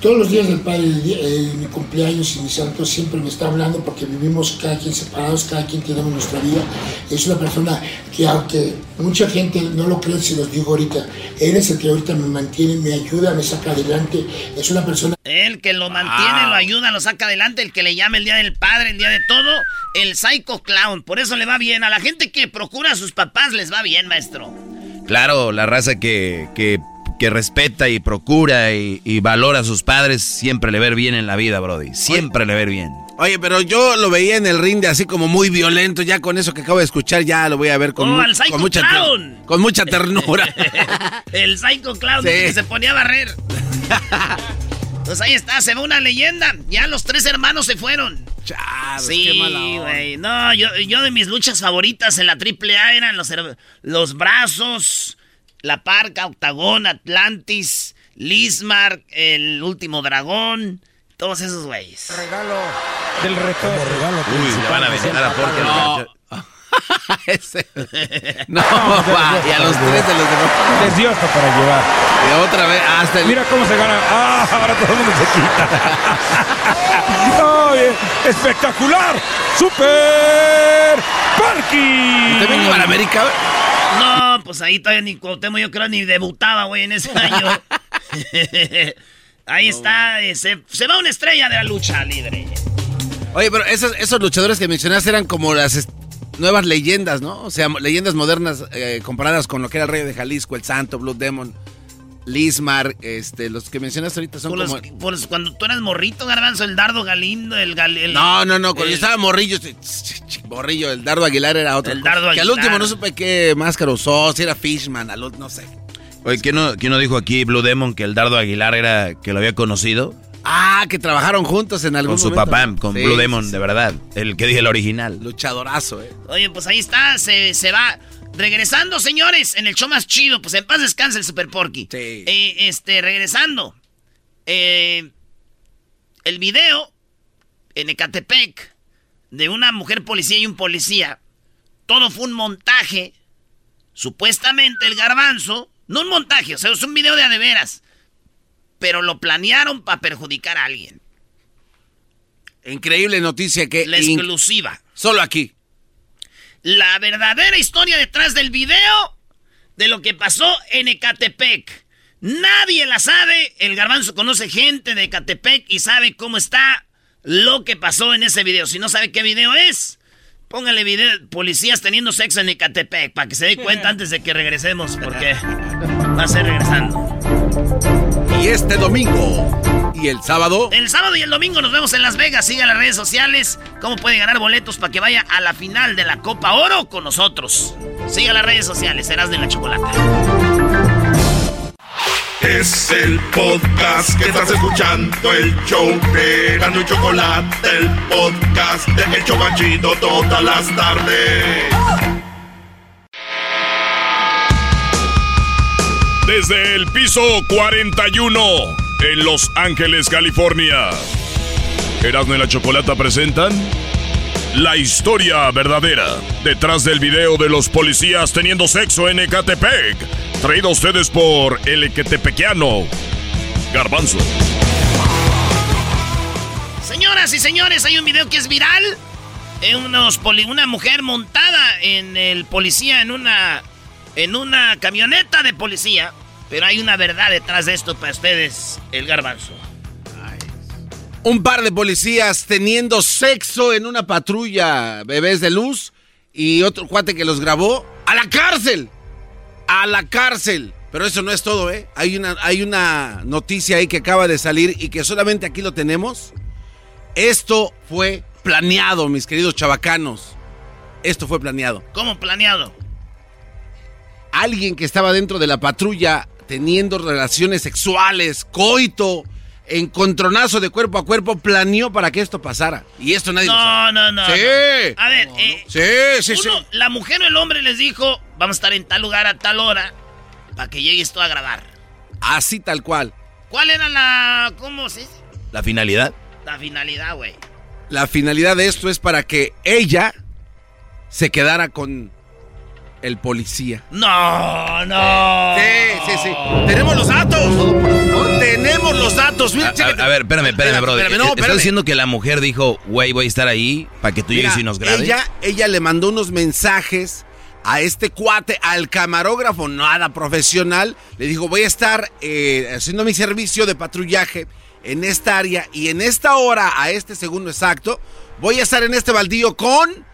Todos los días del Padre, el- mi cumpleaños y mi santo, siempre me está hablando porque vivimos cada quien separados, cada quien tenemos nuestra vida. Es una persona que aunque mucha gente no lo cree, se los digo ahorita, él es el que ahorita me mantiene, me ayuda, me saca adelante. Es una persona El que lo mantiene, lo ayuda, lo saca adelante, el que le llama el día del padre, el día de todo, el Psycho Clown. Por eso le va bien. A la gente que procura a sus papás les va bien, maestro. Claro, la raza que, que, que respeta y procura y, y valora a sus padres, siempre le ver bien en la vida, Brody. Siempre le ver bien. Oye, pero yo lo veía en el ring de así como muy violento, ya con eso que acabo de escuchar, ya lo voy a ver con, Oh, mu- con mucha Clown. con mucha ternura. El Psycho Clown Sí. que se ponía a barrer. pues ahí está, se ve una leyenda. Ya los tres hermanos se fueron. sí, mala onda. güey. No, yo, yo de mis luchas favoritas en la AAA eran los, her- los brazos, la parca, Octagón, Atlantis, Lismar, el último dragón. Todos esos güeyes. Regalo del reto. Uy, le van a aventar a Porky. No. Ese- No, va, y a los tres de los demás. Les dio hasta para llevar. Y otra vez, hasta el... Mira cómo se gana. Ah, ahora todo el mundo se quita. Bien. Espectacular. Super Parky. ¿También iba a la América? Pues ahí todavía ni Cuauhtémoc yo creo ni debutaba, güey, en ese año. ahí está, eh, se, se va una estrella de la lucha libre. Oye, pero esos, esos luchadores que mencionaste eran como las nuevas leyendas, ¿no? O sea, leyendas modernas eh, comparadas con lo que era el Rey de Jalisco, el Santo, Blood Demon, Lismar, este, los que mencionaste ahorita son Por los- como... los- cuando tú eras morrito, garbanzo, el dardo galindo, el... gal- el- No, no, no, cuando yo estaba morrillo, morrillo, el Dardo Aguilar era otro. El Dardo Que al Aguilar. último no supe qué máscara usó, si era Fishman, al no sé. Oye, ¿quién no, quién no dijo aquí Blue Demon que el Dardo Aguilar era que lo había conocido? Ah, que trabajaron juntos en algún Con su momento, papá, ¿no? con Sí, Blue sí, Demon, sí. de verdad. El que dije el original. Luchadorazo, eh. Oye, pues ahí está, se, se va. Regresando, señores, en el show más chido, pues en paz descanse el Super Porky. Eh, este, regresando. eh, el video en Ecatepec de una mujer policía y un policía. Todo fue un montaje. Supuestamente el garbanzo. No un montaje, o sea, es un video de a de veras. Pero lo planearon para perjudicar a alguien. Increíble noticia que... La exclusiva. Solo aquí. La verdadera historia detrás del video de lo que pasó en Ecatepec. Nadie la sabe. El garbanzo conoce gente de Ecatepec y sabe cómo está lo que pasó en ese video. Si no sabe qué video es, póngale video policías teniendo sexo en Ecatepec para que se dé cuenta antes de que regresemos porque va a ser regresando. Y este domingo y el sábado... El sábado y el domingo nos vemos en Las Vegas. Siga las redes sociales. ¿Cómo puede ganar boletos para que vaya a la final de la Copa Oro con nosotros? Siga las redes sociales. Serás de la chocolate. Es el podcast que estás escuchando, el show de Gano y Chocolate, el podcast de El Chobachito todas las tardes. Desde el piso 41 en Los Ángeles, California. Erasmo y la Chocolata presentan la historia verdadera detrás del video de los policías teniendo sexo en Ecatepec. Traído a ustedes por el Ecatepequiano Garbanzo. Señoras y señores, hay un video que es viral. Eh, una mujer montada en el policía en una en una camioneta de policía. Pero hay una verdad detrás de esto para ustedes, el garbanzo. Un par de policías teniendo sexo en una patrulla, bebés de luz, y otro cuate que los grabó. ¡A la cárcel! ¡A la cárcel! Pero eso no es todo, ¿eh? Hay una, hay una noticia ahí que acaba de salir y que solamente aquí lo tenemos. Esto fue planeado, mis queridos chavacanos. Esto fue planeado. ¿Cómo planeado? Alguien que estaba dentro de la patrulla teniendo relaciones sexuales, coito, encontronazo de cuerpo a cuerpo, planeó para que esto pasara. Y esto nadie lo No, sabe. no, no. Sí. no. A ver, eh, Sí, sí, sí. uno- la mujer o el hombre les dijo, vamos a estar en tal lugar a tal hora para que llegues tú a grabar. Así tal cual. ¿Cuál era la... cómo se dice? La finalidad. La finalidad, güey. La finalidad de esto es para que ella se quedara con el policía. No, no. Sí, sí, sí. Tenemos los datos. Tenemos los datos. Mira, A, a- a ver, espérame, espérame, Espérame, brother. espérame, no, ¿Estás diciendo que la mujer dijo, güey, voy a estar ahí para que tú llegues y nos grabes? Ella, ella le mandó unos mensajes a este cuate, al camarógrafo, nada profesional. Le dijo, voy a estar eh, haciendo mi servicio de patrullaje en esta área y en esta hora, a este segundo exacto, voy a estar en este baldío con...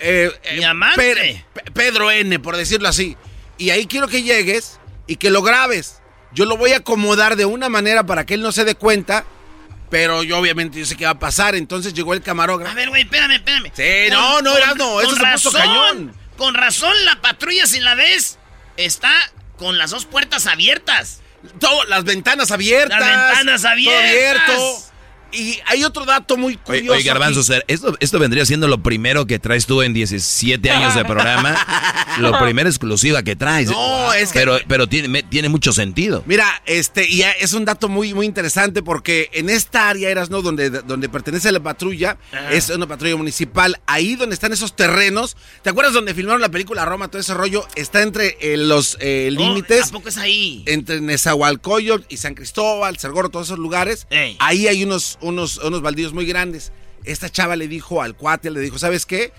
eh, eh, Pe- Pe- Pedro N, por decirlo así. Y ahí quiero que llegues y que lo grabes. yo lo voy a acomodar de una manera para que él no se dé cuenta, pero yo obviamente yo sé qué va a pasar, entonces llegó el camarógrafo. A ver, güey, espérame, espérame. Sí, no, no, Erasmo, eso con se puso cañón. Con razón, la patrulla, si la ves, está con las dos puertas abiertas. Todo, las ventanas abiertas. Las ventanas todo abiertas. abierto. Y hay otro dato muy curioso. oye, Garbanzo, esto, esto vendría siendo lo primero que traes tú en 17 años de programa. lo primero exclusiva que traes. No, es que- Pero, pero tiene, tiene mucho sentido. Mira, este, y es un dato muy, muy interesante porque en esta área, eras, ¿no? Donde, donde pertenece la patrulla, Ajá. es una patrulla municipal, ahí donde están esos terrenos, ¿te acuerdas donde filmaron la película Roma, todo ese rollo? Está entre eh, los eh, Oh, límites. ¿A poco es ahí? Entre Nezahualcóyotl y San Cristóbal, Cergoro, todos esos lugares. Ey. Ahí hay unos, unos, unos baldíos muy grandes. Esta chava le dijo al cuate, le dijo, ¿sabes qué?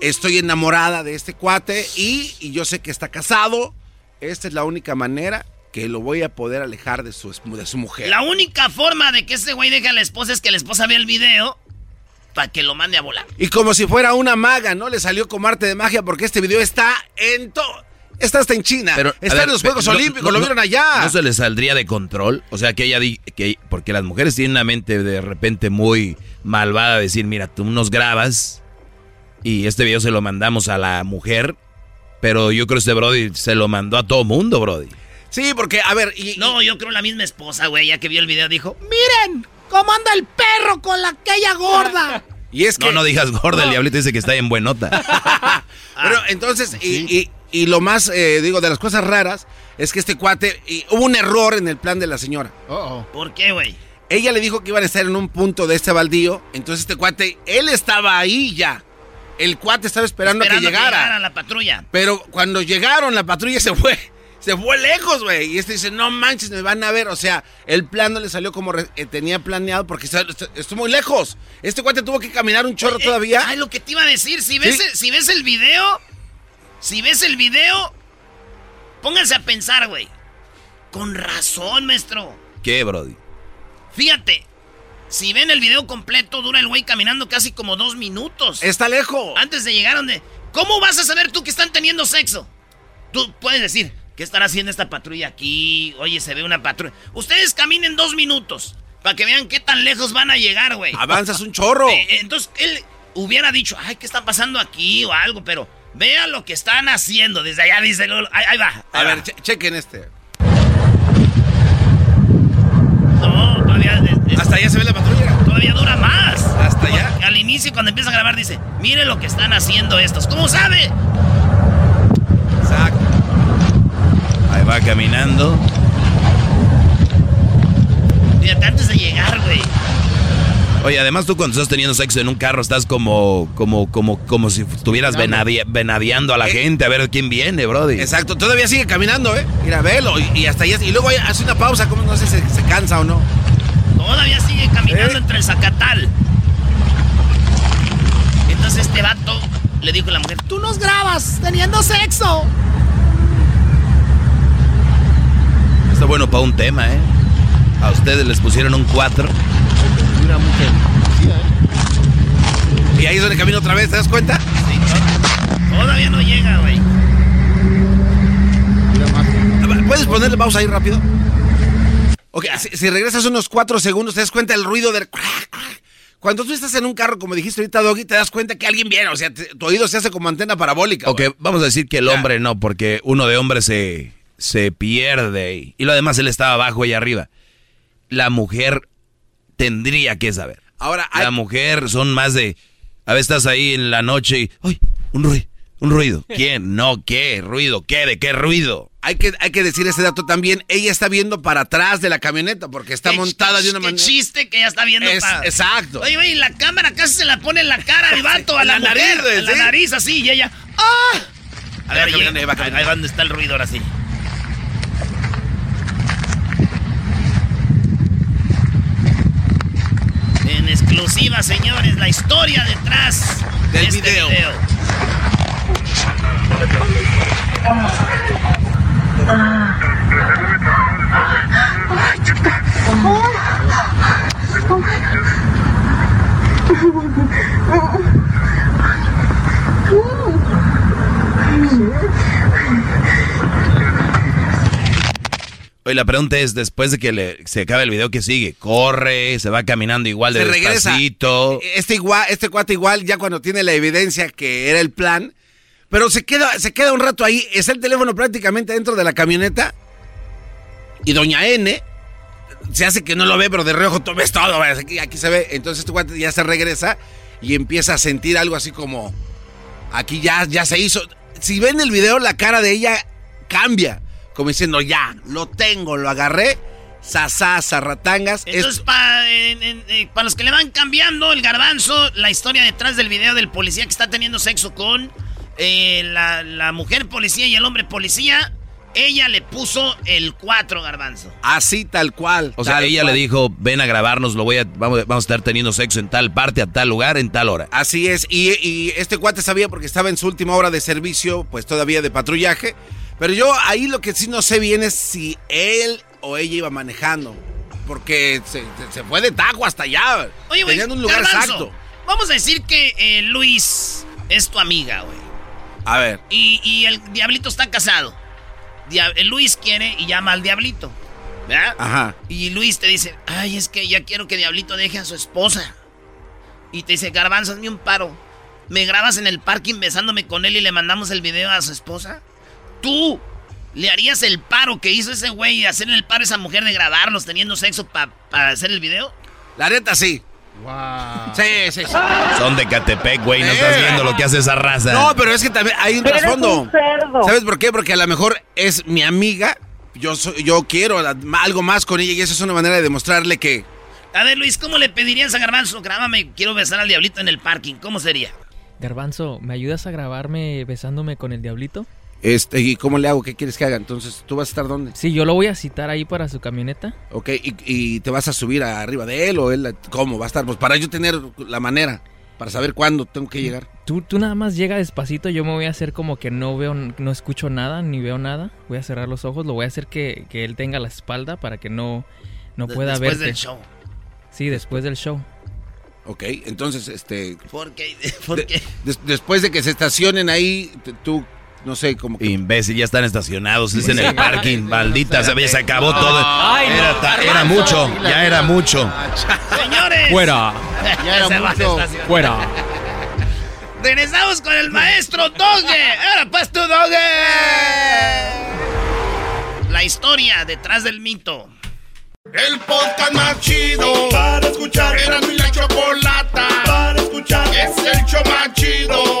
Estoy enamorada de este cuate y, y yo sé que está casado. Esta es la única manera que lo voy a poder alejar de su, de su mujer. La única forma de que ese güey deje a la esposa es que la esposa vea el video para que lo mande a volar. Y como si fuera una maga, ¿no? Le salió como arte de magia porque este video está en todo. Está hasta en China. Pero, está ver, en los Juegos no- Olímpicos, no- lo no- vieron allá. ¿No se le saldría de control? O sea, que ella di que porque las mujeres tienen una mente de repente muy malvada, decir, mira, tú nos grabas y este video se lo mandamos a la mujer, pero yo creo que este Brody se lo mandó a todo mundo, Brody. Sí, porque, a ver, y, No, yo creo la misma esposa, güey, ya que vio el video dijo, Miren cómo anda el perro con la aquella gorda. y es que... No, no digas gorda, el diablito dice que está en buenota. Pero entonces, y, y- y lo más, eh, digo, de las cosas raras es que este cuate, y hubo un error en el plan de la señora. ¿por qué, güey? Ella le dijo que iban a estar en un punto de este baldío, entonces este cuate, él estaba ahí ya. El cuate estaba esperando, Esperando a que llegara. la patrulla. Pero cuando llegaron, la patrulla se fue. Se fue lejos, güey. Y este dice, no manches, me van a ver. O sea, el plan no le salió como eh, tenía planeado porque está- está- estuvo muy lejos. Este cuate tuvo que caminar un chorro todavía. Ay, lo que te iba a decir, si ves, Sí. si ves el video, si ves el video, pónganse a pensar, güey. Con razón, maestro. ¿Qué, Brody? Fíjate, si ven el video completo, dura el güey caminando casi como dos minutos. Está lejos. Antes de llegar donde... ¿Cómo vas a saber tú que están teniendo sexo? Tú puedes decir, ¿qué estará haciendo esta patrulla aquí? Oye, se ve una patrulla. Ustedes caminen dos minutos para que vean qué tan lejos van a llegar, güey. Avanzas un chorro. Eh, eh, entonces, él hubiera dicho, ay, ¿qué está pasando aquí? O algo, pero vea lo que están haciendo. Desde allá dice Lolo. Ahí, ahí va. A ver, che- chequen este. No, todavía... es- es- Hasta allá se ve la patrulla. Todavía dura más. Hasta allá. Porque Al inicio, cuando empieza a grabar, dice, mire lo que están haciendo estos. ¿Cómo sabe? Exacto. Ahí va caminando. Fíjate, antes de llegar, güey. Oye, además tú cuando estás teniendo sexo en un carro estás como, como, como, como si estuvieras venadi- venadeando a la Eh. gente a ver quién viene, Brody. Exacto, todavía sigue caminando, ¿eh? Mira, velo. Y, y hasta allá. Y luego hace una pausa, como no sé si se, se cansa o no. Todavía sigue caminando ¿Eh? entre el Zacatal. Entonces este vato le dijo a la mujer, Tú nos grabas teniendo sexo. Está bueno para un tema, ¿eh? A ustedes les pusieron un 4. Y ahí es donde camina otra vez, ¿te das cuenta? todavía no llega, güey. ¿Puedes ponerle pausa ahí rápido? Ok, si, si regresas unos cuatro segundos, te das cuenta del ruido del... Cuando tú estás en un carro, como dijiste ahorita, Doggy, te das cuenta que alguien viene. O sea, te- tu oído se hace como antena parabólica. Ok, vamos a decir que el hombre no, porque uno de hombre se, se pierde. Y, y lo demás, él estaba abajo y arriba. La mujer tendría que saber. Ahora, La mujer son más de... A veces estás ahí en la noche y... ¡Ay! Un ruido. Un ruido. ¿Quién? No, ¿qué? ¿Ruido? ¿Qué? ¿De qué ruido? Hay que, hay que decir ese dato también. Ella está viendo para atrás de la camioneta porque está Qué montada de una manera... Chiste que ya está viendo. Es- pa- exacto. Oye, güey, la cámara casi se la pone en la cara al vato, a la, la mujer, nariz, en la nariz así, y ella... ¡Ah! A Ahí va ver, oye, ahí va ahí, ahí va donde está el ruido ahora sí. en exclusiva, señores, la historia detrás del de este video. Oye, la pregunta es, después de que le, se acabe el video, ¿qué sigue? ¿Corre? ¿Se va caminando igual de Se regresa. despacito? Este, igual, este cuate igual, ya cuando tiene la evidencia que era el plan, pero se queda, se queda un rato ahí, está el teléfono prácticamente dentro de la camioneta, y doña N se hace que no lo ve, pero de reojo tú ves todo, aquí se ve, entonces este cuate ya se regresa y empieza a sentir algo así como, aquí ya, ya se hizo. Si ven el video, la cara de ella cambia, como diciendo, ya, lo tengo, lo agarré, sasá, zarratangas. Entonces, para los que le van cambiando el garbanzo, la historia detrás del video del policía que está teniendo sexo con eh, la, la mujer policía y el hombre policía, ella le puso el 4 garbanzo. Así tal cual. O sea, ella cual. le dijo, ven a grabarnos, lo voy a, vamos, vamos a estar teniendo sexo en tal parte, a tal lugar, en tal hora. Así es, y, y este cuate sabía porque estaba en su última hora de servicio, pues todavía de patrullaje. Pero yo ahí lo que sí no sé bien es si él o ella iba manejando. Porque se, se fue de taco hasta allá. Oye, güey, un lugar Garbanzo, exacto. Vamos a decir que eh, Luis es tu amiga, güey. A ver. Y, y el diablito está casado. Dia- el Luis quiere y llama al diablito. ¿Verdad? Ajá. Y Luis te dice, ay, es que ya quiero que Diablito deje a su esposa. Y te dice, Garbanzo, hazme un paro. ¿Me grabas en el parking besándome con él y le mandamos el video a su esposa? ¿Tú le harías el paro que hizo ese güey y hacerle el paro a esa mujer de grabarlos teniendo sexo para hacer el video? La neta sí. Wow. Sí, sí, sí. Son de Catepec, güey, no estás viendo lo que hace esa raza. No, pero es que también hay un Pero eres trasfondo. un cerdo. ¿Sabes por qué? Porque a lo mejor es mi amiga. Yo, soy- yo quiero algo más con ella y eso es una manera de demostrarle que. A ver, Luis, ¿cómo le pedirías a Garbanzo? Grábame, quiero besar al diablito en el parking. ¿Cómo sería? Garbanzo, ¿me ayudas a grabarme besándome con el diablito? Este, ¿y cómo le hago? ¿Qué quieres que haga? Entonces, ¿tú vas a estar dónde? Sí, yo lo voy a citar ahí para su camioneta. Ok, ¿y, y te vas a subir arriba de él o él? ¿Cómo va a estar? Pues para yo tener la manera, para saber cuándo tengo que llegar. Tú, tú nada más llega despacito, yo me voy a hacer como que no veo, no escucho nada, ni veo nada. Voy a cerrar los ojos, lo voy a hacer que, que él tenga la espalda para que no, no pueda después verte. del show. Sí, después del show. Ok, entonces, este... ¿Por qué? ¿Por qué? des- después de que se estacionen ahí, tú, no sé, como que... Imbécil, ya están estacionados, es en Sí. el parking, maldita, se, se acabó todo. Ay, no, era, ta- era mucho, ya era mucho. Señores. Fuera. Ya era mucho. Fuera. Regresamos con el maestro Doge. Ahora pues tú, Doge. La historia detrás del mito. El podcast más chido para escuchar. Era mi la chocolata para escuchar. Es el show más chido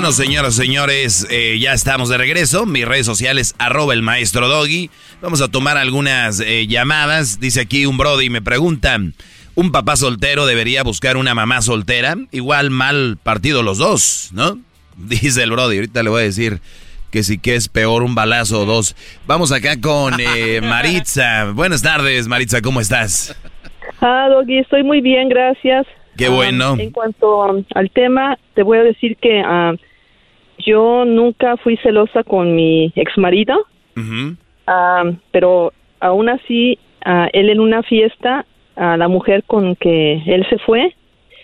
Bueno, señoras, señores, eh, ya estamos de regreso. Mis redes sociales, arroba el maestro Doggy. Vamos a tomar algunas eh, llamadas. Dice aquí un brody, me preguntan, ¿un papá soltero debería buscar una mamá soltera? Igual mal partido los dos, ¿no? Dice el brody, ahorita le voy a decir que sí que es peor un balazo o dos. Vamos acá con eh, Maritza. Buenas tardes, Maritza, ¿cómo estás? Ah, Doggy, estoy muy bien, gracias. Qué Ah, bueno. en cuanto um, al tema, te voy a decir que ah, yo nunca fui celosa con mi ex marido, Ujú. pero aún así, ah, él en una fiesta, a la mujer con que él se fue,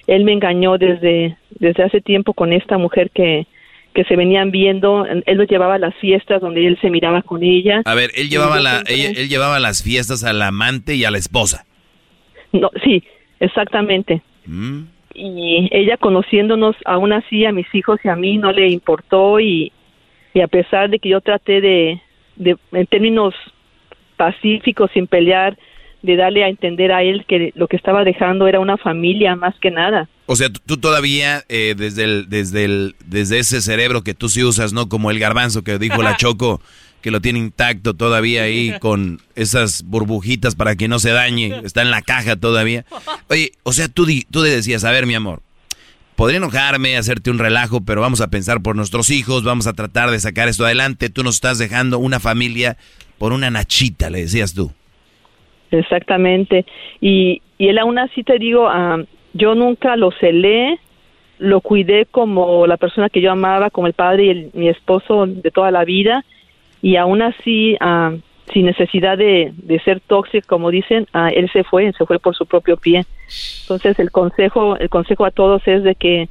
él me engañó desde, desde hace tiempo con esta mujer que, que se venían viendo. Él lo llevaba a las fiestas donde él se miraba con ella. A ver, él llevaba, la, él llevaba las fiestas al amante y a la esposa. No, sí, exactamente. Mm. Y ella conociéndonos aún así a mis hijos y a mí no le importó y, y a pesar de que yo traté de, de en términos pacíficos sin pelear de darle a entender a él que lo que estaba dejando era una familia más que nada O sea, tú- todavía, eh, desde, el, desde, el, desde ese cerebro que tú sí usas, ¿no? Como el garbanzo que dijo la Choco, que lo tiene intacto todavía ahí con esas burbujitas para que no se dañe. Está en la caja todavía. Oye, o sea, tú, di- tú le decías, a ver, mi amor, podría enojarme, hacerte un relajo, pero vamos a pensar por nuestros hijos, vamos a tratar de sacar esto adelante. Tú nos estás dejando una familia por una nachita, le decías tú. Exactamente. Y, y él aún así te digo, ah, yo nunca lo celé, lo cuidé como la persona que yo amaba, como el padre y el- mi esposo de toda la vida. Y aún así, ah, sin necesidad de, de ser tóxico, como dicen, ah, él se fue, se fue por su propio pie. Entonces el consejo, el consejo a todos es de que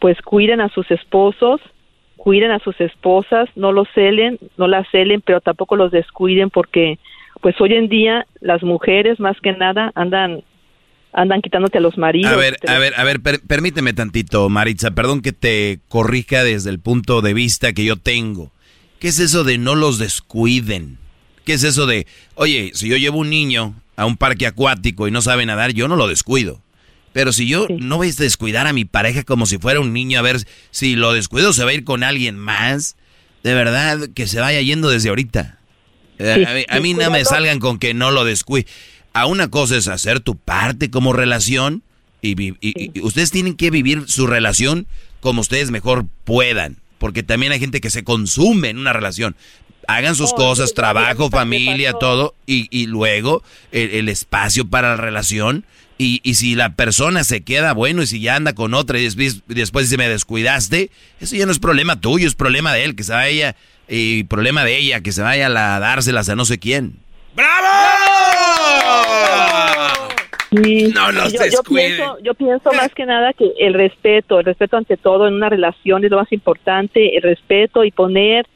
pues cuiden a sus esposos, cuiden a sus esposas, no los celen, no las celen, pero tampoco los descuiden porque pues hoy en día las mujeres más que nada andan andan quitándote a los maridos. A ver, a ver, a ver, per- permíteme tantito, Maritza, perdón que te corrija desde el punto de vista que yo tengo. ¿Qué es eso de no los descuiden? ¿Qué es eso de, oye, si yo llevo un niño a un parque acuático y no sabe nadar, yo no lo descuido? Pero si yo no voy a descuidar a mi pareja como si fuera un niño, a ver si lo descuido se va a ir con alguien más, de verdad que se vaya yendo desde ahorita. Eh, Sí, a, mí- a mí no me salgan con que no lo descuide. A una cosa es hacer tu parte como relación y, vi- y- y ustedes tienen que vivir su relación como ustedes mejor puedan, porque también hay gente que se consume en una relación. Hagan sus cosas, trabajo, familia, todo, y, y luego el, el espacio para la relación. Y, y si la persona se queda bueno y si ya anda con otra y después, y después dice me descuidaste, eso ya no es problema tuyo, es problema de él, que se vaya, y problema de ella, que se vaya a la- a dárselas a no sé quién. Sí, No los yo, yo pienso, yo pienso más que nada que el respeto, el respeto ante todo en una relación es lo más importante, el respeto y poner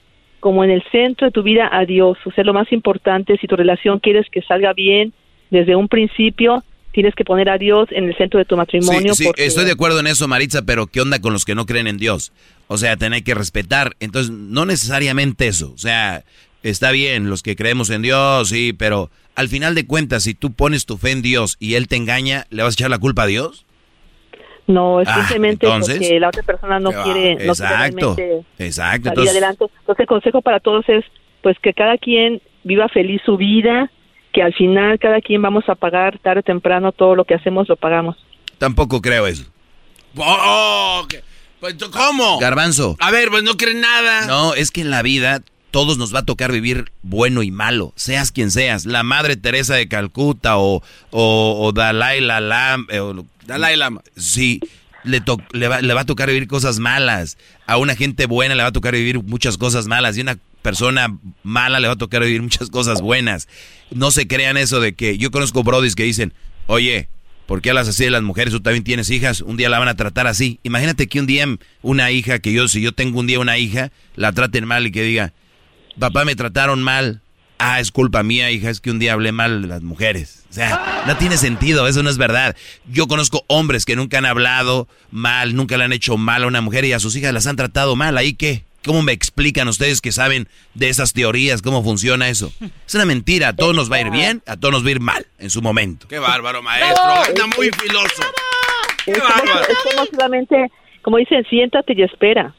como en el centro de tu vida a Dios, o sea, lo más importante, si tu relación quieres que salga bien desde un principio, tienes que poner a Dios en el centro de tu matrimonio. Sí, sí, porque- estoy de acuerdo en eso, Maritza, pero ¿qué onda con los que no creen en Dios? O sea, tener que respetar. Entonces, no necesariamente eso. O sea, está bien, los que creemos en Dios, sí, pero al final de cuentas, si tú pones tu fe en Dios y Él te engaña, ¿le vas a echar la culpa a Dios? No, es Ah, simplemente entonces. porque la otra persona no quiere, no quiere Exacto, exacto. salir Entonces, adelante. Entonces el consejo para todos es pues que cada quien viva feliz su vida, que al final cada quien vamos a pagar tarde o temprano todo lo que hacemos lo pagamos. tampoco creo eso. Oh, ok. Pues, ¿Cómo? Garbanzo. A ver, pues no creen nada. No, es que en la vida todos nos va a tocar vivir bueno y malo, seas quien seas, la Madre Teresa de Calcuta o, o, o Dalai Lama. eh, o- Dalai Lama. Sí, le, to- le, va, le va a tocar vivir cosas malas. A una gente buena le va a tocar vivir muchas cosas malas. Y a una persona mala le va a tocar vivir muchas cosas buenas. No se crean eso de que yo conozco brodis que dicen, oye, ¿por qué hablas así de las mujeres? Tú también tienes hijas, un día la van a tratar así. Imagínate que un día una hija, que yo, si yo tengo un día una hija, la traten mal y que diga, papá me trataron mal. Ah, es culpa mía, hija, es que un día hablé mal de las mujeres. O sea, no tiene sentido, eso no es verdad. Yo conozco hombres que nunca han hablado mal, nunca le han hecho mal a una mujer y a sus hijas las han tratado mal. ¿Ahí qué? ¿Cómo me explican ustedes que saben de esas teorías? ¿Cómo funciona eso? Es una mentira, a todos nos va a ir bien, a todos nos va a ir mal en su momento. Qué bárbaro, maestro. Anda muy filoso. Es como, es como solamente, como dicen, siéntate y espera.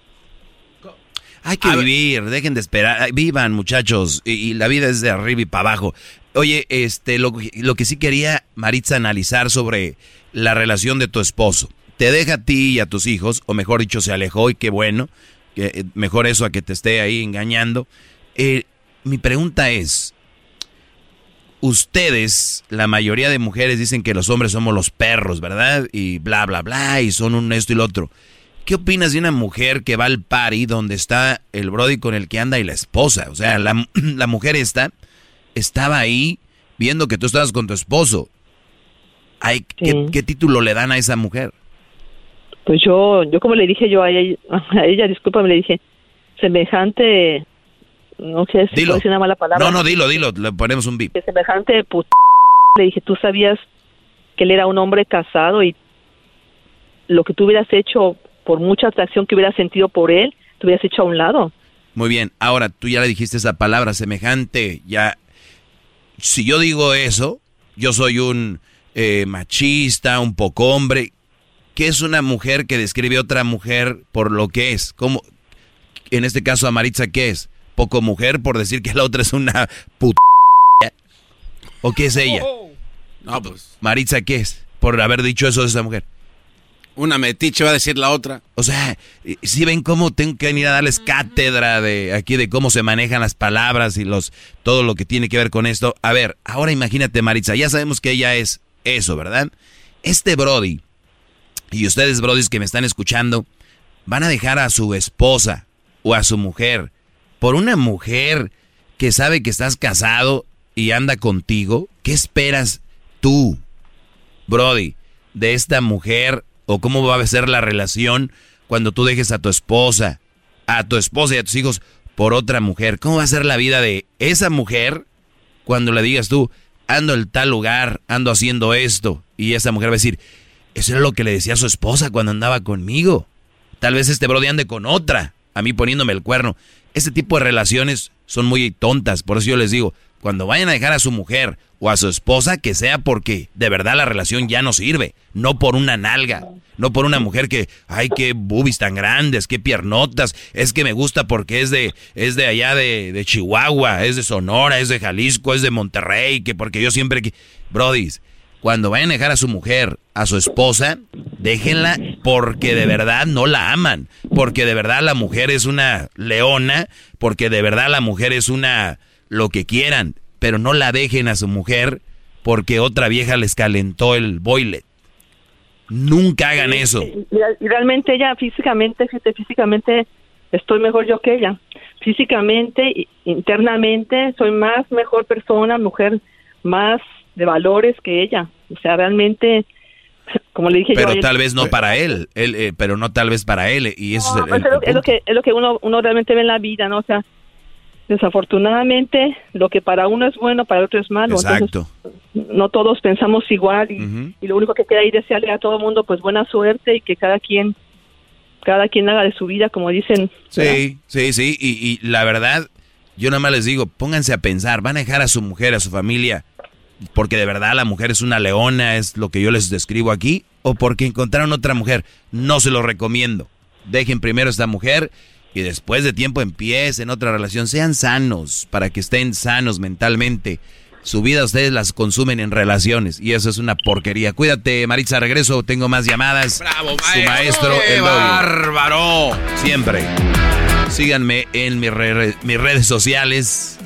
Hay que vivir, dejen de esperar, vivan muchachos, y, y la vida es de arriba y para abajo. Oye, este, lo, lo que sí quería Maritza analizar sobre la relación de tu esposo. Te deja a ti y a tus hijos, o mejor dicho, se alejó y qué bueno, que, eh, mejor eso a que te esté ahí engañando. Eh, mi pregunta es, ustedes, la mayoría de mujeres dicen que los hombres somos los perros, ¿verdad? Y bla, bla, bla, y son un esto y lo otro. ¿Qué opinas de una mujer que va al party donde está el brody con el que anda y la esposa? O sea, la, la mujer esta estaba ahí viendo que tú estabas con tu esposo. Ay, ¿qué, qué título le dan a esa mujer? Pues yo, yo como le dije yo a ella, a ella discúlpame, le dije, semejante, no sé si Dilo. una mala palabra. No, no, dilo, dilo, le ponemos un bip. semejante put... Le dije, tú sabías que él era un hombre casado y lo que tú hubieras hecho por mucha atracción que hubieras sentido por él, te hubieras hecho a un lado. Muy bien, ahora tú ya le dijiste esa palabra semejante, ya... Si yo digo eso, yo soy un eh, machista, un poco hombre. ¿Qué es una mujer que describe a otra mujer por lo que es? ¿Cómo? En este caso a Maritza, ¿qué es? ¿Poco mujer por decir que la otra es una puta? ¿O qué es ella? No, pues. Maritza, ¿qué es? Por haber dicho eso de esa mujer. Una metiche va a decir la otra. O sea, si ven cómo tengo que venir a darles cátedra de aquí de cómo se manejan las palabras y los todo lo que tiene que ver con esto. A ver, ahora imagínate Maritza, ya sabemos que ella es eso, ¿verdad? Este Brody y ustedes Brodis que me están escuchando van a dejar a su esposa o a su mujer por una mujer que sabe que estás casado y anda contigo. ¿Qué esperas tú, Brody, de esta mujer o cómo va a ser la relación cuando tú dejes a tu esposa, a tu esposa y a tus hijos por otra mujer. ¿Cómo va a ser la vida de esa mujer cuando le digas tú, ando en tal lugar, ando haciendo esto? Y esa mujer va a decir, eso era lo que le decía a su esposa cuando andaba conmigo. Tal vez este brody ande con otra, a mí poniéndome el cuerno. Este tipo de relaciones son muy tontas, por eso yo les digo, cuando vayan a dejar a su mujer o a su esposa, que sea porque de verdad la relación ya no sirve, no por una nalga, no por una mujer que, ay, qué boobies tan grandes, qué piernotas, es que me gusta porque es de, es de allá de, de Chihuahua, es de Sonora, es de Jalisco, es de Monterrey, que porque yo siempre... Brodis, cuando vayan a dejar a su mujer, a su esposa, déjenla porque de verdad no la aman, porque de verdad la mujer es una leona, porque de verdad la mujer es una lo que quieran, pero no la dejen a su mujer porque otra vieja les calentó el boilet. Nunca hagan eso. Y realmente ella físicamente, fíjate, físicamente estoy mejor yo que ella. Físicamente, internamente, soy más mejor persona, mujer más de valores que ella. O sea, realmente, como le dije pero yo... tal vez no para él, él eh, pero no tal vez para él. Y eso no, es, el, es, lo que, es lo que uno, uno realmente ve en la vida, ¿no? O sea, desafortunadamente lo que para uno es bueno para otro es malo exacto Entonces, no todos pensamos igual y, uh -huh. y, lo único que queda ahí desearle a todo el mundo pues buena suerte y que cada quien cada quien haga de su vida como dicen sí ¿verdad? sí sí y, y, la verdad yo nada más les digo pónganse a pensar van a dejar a su mujer a su familia porque de verdad la mujer es una leona es lo que yo les describo aquí o porque encontraron otra mujer no se lo recomiendo dejen primero a esta mujer y después de tiempo empiecen otra relación, sean sanos para que estén sanos mentalmente. Su vida ustedes las consumen en relaciones y eso es una porquería. Cuídate, Maritza, regreso, tengo más llamadas. Bravo, Su maestro, ¡Qué el bárbaro! Siempre. Síganme en mis, re mis redes sociales,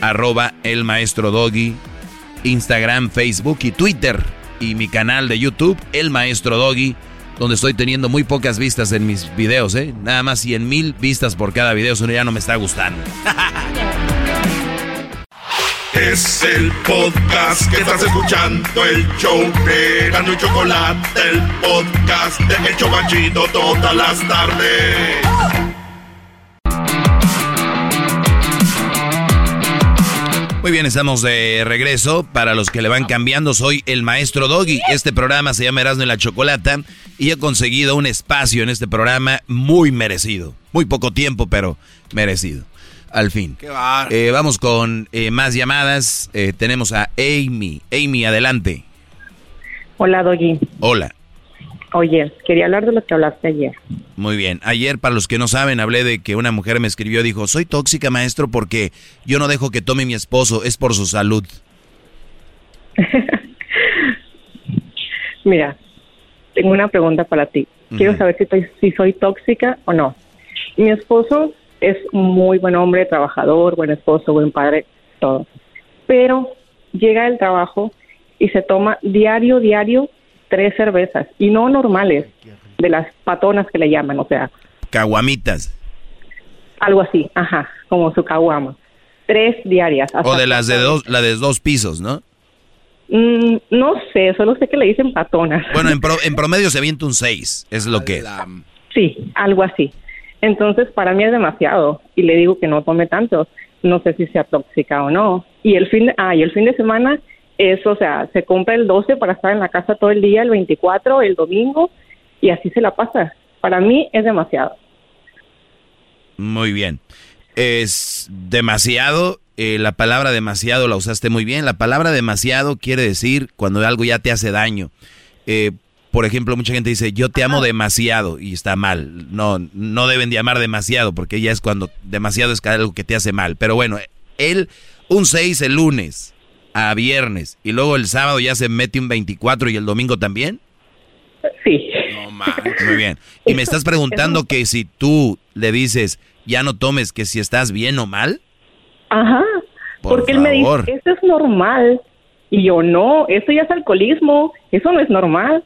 arroba el maestro Doggy, Instagram, Facebook y Twitter. Y mi canal de YouTube, el maestro Doggy donde estoy teniendo muy pocas vistas en mis videos, ¿eh? Nada más 100 mil vistas por cada video, eso ya no me está gustando. Es el podcast que estás escuchando, el show de Gano y Chocolate, el podcast de El Chobachito todas las tardes. Muy bien, estamos de regreso. Para los que le van cambiando, soy el maestro Doggy. Este programa se llama Erasmo y la Chocolata y he conseguido un espacio en este programa muy merecido. Muy poco tiempo, pero merecido. Al fin. Qué bar. Eh, vamos con eh, más llamadas. Eh, tenemos a Amy. Amy, adelante. Hola, Doggy. Hola. Oye, quería hablar de lo que hablaste ayer. Muy bien. Ayer, para los que no saben, hablé de que una mujer me escribió, dijo, soy tóxica, maestro, porque yo no dejo que tome mi esposo, es por su salud. Mira, tengo una pregunta para ti. Quiero uh -huh. saber si, estoy, si soy tóxica o no. Mi esposo es muy buen hombre, trabajador, buen esposo, buen padre, todo. Pero llega del trabajo y se toma diario, diario tres cervezas y no normales, de las patonas que le llaman, o sea. Caguamitas. Algo así, ajá, como su caguama. Tres diarias. o de las de dos, la de dos pisos, ¿no? Mm, no sé, solo sé que le dicen patonas. Bueno, en, pro, en promedio se avienta un seis, es lo que es. Sí, algo así. Entonces, para mí es demasiado y le digo que no tome tanto. No sé si sea tóxica o no. Y el fin ah, y el fin de semana eso, o sea, se compra el 12 para estar en la casa todo el día, el 24, el domingo, y así se la pasa. Para mí es demasiado. Muy bien. Es demasiado, eh, la palabra demasiado la usaste muy bien. La palabra demasiado quiere decir cuando algo ya te hace daño. Eh, por ejemplo, mucha gente dice, yo te amo demasiado, y está mal. No, no deben de amar demasiado, porque ya es cuando demasiado es algo que te hace mal. Pero bueno, él, un 6 el lunes, a viernes y luego el sábado ya se mete un 24 y el domingo también? Sí. No Muy bien. Y me estás preguntando que si tú le dices, ya no tomes, que si estás bien o mal. Ajá. Por porque él me favor. dice, eso es normal. Y yo, no, eso ya es alcoholismo. Eso no es normal.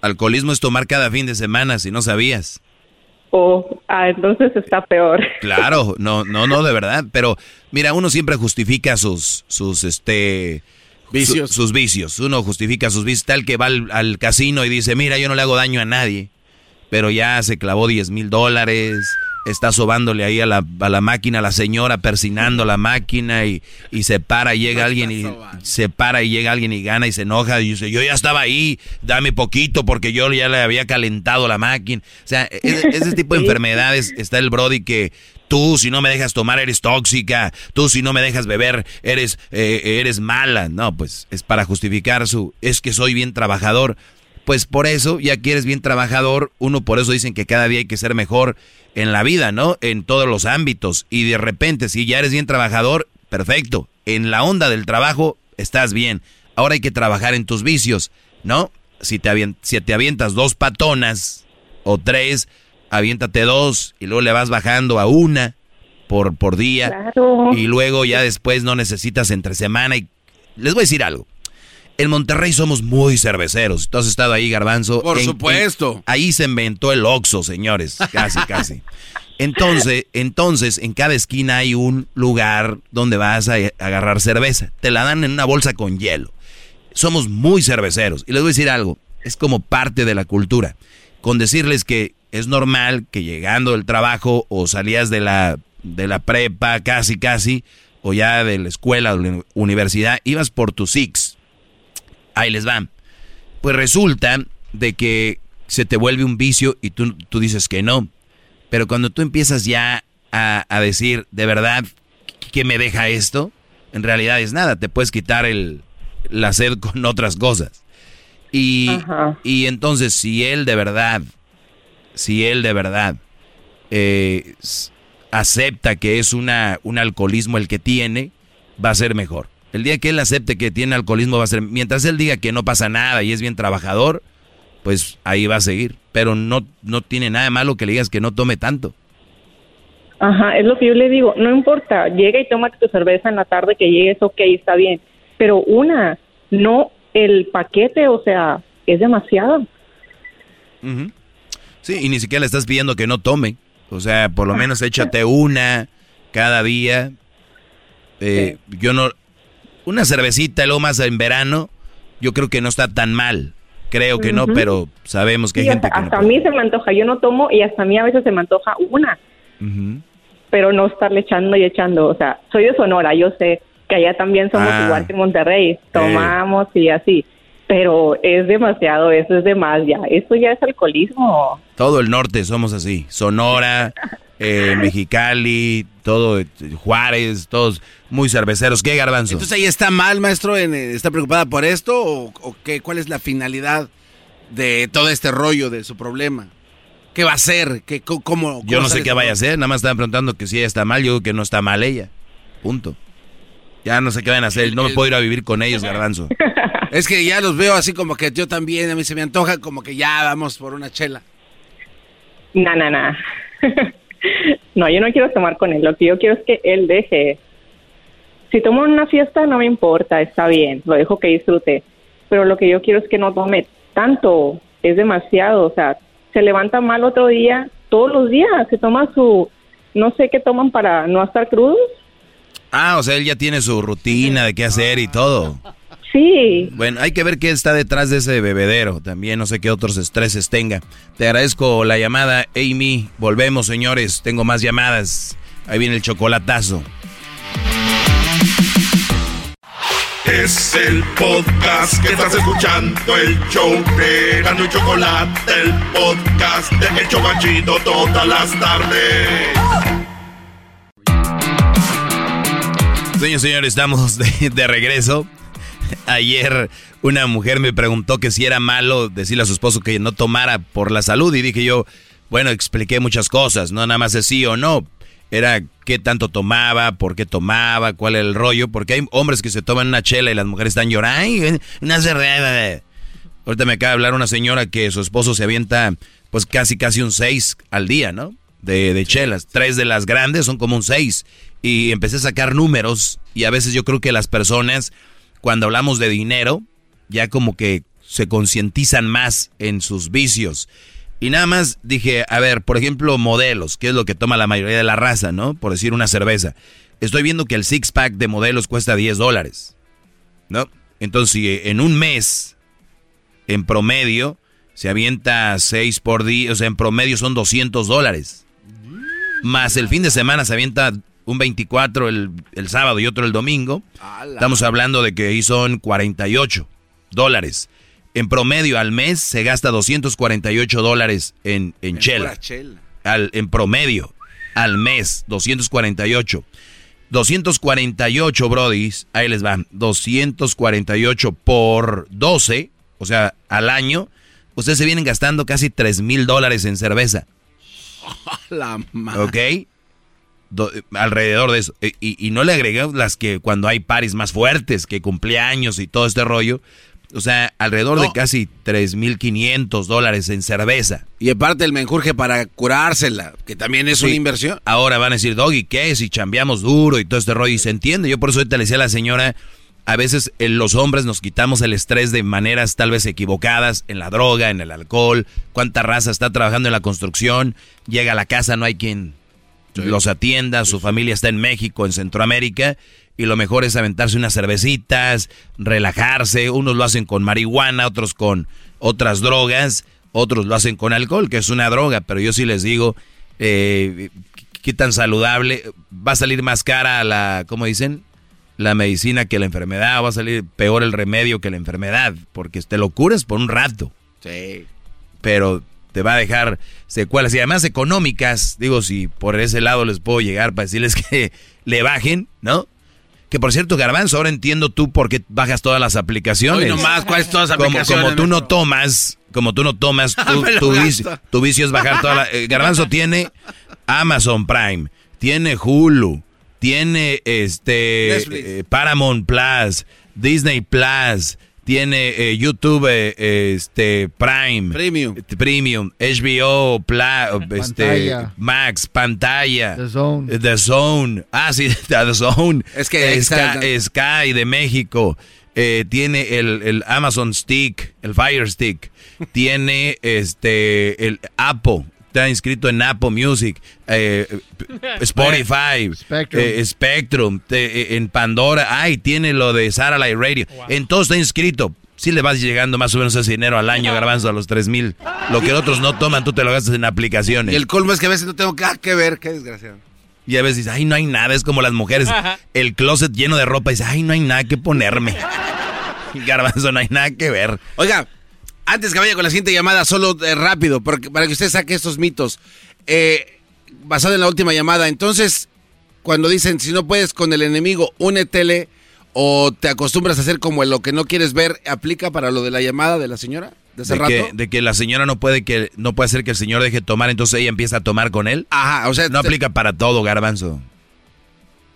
Alcoholismo es tomar cada fin de semana, si no sabías. O, ah, entonces está peor. Claro, no, no, no, de verdad. Pero mira, uno siempre justifica sus, sus, este, Vicios. su- sus vicios. Uno justifica sus vicios. Tal que va al, al casino y dice, mira, yo no le hago daño a nadie. Pero ya se clavó 10 mil dólares. Está sobándole ahí a la, a la máquina, a la señora persinando la máquina y, y se para y llega alguien y se para y llega alguien y gana y se enoja y dice, yo ya estaba ahí, dame poquito porque yo ya le había calentado la máquina. O sea, e- ese, ese tipo de enfermedades está el Brody que tú si no me dejas tomar eres tóxica, tú si no me dejas beber eres, eh, eres mala. No, pues es para justificar su, es que soy bien trabajador. Pues por eso, ya que eres bien trabajador, uno por eso dicen que cada día hay que ser mejor en la vida, ¿no? En todos los ámbitos. Y de repente, si ya eres bien trabajador, perfecto. En la onda del trabajo, estás bien. Ahora hay que trabajar en tus vicios, ¿no? Si te, avien- si te avientas dos patonas o tres, aviéntate dos y luego le vas bajando a una por, por día. Claro. Y luego ya después no necesitas entre semana. Y les voy a decir algo. En Monterrey somos muy cerveceros. Tú has estado ahí, Garbanzo. Por En- supuesto. en- ahí se inventó el Oxxo, señores. Casi, casi. Entonces, entonces, en cada esquina hay un lugar donde vas a agarrar cerveza. Te la dan en una bolsa con hielo. Somos muy cerveceros. Y les voy a decir algo. Es como parte de la cultura. Con decirles que es normal que llegando del trabajo o salías de la, de la prepa, casi, casi, o ya de la escuela o la universidad, ibas por tus six. Ahí les van. Pues resulta de que se te vuelve un vicio y tú, tú dices que no. Pero cuando tú empiezas ya a, a decir, de verdad, ¿qué me deja esto? En realidad es nada, te puedes quitar el, la sed con otras cosas. Y, y entonces, si él de verdad, si él de verdad eh, acepta que es una, un alcoholismo el que tiene, va a ser mejor. El día que él acepte que tiene alcoholismo va a ser, mientras él diga que no pasa nada y es bien trabajador, pues ahí va a seguir. Pero no, no tiene nada de malo que le digas que no tome tanto. Ajá, es lo que yo le digo. No importa, llega y tómate tu cerveza en la tarde que llegues, ok, está bien. Pero una, no el paquete, o sea, es demasiado. Sí, y ni siquiera le estás pidiendo que no tome. O sea, por lo menos échate una cada día. Eh, Yo no... Una cervecita, lo más en verano, yo creo que no está tan mal. Creo que no, pero sabemos que hay gente hasta, que no hasta a mí se me antoja, yo no tomo y hasta a mí a veces se me antoja una, pero no estarle echando y echando. O sea, soy de Sonora, yo sé que allá también somos Ah. igual que en Monterrey, tomamos y así. Pero es demasiado, eso es de más ya. Eso ya es alcoholismo. Todo el norte somos así. Sonora, eh, Mexicali, todo eh, Juárez, todos muy cerveceros. ¿Qué garbanzo? Entonces ahí está mal, maestro, en, eh, ¿está preocupada por esto o, o qué? ¿Cuál es la finalidad de todo este rollo de su problema? ¿Qué va a hacer? ¿Qué, cómo, Yo no sé qué vaya a hacer, nada más estaban preguntando que si ella está mal, yo digo que no está mal ella. Punto. Ya no sé qué van a hacer, no me puedo ir a vivir con ellos, garbanzo. Es que ya los veo así como que yo también, a mí se me antoja como que ya vamos por una chela. No, no, no. no, yo no quiero tomar con él. Lo que yo quiero es que él deje. Si tomo una fiesta, no me importa, está bien, lo dejo que disfrute. Pero lo que yo quiero es que no tome tanto, es demasiado. O sea, se levanta mal otro día, todos los días, se toma su. No sé qué toman para no estar crudos. Ah, o sea, él ya tiene su rutina de qué hacer y todo. Sí. Bueno, hay que ver qué está detrás de ese bebedero. También no sé qué otros estreses tenga. Te agradezco la llamada, Amy. Volvemos, señores. Tengo más llamadas. Ahí viene el chocolatazo. Es el podcast que estás escuchando, el show de Gano y Chocolate, el podcast de El Chocachito todas las tardes. Señores, señores, estamos de, de regreso. Ayer una mujer me preguntó que si era malo decirle a su esposo que no tomara por la salud y dije yo, bueno, expliqué muchas cosas, no nada más de sí o no. Era qué tanto tomaba, por qué tomaba, cuál era el rollo, porque hay hombres que se toman una chela y las mujeres están llorando, "Ay, una cerveza". Ahorita me acaba de hablar una señora que su esposo se avienta pues casi casi un 6 al día, ¿no? De, de chelas. Tres de las grandes son como un 6. Y empecé a sacar números y a veces yo creo que las personas cuando hablamos de dinero ya como que se concientizan más en sus vicios. Y nada más dije, a ver, por ejemplo, modelos, que es lo que toma la mayoría de la raza, ¿no? Por decir una cerveza. Estoy viendo que el six pack de modelos cuesta 10 dólares, ¿no? Entonces, si en un mes, en promedio, se avienta 6 por día, o sea, en promedio son 200 dólares. Más el fin de semana se avienta un 24 el, el sábado y otro el domingo. Estamos hablando de que ahí son 48 dólares. En promedio al mes se gasta 248 dólares en, en, chela. Al, en promedio al mes, 248. 248, brodis, ahí les va. 248 por 12, o sea, al año, ustedes se vienen gastando casi 3 mil dólares en cerveza. La madre. ¿Ok? Do- alrededor de eso. E- Y, y no le agregamos las que cuando hay paris más fuertes, que cumpleaños y todo este rollo. O sea, alrededor de casi 3.500 dólares en cerveza. Y aparte el menjurje para curársela, que también es una inversión. Ahora van a decir, Doggy, ¿qué? Si chambeamos duro y todo este rollo. Y se entiende. Yo por eso ahorita le decía a la señora, a veces eh, los hombres nos quitamos el estrés de maneras tal vez equivocadas, en la droga, en el alcohol. ¿Cuánta raza está trabajando en la construcción? Llega a la casa, no hay quien los atienda, su familia está en México, en Centroamérica. Y lo mejor es aventarse unas cervecitas, relajarse. Unos lo hacen con marihuana, otros con otras drogas, otros lo hacen con alcohol, que es una droga. Pero yo sí les digo, eh, qué tan saludable. Va a salir más cara la, ¿cómo dicen? La medicina que la enfermedad. Va a salir peor el remedio que la enfermedad. Porque te lo curas por un rato. Sí. Pero te va a dejar secuelas. Y además económicas. Digo, si por ese lado les puedo llegar para decirles que le bajen, ¿no? Que por cierto, Garbanzo, ahora entiendo tú por qué bajas todas las aplicaciones. Hoy nomás, ¿cuáles todas las Como- aplicaciones, Como, tú no tomas, como tú no tomas, lo tu vicio, tu vicio es bajar toda la... eh, Garbanzo tiene Amazon Prime, tiene Hulu, tiene este eh, Paramount Plus, Disney Plus, tiene eh, YouTube eh, este Prime, Premium, Premium, HBO Pla- este Pantalla. Max, pantalla, The Zone. eh, The Zone, ah sí, The Zone, Es que Eh, Sky, Sky de México, eh, tiene el, el Amazon Stick, el Fire Stick, tiene este el Apple, está inscrito en Apple Music, eh, Spotify, Spectrum. eh, Spectrum, te- eh, en Pandora, ay, tiene lo de Satellite Radio, en todo está inscrito. Si le vas llegando más o menos ese dinero al año, garbanzo, a los tres mil. Lo que otros no toman, tú te lo gastas en aplicaciones. Y el colmo es que a veces no tengo nada que ver, qué desgraciado. Y a veces dices, ay, no hay nada, es como las mujeres. El closet lleno de ropa y dices, ay, no hay nada que ponerme. Garbanzo, no hay nada que ver. Oiga, antes que vaya con la siguiente llamada, solo eh, rápido, porque, para que usted saque estos mitos. Eh, basado en la última llamada, entonces, cuando dicen, si no puedes con el enemigo, únetele o te acostumbras a hacer como lo que no quieres ver, ¿aplica para lo de la llamada de la señora de hace De rato? que, de que la señora no puede que no puede hacer que el señor deje de tomar, entonces ella empieza a tomar con él. Ajá, o sea, No aplica para todo, garbanzo.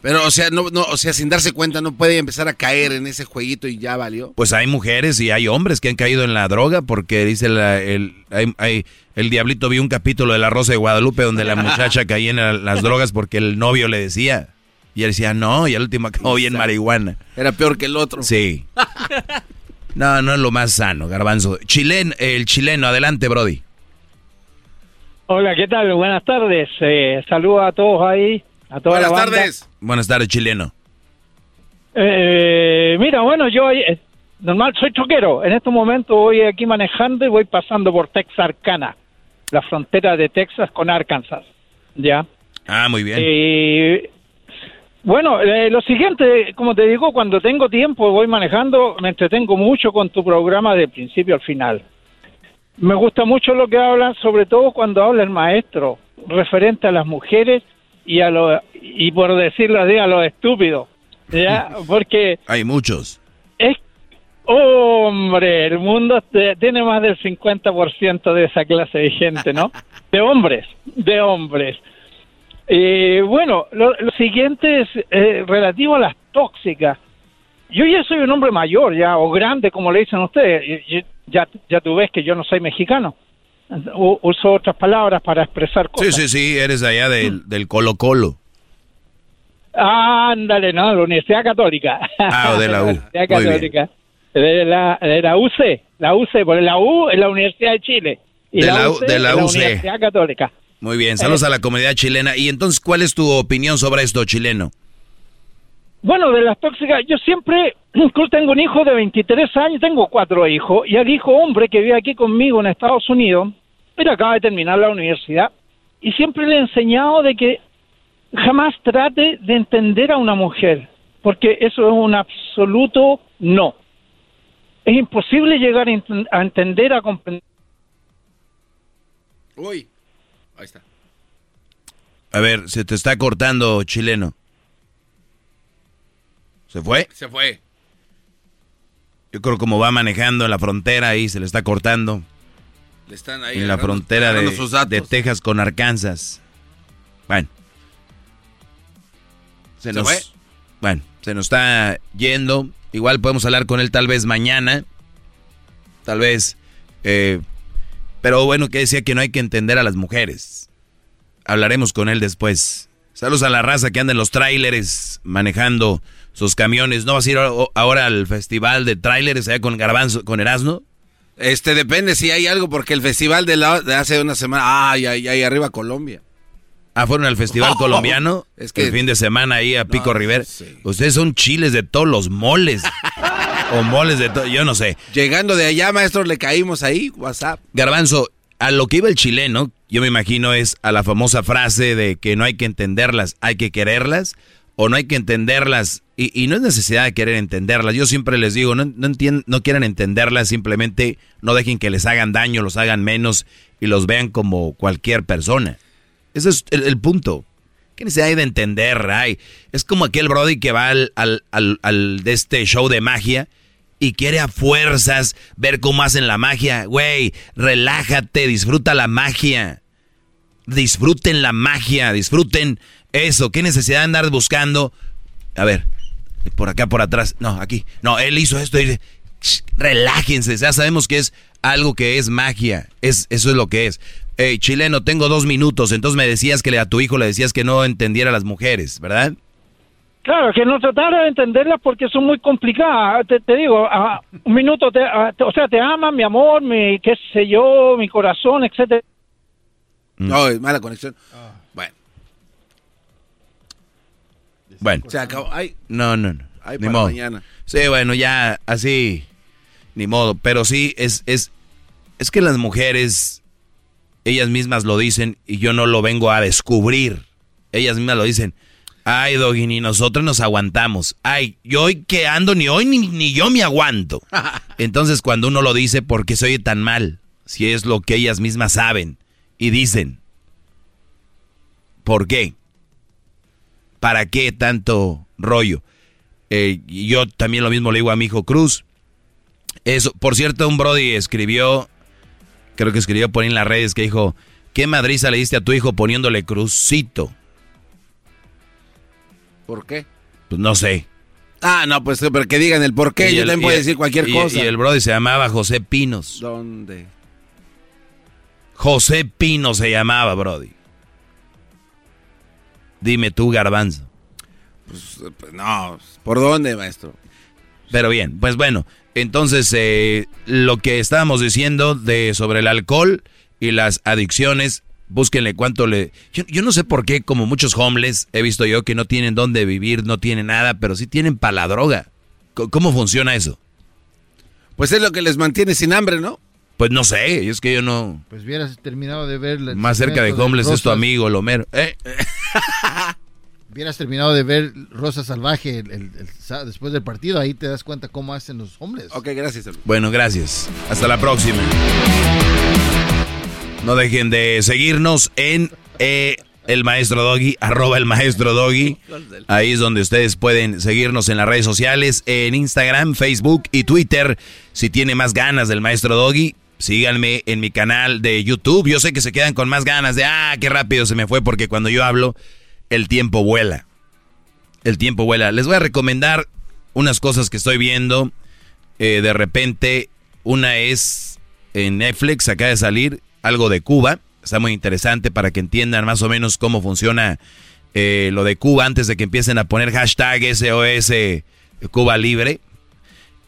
Pero, o sea, no, no, o sea, sin darse cuenta, no puede empezar a caer en ese jueguito y ya valió. Pues hay mujeres y hay hombres que han caído en la droga porque dice la- el, hay- hay- el diablito vio un capítulo de La Rosa de Guadalupe donde la muchacha caía en la- las drogas porque el novio le decía. Y él decía, no, y al último acabó bien marihuana. Era peor que el otro. Sí. No, no es lo más sano, garbanzo. Chilen, el chileno, adelante, Brody. Hola, ¿qué tal? Buenas tardes. Eh, saludo a todos ahí, a toda la banda. Buenas tardes, chileno. Eh, mira, bueno, yo eh, normal soy choquero. En estos momentos voy aquí manejando y voy pasando por Texarkana, la frontera de Texas con Arkansas. ¿Ya? Ah, muy bien. Eh, bueno, eh, lo siguiente, como te digo, cuando tengo tiempo, voy manejando, me entretengo mucho con tu programa de principio al final. Me gusta mucho lo que hablan, sobre todo cuando habla el maestro, referente a las mujeres y a lo, y por decirlo así, a los estúpidos. ¿Ya? Porque Hay muchos. es, hombre, el mundo tiene más del 50% de esa clase de gente, ¿no? De hombres, de hombres. Eh, bueno, lo, lo siguiente es eh, relativo a las tóxicas. yo ya soy un hombre mayor, ya, o grande, como le dicen ustedes. Ya, ya tú ves que yo no soy mexicano. Uso otras palabras para expresar Sí, cosas. sí, sí, eres allá del, del Colo Colo. Ándale, no, la Universidad Católica. Ah, de la U. Universidad Muy bien. Católica. De la, de la UC, la UC, porque la U es la Universidad de Chile. Y De la, la UC de la la. Universidad Católica. Muy bien, saludos a la comunidad chilena. Y entonces, ¿cuál es tu opinión sobre esto, chileno? Bueno, de las tóxicas, yo siempre, incluso tengo un hijo de 23 años, tengo cuatro hijos, y al hijo hombre que vive aquí conmigo en Estados Unidos, él acaba de terminar la universidad, y siempre le he enseñado de que jamás trate de entender a una mujer, porque eso es un absoluto no. Es imposible llegar a entender, a comprender. Uy, ahí está. A ver, se te está cortando, chileno. ¿Se fue? Se fue. Yo creo como va manejando en la frontera ahí, se le está cortando. Le están ahí en la frontera de, Texas con Arkansas. Bueno. Se ¿Se nos, fue? Bueno, se nos está yendo. Igual podemos hablar con él tal vez mañana. Tal vez. eh, pero bueno, que decía que no hay que entender a las mujeres. Hablaremos con él después. Saludos a la raza que anda en los tráileres manejando sus camiones. ¿No vas a ir ahora al festival de tráileres allá con Garbanzo, con Erasmo? Este, depende si hay algo, porque el festival de, la, de hace una semana, ay, ay, ay, arriba Colombia. Ah, fueron al festival Oh, colombiano. es que- el fin de semana ahí a Pico Rivera. Ustedes son chiles de todos los moles. o moles de todo, yo no sé. Llegando de allá, maestro, le caímos ahí, WhatsApp. Garbanzo, a lo que iba el chileno, yo me imagino es a la famosa frase de que no hay que entenderlas, hay que quererlas, o no hay que entenderlas, y, no es necesidad de querer entenderlas. Yo siempre les digo, no, no, no quieran entenderlas, simplemente no dejen que les hagan daño, los hagan menos y los vean como cualquier persona. Ese es el, el punto. ¿Qué necesidad hay de entender? Ay, es como aquel Brody que va al, al, al- al de este show de magia y quiere a fuerzas ver cómo hacen la magia. Güey, relájate, disfruta la magia. Disfruten la magia, disfruten eso. ¿Qué necesidad de andar buscando? A ver, por acá, por atrás. No, aquí. No, él hizo esto. Y... Shh, Relájense, ya sabemos que es algo que es magia. Es, eso es lo que es. Hey, chileno, tengo dos minutos. Entonces me decías que a tu hijo le decías que no entendiera a las mujeres, ¿verdad? Claro, que no tratara de entenderlas porque son muy complicadas. Te, te digo, ah, un minuto, te, te- o sea, te aman, mi amor, mi, qué sé yo, mi corazón, etcétera. No, es mala conexión. Ah. Bueno, Bueno. se acabó. Ay, No, no, no. Ay, ni para modo. mañana. Sí, bueno, ya así, ni modo. Pero sí, es, es, es que las mujeres, ellas mismas lo dicen y yo no lo vengo a descubrir. Ellas mismas lo dicen. Ay, Doggy, ni nosotros nos aguantamos. Ay, yo hoy que ando, ni hoy ni, ni yo me aguanto. Entonces, cuando uno lo dice, ¿por qué se oye tan mal? Si es lo que ellas mismas saben y dicen. ¿Por qué? ¿Para qué tanto rollo? Eh, yo también lo mismo le digo a mi hijo Cruz. Eso, por cierto, un Brody escribió, creo que escribió por ahí en las redes que dijo, ¿qué madriza le diste a tu hijo poniéndole crucito? ¿Por qué? Pues no sé. Ah, no, pues pero que digan el por qué. Yo también puedo decir cualquier y- cosa. Y el Brody se llamaba José Pinos. ¿Dónde? José Pino se llamaba, Brody. Dime tú, garbanzo. Pues, pues, no, ¿por dónde, maestro? Pero bien, pues bueno, entonces eh, lo que estábamos diciendo de sobre el alcohol y las adicciones, búsquenle cuánto le... Yo, yo no sé por qué, como muchos homeless, he visto yo que no tienen dónde vivir, no tienen nada, pero sí tienen para la droga. ¿Cómo funciona eso? Pues es lo que les mantiene sin hambre, ¿no? Pues no sé, es que yo no... Pues hubieras terminado de ver... Más cerca de homeless es tu amigo, el Homero. ¿Eh? Hubieras terminado de ver Rosa Salvaje el- el- el sa- después del partido, ahí te das cuenta cómo hacen los hombres. Ok, gracias. Bueno, gracias. Hasta la próxima. No dejen de seguirnos en eh, el maestro Doggy, arroba el maestro Doggy. Ahí es donde ustedes pueden seguirnos en las redes sociales, en Instagram, Facebook y Twitter. Si tiene más ganas del maestro Doggy, síganme en mi canal de YouTube. Yo sé que se quedan con más ganas de, ah, qué rápido se me fue, porque cuando yo hablo, el tiempo vuela. El tiempo vuela. Les voy a recomendar unas cosas que estoy viendo. Eh, de repente, una es en Netflix, acaba de salir algo de Cuba. Está muy interesante para que entiendan más o menos cómo funciona eh, lo de Cuba antes de que empiecen a poner hashtag SOS Cuba Libre.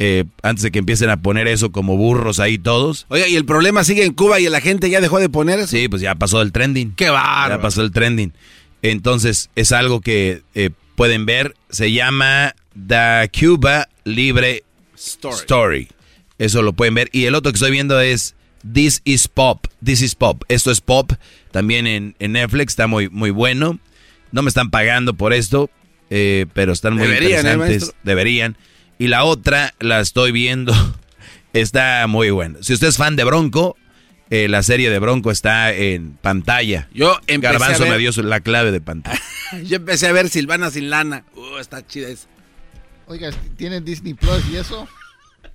Eh, antes de que empiecen a poner eso como burros ahí todos. Oye, ¿y el problema sigue en Cuba y la gente ya dejó de poner eso? Sí, pues ya pasó el trending. ¡Qué bárbaro! Ya pasó el trending. Entonces, es algo que eh, pueden ver. Se llama The Cuba Libre Story. Eso lo pueden ver. Y el otro que estoy viendo es This is Pop. This is Pop. Esto es Pop. También en, en Netflix. Está muy, muy bueno. No me están pagando por esto. eh, pero están muy Deberían, ¿eh, interesantes. Deberían. Y la otra la estoy viendo. Está muy buena. Si usted es fan de Bronco, eh, la serie de Bronco está en pantalla. Yo empecé Garbanzo a ver- me dio la clave de pantalla. Yo empecé a ver Silvana sin lana. Uh, está chida esa. Oiga, ¿tienen Disney Plus y eso?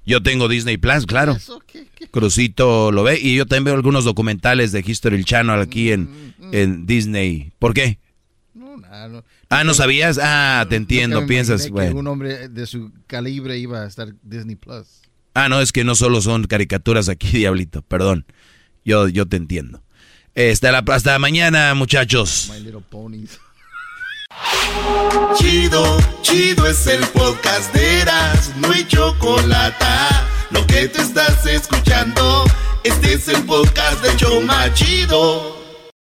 Yo tengo Disney Plus, claro. ¿Eso qué? qué? Crucito lo ve y yo también veo algunos documentales de History Channel aquí en, en Disney. ¿Por qué? No, nada, no. Ah, ¿no sabías? Ah, te entiendo, piensas, que bueno. un hombre de su calibre iba a estar Disney Plus. Ah, no, es que no solo son caricaturas aquí, Diablito, perdón. Yo, yo te entiendo. Eh, Hasta, la, hasta mañana, muchachos. My Little Ponies. Chido, chido es el podcast de Eras, no hay chocolate. Lo que te estás escuchando, este es el podcast de Choma Chido.